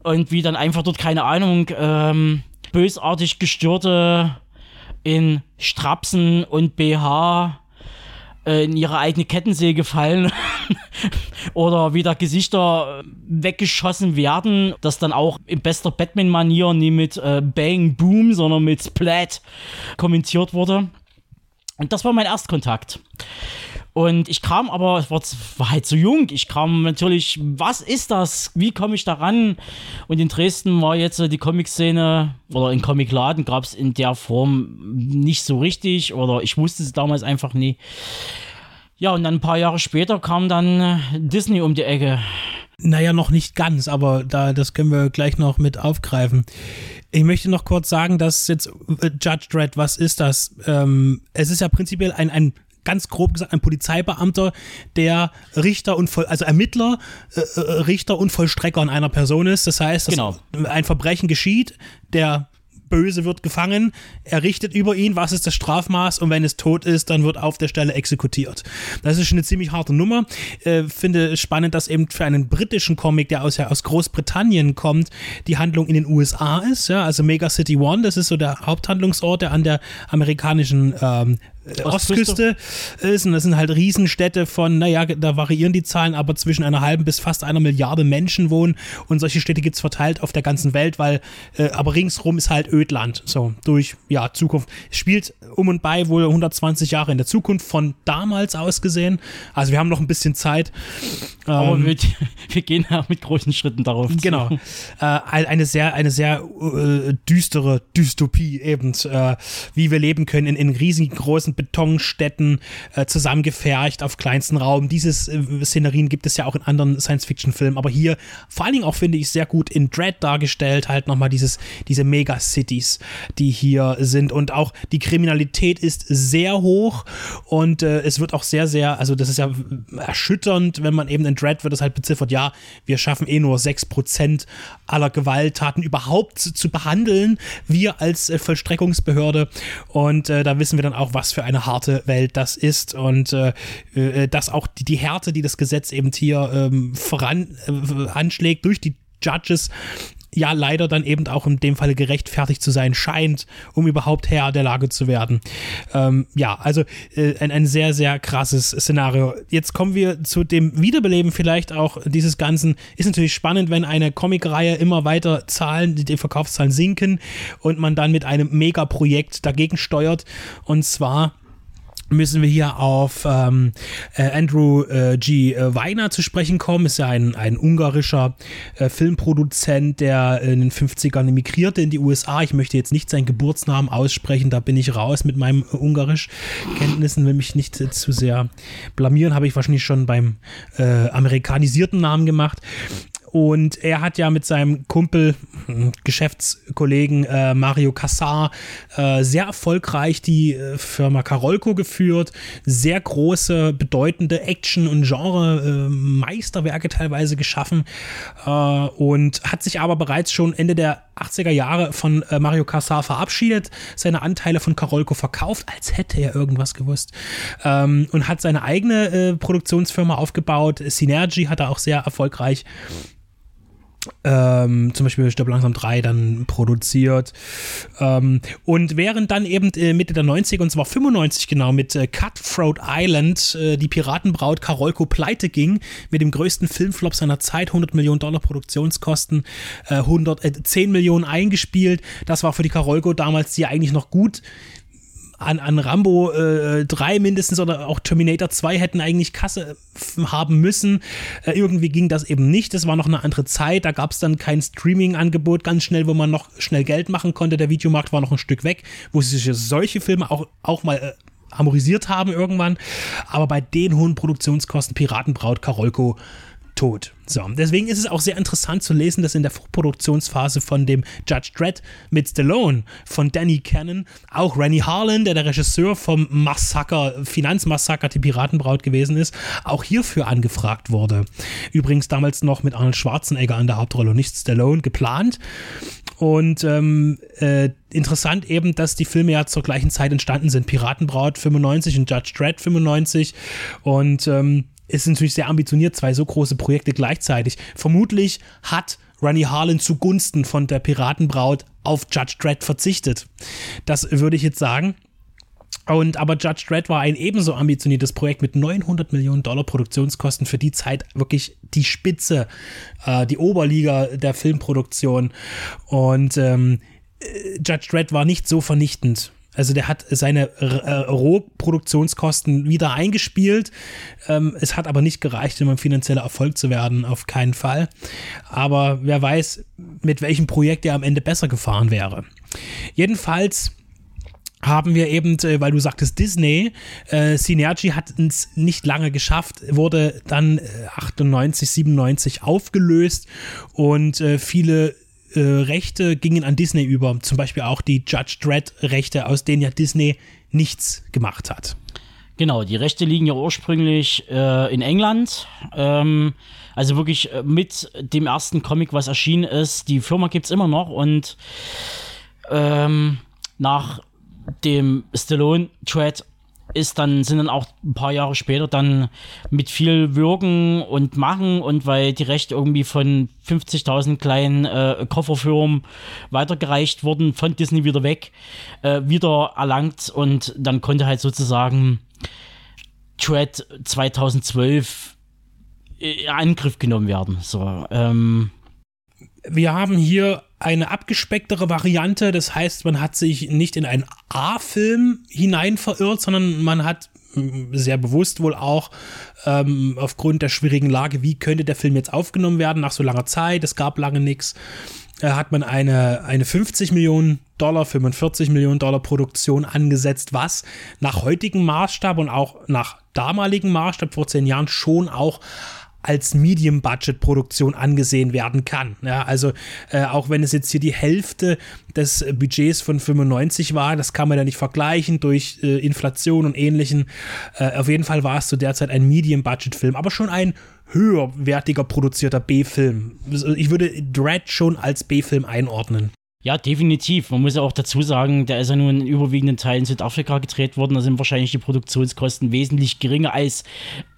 und wie dann einfach dort, keine Ahnung, ähm, bösartig gestörte in Strapsen und BH äh, in ihre eigene Kettensäge fallen oder wieder Gesichter weggeschossen werden, das dann auch in bester Batman-Manier nie mit äh, Bang Boom, sondern mit Splat kommentiert wurde. Und das war mein Erstkontakt. Und ich kam aber, ich war, war halt so jung, ich kam natürlich, was ist das? Wie komme ich da ran? Und in Dresden war jetzt die Comic-Szene oder in Comicladen gab es in der Form nicht so richtig oder ich wusste es damals einfach nie. Ja, und dann ein paar Jahre später kam dann Disney um die Ecke. Naja, noch nicht ganz, aber da, das können wir gleich noch mit aufgreifen. Ich möchte noch kurz sagen, dass jetzt äh, Judge Dredd, was ist das? Ähm, es ist ja prinzipiell ein, ein ganz grob gesagt ein Polizeibeamter, der Richter und Voll, also Ermittler, äh, äh, Richter und Vollstrecker in einer Person ist. Das heißt, Genau. ein Verbrechen geschieht, der Böse wird gefangen, er richtet über ihn, was ist das Strafmaß und wenn es tot ist, dann wird auf der Stelle exekutiert. Das ist schon eine ziemlich harte Nummer. Äh, finde es spannend, dass eben für einen britischen Comic, der aus, ja, aus Großbritannien kommt, die Handlung in den USA ist. Ja? Also Mega City One, das ist so der Haupthandlungsort, der an der amerikanischen ähm, Ostküste ist und das sind halt Riesenstädte von, naja, da variieren die Zahlen, aber zwischen einer halben bis fast einer Milliarde Menschen wohnen und solche Städte gibt es verteilt auf der ganzen Welt, weil, äh, aber ringsrum ist halt Ödland, so durch, ja, Zukunft. Es spielt um und bei wohl 120 Jahre in der Zukunft von damals aus gesehen, also wir haben noch ein bisschen Zeit. Aber Ähm, wir, wir gehen ja mit großen Schritten darauf zu. Genau. Äh, eine sehr, eine sehr äh, düstere Dystopie eben, äh, wie wir leben können in, in riesengroßen Betonstädten, äh, zusammengefercht auf kleinsten Raum. Diese äh, Szenerien gibt es ja auch in anderen Science-Fiction-Filmen, aber hier vor allen Dingen auch, finde ich, sehr gut in Dread dargestellt, halt nochmal dieses, diese Megacities, die hier sind und auch die Kriminalität ist sehr hoch und äh, es wird auch sehr, sehr, also das ist ja erschütternd, wenn man eben in Dread wird es halt beziffert, ja, wir schaffen eh nur 6% aller Gewalttaten überhaupt zu, zu behandeln, wir als äh, Vollstreckungsbehörde und äh, da wissen wir dann auch, was für eine harte Welt das ist und äh, äh, dass auch die, die Härte, die das Gesetz eben hier ähm, voran äh, anschlägt durch die Judges ja leider dann eben auch in dem Falle gerechtfertigt zu sein scheint, um überhaupt Herr der Lage zu werden. Ähm, ja, also äh, ein, ein sehr, sehr krasses Szenario. Jetzt kommen wir zu dem Wiederbeleben vielleicht auch dieses Ganzen. Ist natürlich spannend, wenn eine Comicreihe immer weiter Zahlen, die Verkaufszahlen sinken und man dann mit einem Megaprojekt dagegen steuert. Und zwar müssen wir hier auf ähm, äh, Andrew äh, G. Äh, Weiner zu sprechen kommen. Ist ja ein, ein ungarischer äh, Filmproduzent, der in den 50ern emigrierte in die USA. Ich möchte jetzt nicht seinen Geburtsnamen aussprechen, da bin ich raus mit meinem äh, Ungarisch-Kenntnissen, will mich nicht äh, zu sehr blamieren, habe ich wahrscheinlich schon beim äh, amerikanisierten Namen gemacht. Und er hat ja mit seinem Kumpel, hm, Geschäftskollegen äh, Mario Cassar äh, sehr erfolgreich die äh, Firma Karolko geführt. Sehr große, bedeutende Action- und Genre-Meisterwerke teilweise geschaffen. Äh, und hat sich aber bereits schon Ende der 80er Jahre von äh, Mario Cassar verabschiedet, seine Anteile von Karolko verkauft, als hätte er irgendwas gewusst. Ähm, und hat seine eigene Produktionsfirma aufgebaut. Synergy hat er auch sehr erfolgreich ähm, zum Beispiel Stirb langsam 3 dann produziert. Ähm, und während dann eben äh, Mitte der 90er, und zwar 95 genau, mit äh, Cutthroat Island äh, die Piratenbraut Karolko pleite ging, mit dem größten Filmflop seiner Zeit, 100 Millionen Dollar Produktionskosten, 100, 10 Millionen eingespielt. Das war für die Karolko damals, die eigentlich noch gut an, an Rambo äh, 3 mindestens oder auch Terminator 2 hätten eigentlich Kasse haben müssen. Äh, irgendwie ging das eben nicht. Das war noch eine andere Zeit. Da gab es dann kein Streaming-Angebot ganz schnell, wo man noch schnell Geld machen konnte. Der Videomarkt war noch ein Stück weg, wo sich solche Filme auch, auch mal äh, amorisiert haben irgendwann. Aber bei den hohen Produktionskosten Piratenbraut, Karolko, tot. So, deswegen ist es auch sehr interessant zu lesen, dass in der Vorproduktionsphase von dem Judge Dredd mit Stallone von Danny Cannon auch Rennie Harlan, der der Regisseur vom Massaker, Finanzmassaker, die Piratenbraut gewesen ist, auch hierfür angefragt wurde. Übrigens damals noch mit Arnold Schwarzenegger an der Hauptrolle und nicht Stallone geplant. Und ähm, äh, interessant eben, dass die Filme ja zur gleichen Zeit entstanden sind. Piratenbraut 95 und Judge Dredd 95. Und ähm, ist natürlich sehr ambitioniert, zwei so große Projekte gleichzeitig. Vermutlich hat Ronnie Harlan zugunsten von der Piratenbraut auf Judge Dredd verzichtet. Das würde ich jetzt sagen. Und aber Judge Dredd war ein ebenso ambitioniertes Projekt mit 900 Millionen Dollar Produktionskosten für die Zeit wirklich die Spitze, äh, die Oberliga der Filmproduktion. Und ähm, äh, Judge Dredd war nicht so vernichtend also der hat seine äh, Rohproduktionskosten wieder eingespielt. Ähm, es hat aber nicht gereicht, um ein finanzieller Erfolg zu werden, auf keinen Fall. Aber wer weiß, mit welchem Projekt er am Ende besser gefahren wäre. Jedenfalls haben wir eben, äh, weil du sagtest Disney, äh, Synergy hat es nicht lange geschafft, wurde dann äh, 98, 97 aufgelöst und äh, viele äh, Rechte gingen an Disney über, zum Beispiel auch die Judge Dredd-Rechte, aus denen ja Disney nichts gemacht hat. Genau, die Rechte liegen ja ursprünglich äh, in England. Ähm, also wirklich äh, mit dem ersten Comic, was erschienen ist. Die Firma gibt es immer noch und ähm, nach dem Stallone-Thread ist dann, sind dann auch ein paar Jahre später dann mit viel Wirken und Machen und weil die Rechte irgendwie von 50.000 kleinen äh, Kofferfirmen weitergereicht wurden, von Disney wieder weg, äh, wieder erlangt und dann konnte halt sozusagen Tread 2012 in Angriff genommen werden. So, ähm, wir haben hier eine abgespecktere Variante. Das heißt, man hat sich nicht in einen A-Film hinein verirrt, sondern man hat mm, sehr bewusst wohl auch ähm, aufgrund der schwierigen Lage, wie könnte der Film jetzt aufgenommen werden nach so langer Zeit, es gab lange nichts, äh, hat man eine, eine 50 Millionen Dollar, 45 Millionen Dollar Produktion angesetzt, was nach heutigem Maßstab und auch nach damaligen Maßstab vor zehn Jahren schon auch als Medium-Budget-Produktion angesehen werden kann. Ja, also äh, auch wenn es jetzt hier die Hälfte des Budgets von 95 war, das kann man ja nicht vergleichen durch äh, Inflation und ähnlichen. Äh, auf jeden Fall war es zu der Zeit ein Medium-Budget-Film, aber schon ein höherwertiger produzierter B-Film. Ich würde Dread schon als B-Film einordnen. Ja, definitiv. Man muss ja auch dazu sagen, der ist ja nun in überwiegenden Teilen Südafrika gedreht worden. Da sind wahrscheinlich die Produktionskosten wesentlich geringer als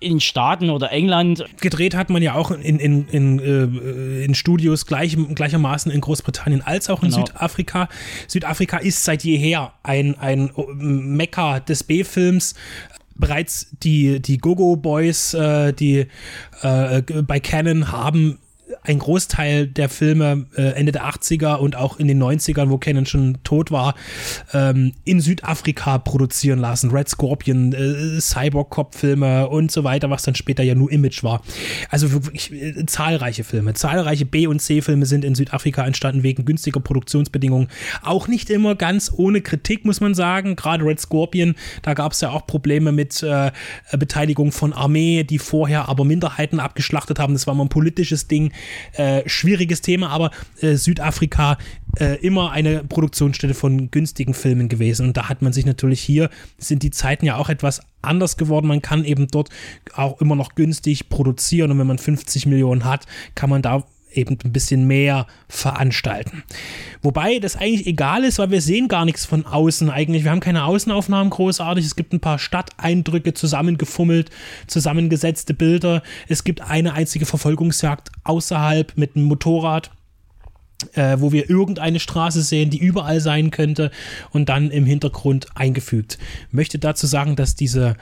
in Staaten oder England. Gedreht hat man ja auch in, in, in, äh, in Studios gleich, gleichermaßen in Großbritannien als auch in Genau. Südafrika. Südafrika ist seit jeher ein, ein Mekka des B-Films. Bereits die, die Gogo Boys, äh, die äh, bei Canon haben ein Großteil der Filme äh, Ende der 80er und auch in den 90ern, wo Canon schon tot war, ähm, in Südafrika produzieren lassen. Red Scorpion, äh, Cyborg-Cop-Filme und so weiter, was dann später ja nur Image war. Also wirklich äh, zahlreiche Filme. Zahlreiche B- und C-Filme sind in Südafrika entstanden wegen günstiger Produktionsbedingungen. Auch nicht immer ganz ohne Kritik, muss man sagen. Gerade Red Scorpion, da gab es ja auch Probleme mit äh, Beteiligung von Armee, die vorher aber Minderheiten abgeschlachtet haben. Das war mal ein politisches Ding. Äh, schwieriges Thema, aber äh, Südafrika äh, immer eine Produktionsstätte von günstigen Filmen gewesen. Und da hat man sich natürlich hier, sind die Zeiten ja auch etwas anders geworden. Man kann eben dort auch immer noch günstig produzieren. Und wenn man 50 Millionen hat, kann man da eben ein bisschen mehr veranstalten. Wobei das eigentlich egal ist, weil wir sehen gar nichts von außen eigentlich. Wir haben keine Außenaufnahmen großartig. Es gibt ein paar Stadteindrücke zusammengefummelt, zusammengesetzte Bilder. Es gibt eine einzige Verfolgungsjagd außerhalb mit einem Motorrad äh, wo wir irgendeine Straße sehen, die überall sein könnte und dann im Hintergrund eingefügt. Möchte dazu sagen, dass diese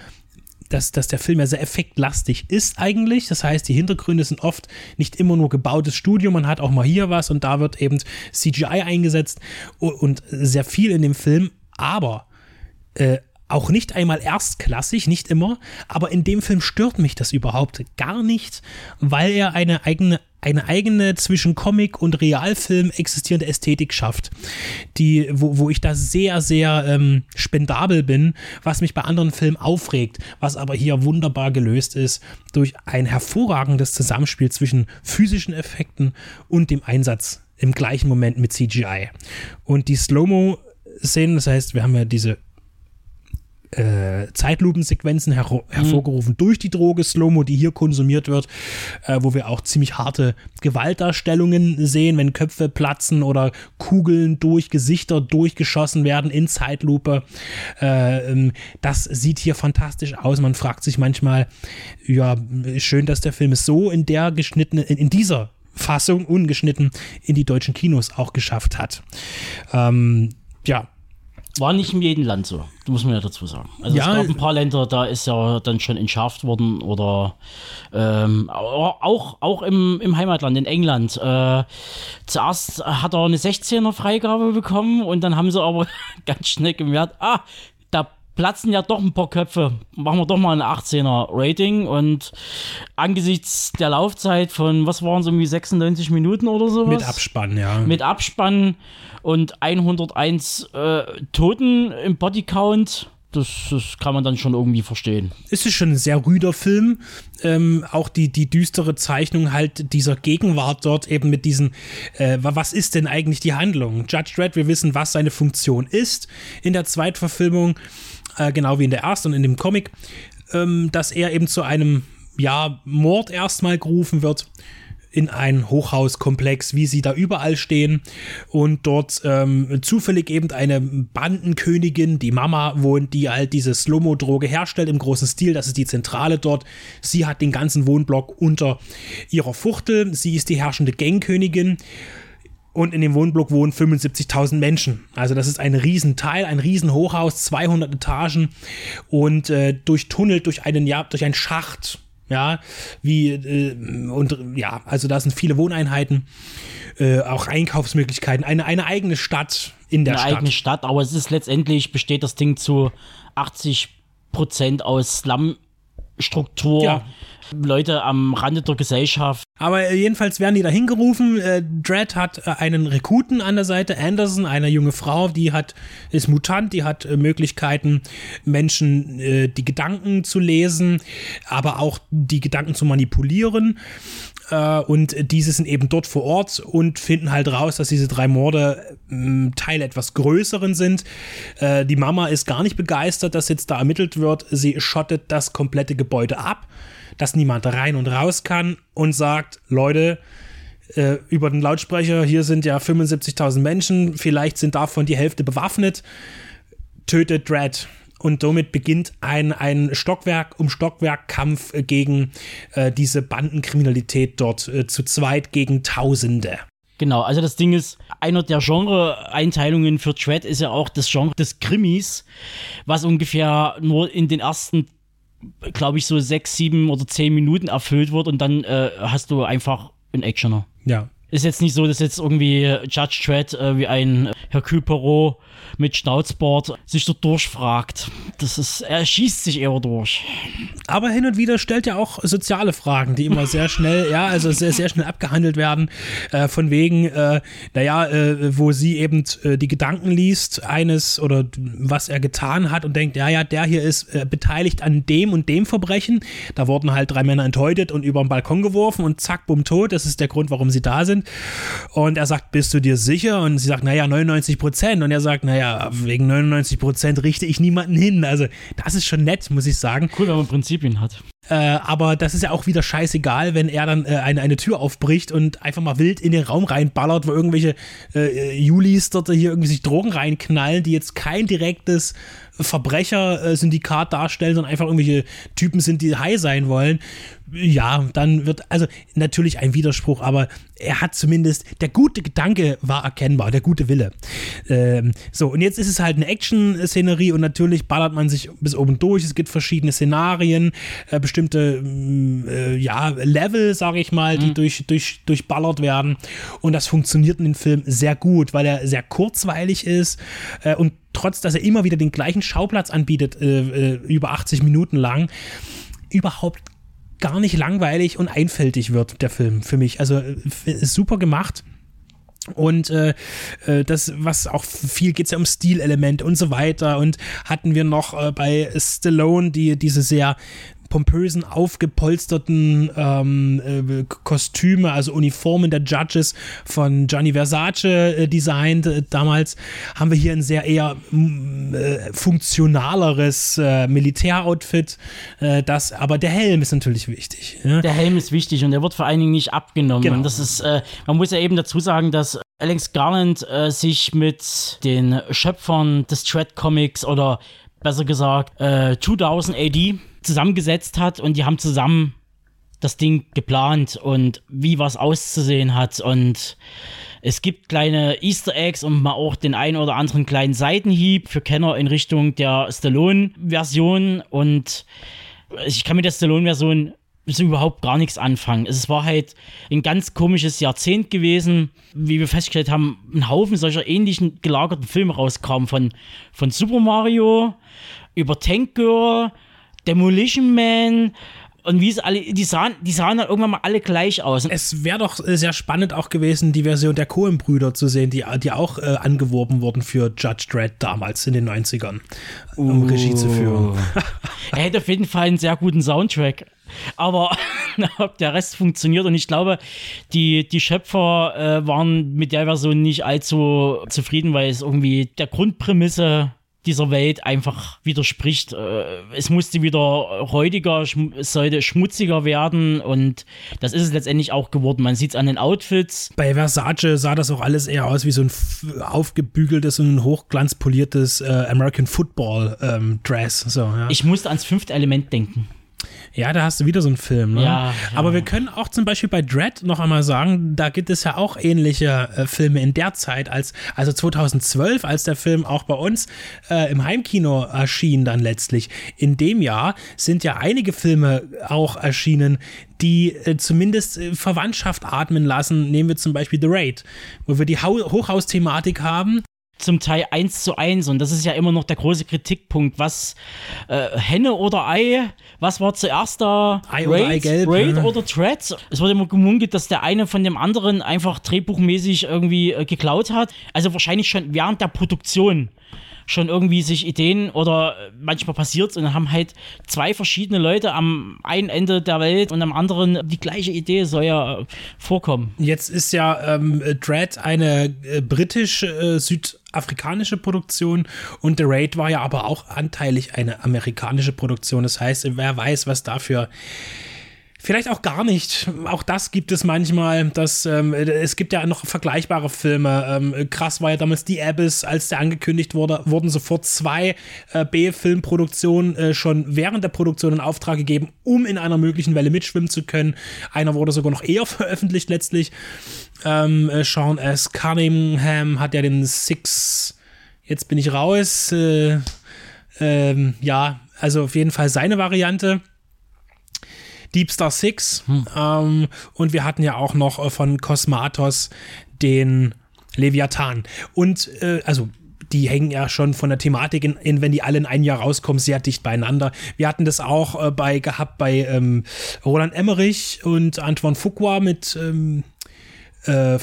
dass, dass der Film ja sehr effektlastig ist eigentlich. Das heißt, die Hintergründe sind oft nicht immer nur gebautes Studio, man hat auch mal hier was und da wird eben CGI eingesetzt und, sehr viel in dem Film, aber äh, auch nicht einmal erstklassig, nicht immer, aber in dem Film stört mich das überhaupt gar nicht, weil er eine eigene eine eigene zwischen Comic und Realfilm existierende Ästhetik schafft, die, wo, wo ich da sehr, sehr ähm, spendabel bin, was mich bei anderen Filmen aufregt, was aber hier wunderbar gelöst ist durch ein hervorragendes Zusammenspiel zwischen physischen Effekten und dem Einsatz im gleichen Moment mit CGI. Und die Slow-Mo-Szenen, das heißt, wir haben ja diese äh, Zeitlupensequenzen her hervorgerufen durch die Droge Slow-Mo, die hier konsumiert wird, äh, wo wir auch ziemlich harte Gewaltdarstellungen sehen, wenn Köpfe platzen oder Kugeln durch Gesichter durchgeschossen werden in Zeitlupe. Äh, ähm, das sieht hier fantastisch aus. Man fragt sich manchmal, ja, schön, dass der Film es so in der geschnittenen, in, in dieser Fassung ungeschnitten in die deutschen Kinos auch geschafft hat. Ähm, ja, War nicht in jedem Land so, muss man ja dazu sagen. Also Ja. es gab ein paar Länder, da ist ja dann schon entschärft worden oder ähm, au- auch, auch im, im Heimatland, in England. Äh, zuerst hat er eine 16er Freigabe bekommen und dann haben sie aber ganz schnell gemerkt, ah, platzen ja doch ein paar Köpfe. Machen wir doch mal ein 18er Rating und angesichts der Laufzeit von, was waren es, irgendwie 96 Minuten oder sowas? mit Abspann, ja. mit Abspann und 101 äh, Toten im Bodycount. Das, das kann man dann schon irgendwie verstehen. es ist schon ein sehr rüder Film. Ähm, auch die, die düstere Zeichnung halt dieser Gegenwart dort eben mit diesen, äh, wa- was ist denn eigentlich die Handlung? Judge Dredd, wir wissen, was seine Funktion ist in der Zweitverfilmung, äh, genau wie in der ersten und in dem Comic, ähm, dass er eben zu einem, ja, Mord erstmal gerufen wird in ein Hochhauskomplex, wie sie da überall stehen. Und dort ähm, zufällig eben eine Bandenkönigin, die Mama wohnt, die halt diese Slow-Mo-Droge herstellt im großen Stil, das ist die Zentrale dort. Sie hat den ganzen Wohnblock unter ihrer Fuchtel, sie ist die herrschende Gangkönigin und in dem Wohnblock wohnen 75.000 Menschen. Also das ist ein Riesenteil, ein Riesenhochhaus, 200 Etagen und äh, durchtunnelt durch einen, ja, durch einen Schacht. Ja, wie, äh, und ja, also da sind viele Wohneinheiten, äh, auch Einkaufsmöglichkeiten, eine, eine eigene Stadt in der Eine Stadt. eigene Stadt, aber es ist letztendlich besteht das Ding zu 80 Prozent aus Slum-Struktur. Ja. Leute am Rande der Gesellschaft. Aber äh, jedenfalls werden die da hingerufen. Äh, Dredd hat äh, einen Rekruten an der Seite, Anderson, eine junge Frau, die hat, ist Mutant, die hat Möglichkeiten, Menschen die Gedanken zu lesen, aber auch die Gedanken zu manipulieren. Und diese sind eben dort vor Ort und finden halt raus, dass diese drei Morde ähm, Teil etwas Größeren sind. Die Mama ist gar nicht begeistert, dass jetzt da ermittelt wird. Sie schottet das komplette Gebäude ab, dass niemand rein und raus kann und sagt, Leute, äh, über den Lautsprecher, hier sind ja 75.000 Menschen, vielleicht sind davon die Hälfte bewaffnet, tötet Dredd. Und somit beginnt ein, ein Stockwerk um Stockwerk-Kampf äh, gegen äh, diese Bandenkriminalität dort, äh, zu zweit gegen Tausende. Genau, also das Ding ist, einer der Genre-Einteilungen für Dread ist ja auch das Genre des Krimis, was ungefähr nur in den ersten, glaube ich, so sechs, sieben oder zehn Minuten erfüllt wird und dann äh, hast du einfach einen Actioner. Ja. Ist jetzt nicht so, dass jetzt irgendwie Judge Dredd äh, wie ein Hercule Poirot mit Schnauzbart sich so durchfragt. Das ist, er schießt sich eher durch. Aber hin und wieder stellt er auch soziale Fragen, die immer sehr schnell, ja, also sehr, sehr schnell abgehandelt werden. Äh, von wegen, äh, naja, äh, wo sie eben äh, die Gedanken liest, eines oder was er getan hat und denkt, ja, ja, der hier ist äh, beteiligt an dem und dem Verbrechen. Da wurden halt drei Männer enthäutet und über den Balkon geworfen und zack, bumm, tot. Das ist der Grund, warum sie da sind. Und er sagt, bist du dir sicher? Und sie sagt, naja, 99 Prozent. Und er sagt, naja, wegen 99 Prozent richte ich niemanden hin. Also, das ist schon nett, muss ich sagen. Cool, wenn man Prinzipien hat. Äh, aber das ist ja auch wieder scheißegal, wenn er dann äh, eine, eine Tür aufbricht und einfach mal wild in den Raum reinballert, wo irgendwelche äh, Julis dort hier irgendwie sich Drogen reinknallen, die jetzt kein direktes Verbrechersyndikat darstellen, sondern einfach irgendwelche Typen sind, die high sein wollen. Ja, dann wird, also natürlich ein Widerspruch, aber er hat zumindest, der gute Gedanke war erkennbar, der gute Wille. Ähm, so, und jetzt ist es halt eine Action-Szenerie und natürlich ballert man sich bis oben durch. Es gibt verschiedene Szenarien, äh, bestimmte äh, ja, Level, sage ich mal, die durch, durch, durchballert werden. Und das funktioniert in dem Film sehr gut, weil er sehr kurzweilig ist äh, und trotz, dass er immer wieder den gleichen Schauplatz anbietet, äh, äh, über 80 Minuten lang, überhaupt gar nicht langweilig und einfältig wird, der Film für mich. Also äh, ist super gemacht. Und äh, äh, das, was auch viel geht es ja um Stilelemente und so weiter. Und hatten wir noch äh, bei Stallone die, diese sehr pompösen, aufgepolsterten ähm, äh, Kostüme, also Uniformen der Judges von Gianni Versace äh, designt. Äh, damals haben wir hier ein sehr eher äh, funktionaleres äh, Militäroutfit. Äh, das, aber der Helm ist natürlich wichtig. Ja? Der Helm ist wichtig und der wird vor allen Dingen nicht abgenommen. Genau. Und das ist, man muss ja eben dazu sagen, dass Alex Garland sich mit den Schöpfern des Dread Comics oder besser gesagt äh, 2000 AD zusammengesetzt hat und die haben zusammen das Ding geplant und wie was auszusehen hat. Und es gibt kleine Easter Eggs und mal auch den einen oder anderen kleinen Seitenhieb für Kenner in Richtung der Stallone-Version. Und ich kann mit der Stallone-Version so überhaupt gar nichts anfangen. Es war halt ein ganz komisches Jahrzehnt gewesen, wie wir festgestellt haben, ein Haufen solcher ähnlichen gelagerten Filme rauskamen von, von Super Mario über Tank Girl, Demolition Man und wie es alle, die sahen, die sahen dann irgendwann mal alle gleich aus. Es wäre doch äh, sehr spannend auch gewesen, die Version der Coen-Brüder zu sehen, die, die auch äh, angeworben wurden für Judge Dredd damals in den 90ern, um Regie zu führen. er hätte auf jeden Fall einen sehr guten Soundtrack. Aber ob der Rest funktioniert und ich glaube, die, die Schöpfer äh, waren mit der Version nicht allzu zufrieden, weil es irgendwie der Grundprämisse dieser Welt einfach widerspricht. Äh, Es musste wieder räudiger, schm- es sollte schmutziger werden und das ist es letztendlich auch geworden. Man sieht es an den Outfits. Bei Versace sah das auch alles eher aus wie so ein aufgebügeltes und hochglanzpoliertes äh, American Football ähm, Dress. So, ja. Ich musste ans fünfte Element denken. Ja, da hast du wieder so einen Film. Ne? Ja, ja. Aber wir können auch zum Beispiel bei Dread noch einmal sagen, da gibt es ja auch ähnliche äh, Filme in der Zeit, als also 2012, als der Film auch bei uns äh, im Heimkino erschien dann letztlich. In dem Jahr sind ja einige Filme auch erschienen, die äh, zumindest äh, Verwandtschaft atmen lassen. Nehmen wir zum Beispiel The Raid, wo wir die Hau Hochhausthematik haben. Zum Teil eins zu eins und das ist ja immer noch der große Kritikpunkt, was äh, Henne oder Ei, was war zuerst da? Ei oder Eigelb, Raid ja. oder Threads? Es wurde immer gemunkelt, dass der eine von dem anderen einfach drehbuchmäßig irgendwie äh, geklaut hat. Also wahrscheinlich schon während der Produktion schon irgendwie sich Ideen oder äh, manchmal passiert und dann haben halt zwei verschiedene Leute am einen Ende der Welt und am anderen die gleiche Idee soll ja äh, vorkommen. Jetzt ist ja ähm, Dread eine äh, britisch-südafrikanische Produktion und The Raid war ja aber auch anteilig eine amerikanische Produktion. Das heißt, wer weiß, was da für Vielleicht auch gar nicht. Auch das gibt es manchmal. Dass, ähm, es gibt ja noch vergleichbare Filme. Ähm, krass war ja damals die Abyss, als der angekündigt wurde, wurden sofort zwei äh, B-Filmproduktionen äh, schon während der Produktion in Auftrag gegeben, um in einer möglichen Welle mitschwimmen zu können. Einer wurde sogar noch eher veröffentlicht letztlich. Ähm, äh, Sean S. Cunningham hat ja den Six. Jetzt bin ich raus. Äh, ähm, ja, also auf jeden Fall seine Variante. Deep Star Six. Hm. Ähm, und wir hatten ja auch noch äh, von Cosmatos den Leviathan. Und äh, also die hängen ja schon von der Thematik in, in, wenn die alle in ein Jahr rauskommen, sehr dicht beieinander. Wir hatten das auch äh, bei gehabt bei ähm, Roland Emmerich und Antoine Fuqua mit ähm, äh,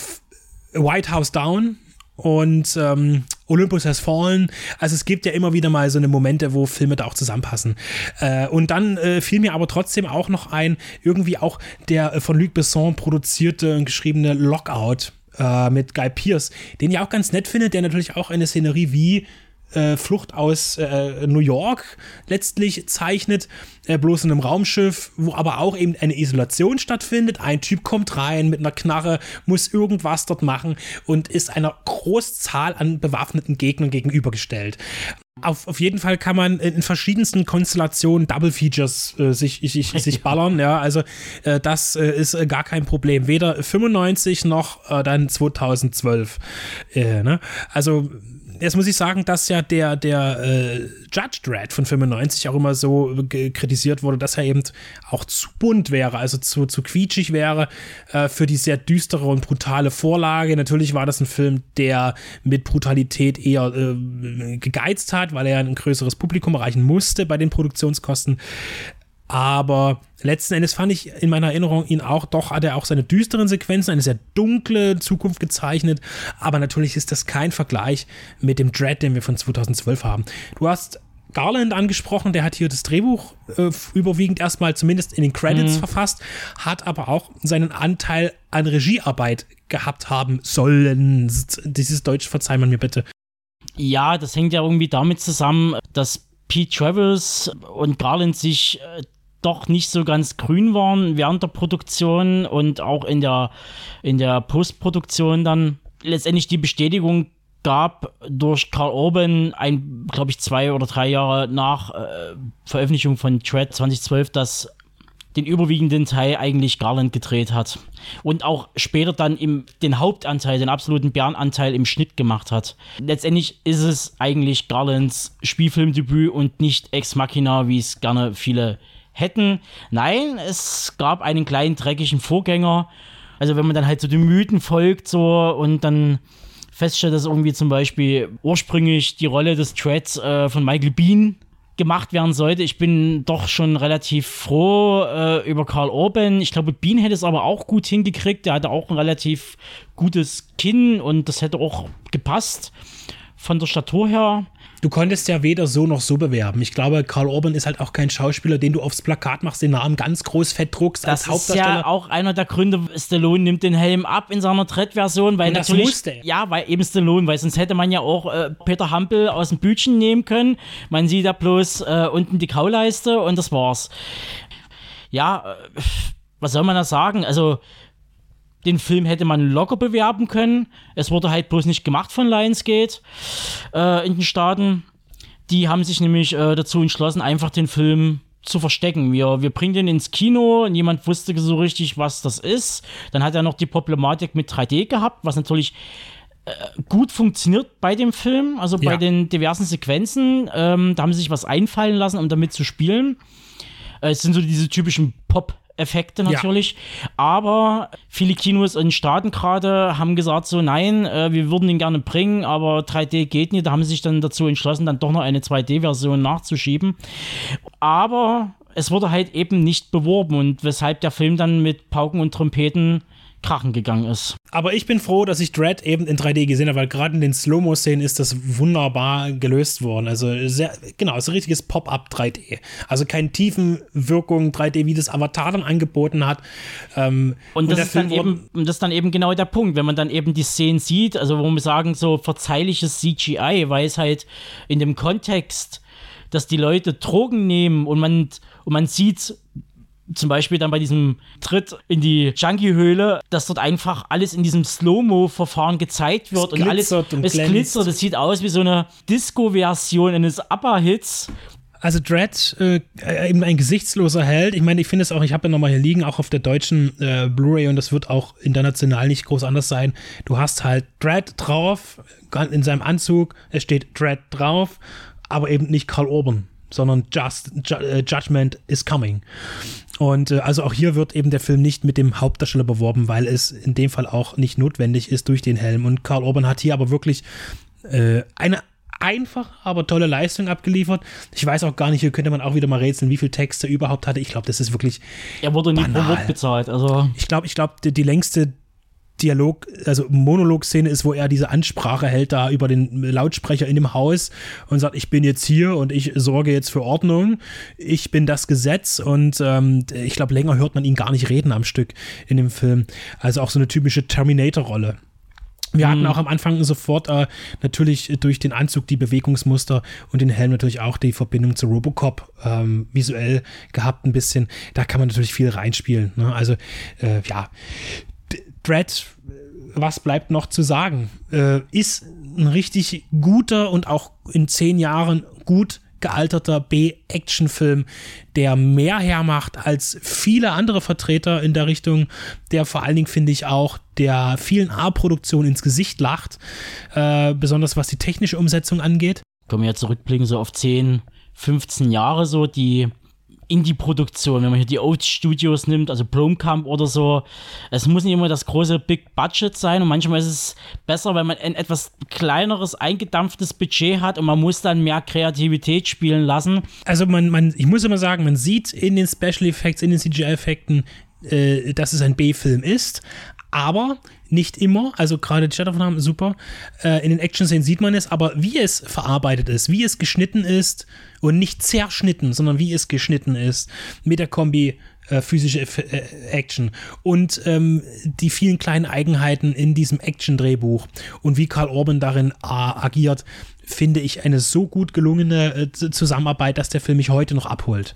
White House Down und ähm, Olympus Has Fallen. Also es gibt ja immer wieder mal so eine Momente, wo Filme da auch zusammenpassen. Äh, und dann äh, fiel mir aber trotzdem auch noch ein, irgendwie auch der äh, von Luc Besson produzierte und geschriebene Lockout äh, mit Guy Pierce, den ich auch ganz nett finde, der natürlich auch eine Szenerie wie äh, Flucht aus äh, New York letztlich zeichnet, äh, bloß in einem Raumschiff, wo aber auch eben eine Isolation stattfindet. Ein Typ kommt rein mit einer Knarre, muss irgendwas dort machen und ist einer Großzahl an bewaffneten Gegnern gegenübergestellt. Auf, auf jeden Fall kann man in verschiedensten Konstellationen Double Features äh, sich, sich, sich ballern. Ja, also äh, das äh, ist äh, gar kein Problem. Weder 95 noch äh, dann 2012. Äh, ne? Also jetzt muss ich sagen, dass ja der, der äh, Judge Dredd von 95 auch immer so kritisiert wurde, dass er eben auch zu bunt wäre, also zu, zu quietschig wäre äh, für die sehr düstere und brutale Vorlage. Natürlich war das ein Film, der mit Brutalität eher äh, gegeizt hat, weil er ein größeres Publikum erreichen musste bei den Produktionskosten. Aber letzten Endes fand ich in meiner Erinnerung ihn auch, doch hat er auch seine düsteren Sequenzen, eine sehr dunkle Zukunft gezeichnet. Aber natürlich ist das kein Vergleich mit dem Dread, den wir von 2012 haben. Du hast Garland angesprochen, der hat hier das Drehbuch äh, überwiegend erstmal zumindest in den Credits mhm. verfasst, hat aber auch seinen Anteil an Regiearbeit gehabt haben sollen. Dieses Deutsch verzeiht man mir bitte. Ja, das hängt ja irgendwie damit zusammen, dass Pete Travers und Garland sich äh, doch nicht so ganz grün waren während der Produktion und auch in der, in der Postproduktion dann letztendlich die Bestätigung gab durch Karl Urban, ein, glaube ich, zwei oder drei Jahre nach äh, Veröffentlichung von Tread 2012, dass den überwiegenden Teil eigentlich Garland gedreht hat. Und auch später dann im, den Hauptanteil, den absoluten Bärenanteil im Schnitt gemacht hat. Letztendlich ist es eigentlich Garlands Spielfilmdebüt und nicht Ex Machina, wie es gerne viele hätten. Nein, es gab einen kleinen dreckigen Vorgänger. Also wenn man dann halt so den Mythen folgt so und dann feststellt, dass irgendwie zum Beispiel ursprünglich die Rolle des Treads äh, von Michael Bean gemacht werden sollte. Ich bin doch schon relativ froh äh, über Karl Orban. Ich glaube, Bean hätte es aber auch gut hingekriegt. Der hatte auch ein relativ gutes Kinn und das hätte auch gepasst von der Statur her. Du konntest ja weder so noch so bewerben. Ich glaube, Karl Orban ist halt auch kein Schauspieler, den du aufs Plakat machst, den Namen ganz groß fett druckst das als Hauptdarsteller. Das ist ja auch einer der Gründe, Stallone nimmt den Helm ab in seiner Dread-Version, weil Und das natürlich. Musste. Ja, weil eben Stallone, weil sonst hätte man ja auch äh, Peter Hampel aus dem Bütchen nehmen können. Man sieht da bloß äh, unten die Kauleiste und das war's. Ja, äh, was soll man da sagen? Also, den Film hätte man locker bewerben können. Es wurde halt bloß nicht gemacht von Lionsgate äh, in den Staaten. Die haben sich nämlich äh, dazu entschlossen, einfach den Film zu verstecken. Wir, wir bringen den ins Kino, niemand wusste so richtig, was das ist. Dann hat er noch die Problematik mit 3D gehabt, was natürlich äh, gut funktioniert bei dem Film, also bei ja. den diversen Sequenzen. Ähm, da haben sie sich was einfallen lassen, um damit zu spielen. Äh, es sind so diese typischen Pop- Effekte natürlich. Ja. Aber viele Kinos in Staaten gerade haben gesagt so, nein, äh, wir würden ihn gerne bringen, aber 3D geht nicht. Da haben sie sich dann dazu entschlossen, dann doch noch eine 2D-Version nachzuschieben. Aber es wurde halt eben nicht beworben und weshalb der Film dann mit Pauken und Trompeten krachen gegangen ist. Aber ich bin froh, dass ich Dread eben in 3D gesehen habe, weil gerade in den Slow-Mo-Szenen ist das wunderbar gelöst worden. Also sehr, genau, ist ein richtiges Pop-up 3D. Also keine tiefen Wirkung 3D, wie das Avatar dann angeboten hat. Ähm, und, das, und ist dann eben, das ist dann eben genau der Punkt, wenn man dann eben die Szenen sieht, also wo wir sagen, so verzeihliches CGI, weil es halt in dem Kontext, dass die Leute Drogen nehmen und man, und man sieht zum Beispiel dann bei diesem Tritt in die Junkie-Höhle, dass dort einfach alles in diesem Slow-Mo-Verfahren gezeigt wird Es und alles glitzert und es glänzt. glitzert. Es sieht aus wie so eine Disco-Version eines ABBA-Hits. Also Dread, äh, äh, eben ein gesichtsloser Held. Ich meine, ich finde es auch, ich habe ja nochmal hier liegen, auch auf der deutschen äh, Blu-ray und das wird auch international nicht groß anders sein. Du hast halt Dread drauf, in seinem Anzug, es steht Dread drauf, aber eben nicht Karl Urban, sondern Just, Ju äh, Judgment is coming. Und äh, also auch hier wird eben der Film nicht mit dem Hauptdarsteller beworben, weil es in dem Fall auch nicht notwendig ist durch den Helm. Und Karl Urban hat hier aber wirklich äh, eine einfach, aber tolle Leistung abgeliefert. Ich weiß auch gar nicht, hier könnte man auch wieder mal rätseln, wie viel Text er überhaupt hatte. Ich glaube, das ist wirklich, Er wurde nie pro. Wort bezahlt. Also ich glaube, ich glaube, die, die längste Dialog, also Monologszene ist, wo er diese Ansprache hält da über den Lautsprecher in dem Haus und sagt, ich bin jetzt hier und ich sorge jetzt für Ordnung, ich bin das Gesetz und ähm, ich glaube, länger hört man ihn gar nicht reden am Stück in dem Film. Also auch so eine typische Terminator-Rolle. Wir hatten auch am Anfang sofort äh, natürlich durch den Anzug die Bewegungsmuster und den Helm natürlich auch die Verbindung zu Robocop ähm, visuell gehabt ein bisschen. Da kann man natürlich viel reinspielen. Ne? Also äh, ja, Dread, was bleibt noch zu sagen? Äh, ist ein richtig guter und auch in zehn Jahren gut gealterter B-Action-Film, der mehr hermacht als viele andere Vertreter in der Richtung, der vor allen Dingen, finde ich, auch der vielen A-Produktion ins Gesicht lacht, äh, besonders was die technische Umsetzung angeht. können wir zurückblicken, so auf 10, 15 Jahre so, die Indie-Produktion, wenn man hier die Oats Studios nimmt, also Blomkamp oder so, es muss nicht immer das große Big Budget sein und manchmal ist es besser, wenn man ein etwas kleineres, eingedampftes Budget hat und man muss dann mehr Kreativität spielen lassen. Also man, man, ich muss immer sagen, man sieht in den Special Effects, in den CGI-Effekten, äh, dass es ein B-Film ist, aber nicht immer, also gerade die Shadownamen super, äh, in den Action-Szenen sieht man es, aber wie es verarbeitet ist, wie es geschnitten ist und nicht zerschnitten, sondern wie es geschnitten ist, mit der Kombi äh, physische Eff- äh, Action und ähm, die vielen kleinen Eigenheiten in diesem Action-Drehbuch und wie Karl Orban darin äh, agiert, finde ich eine so gut gelungene äh, Zusammenarbeit, dass der Film mich heute noch abholt.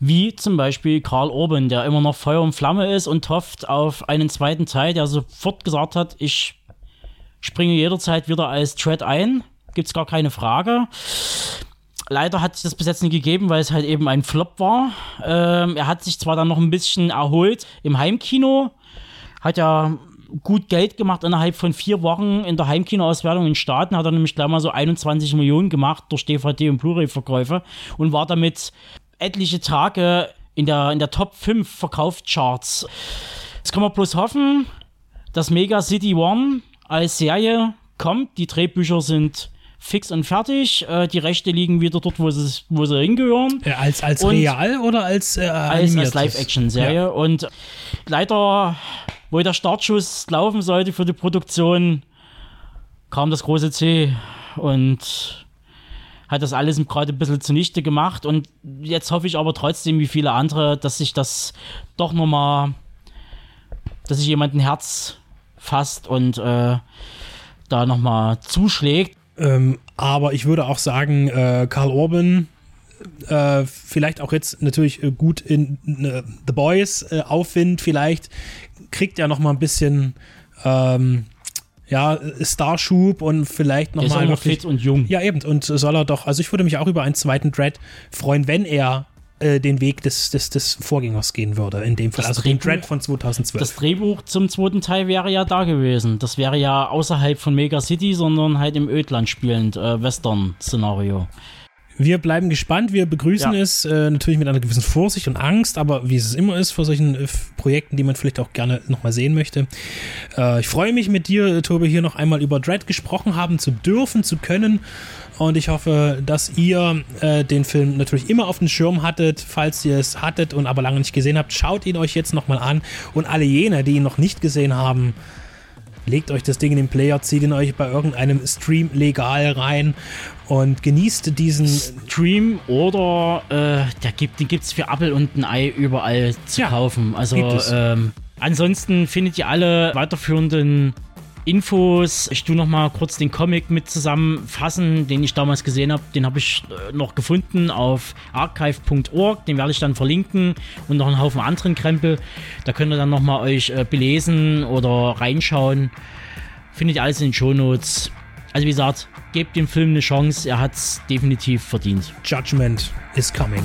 Wie zum Beispiel Karl Urban, der immer noch Feuer und Flamme ist und hofft auf einen zweiten Teil, der sofort gesagt hat, ich springe jederzeit wieder als Tread ein. Gibt's gar keine Frage. Leider hat sich das bis jetzt nicht gegeben, weil es halt eben ein Flop war. Ähm, er hat sich zwar dann noch ein bisschen erholt im Heimkino, hat ja gut Geld gemacht innerhalb von vier Wochen in der Heimkinoauswertung in den Staaten, hat er nämlich gleich mal so 21 Millionen gemacht durch DVD und Blu-ray-Verkäufe und war damit etliche Tage in der, in der Top 5 Verkaufscharts. Jetzt kann man bloß hoffen, dass Mega City One als Serie kommt. Die Drehbücher sind fix und fertig. Äh, die Rechte liegen wieder dort, wo sie, wo sie hingehören. Äh, als als Und- real oder als äh, Als, als? Live-Action-Serie. Ja. Und leider, wo der Startschuss laufen sollte für die Produktion, kam das große C und hat das alles gerade ein bisschen zunichte gemacht. Und jetzt hoffe ich aber trotzdem, wie viele andere, dass sich das doch nochmal, dass sich jemand ein Herz fasst und äh, da nochmal zuschlägt. Ähm, aber ich würde auch sagen, äh, Karl Orban, äh, vielleicht auch jetzt natürlich äh, gut in äh, The Boys äh, Aufwind, vielleicht kriegt er noch mal ein bisschen ähm, ja, Starschub und vielleicht noch Er ist mal auch noch fit und jung. Ja, eben. Und soll er doch, also ich würde mich auch über einen zweiten Dread freuen, wenn er äh, den Weg des, des, des Vorgängers gehen würde, in dem Fall. Das also den Drehbuch- Dread von 2012. Das Drehbuch zum zweiten Teil wäre ja da gewesen. Das wäre ja außerhalb von Mega City, sondern halt im Ödland spielend, äh, Western-Szenario. Wir bleiben gespannt, wir begrüßen Ja. es äh, natürlich mit einer gewissen Vorsicht und Angst, aber wie es immer ist vor solchen äh, Projekten, die man vielleicht auch gerne nochmal sehen möchte. Äh, ich freue mich mit dir, Tobi, hier noch einmal über Dread gesprochen haben zu dürfen, zu können. Und ich hoffe, dass ihr äh, den Film natürlich immer auf dem Schirm hattet. Falls ihr es hattet und aber lange nicht gesehen habt, schaut ihn euch jetzt nochmal an. Und alle jene, die ihn noch nicht gesehen haben, legt euch das Ding in den Player, zieht ihn euch bei irgendeinem Stream legal rein und genießt diesen Stream oder äh, der gibt, den gibt es für Apple und ein Ei überall zu Ja, kaufen. Also ähm, ansonsten findet ihr alle weiterführenden Infos. Ich tue noch mal kurz den Comic mit zusammenfassen, den ich damals gesehen habe. Den habe ich äh, noch gefunden auf archive.org. Den werde ich dann verlinken und noch einen Haufen anderen Krempel. Da könnt ihr dann noch mal euch äh, belesen oder reinschauen. Findet ihr alles in den Shownotes. Also wie gesagt, gebt dem Film eine Chance. Er hat es definitiv verdient. Judgment is coming.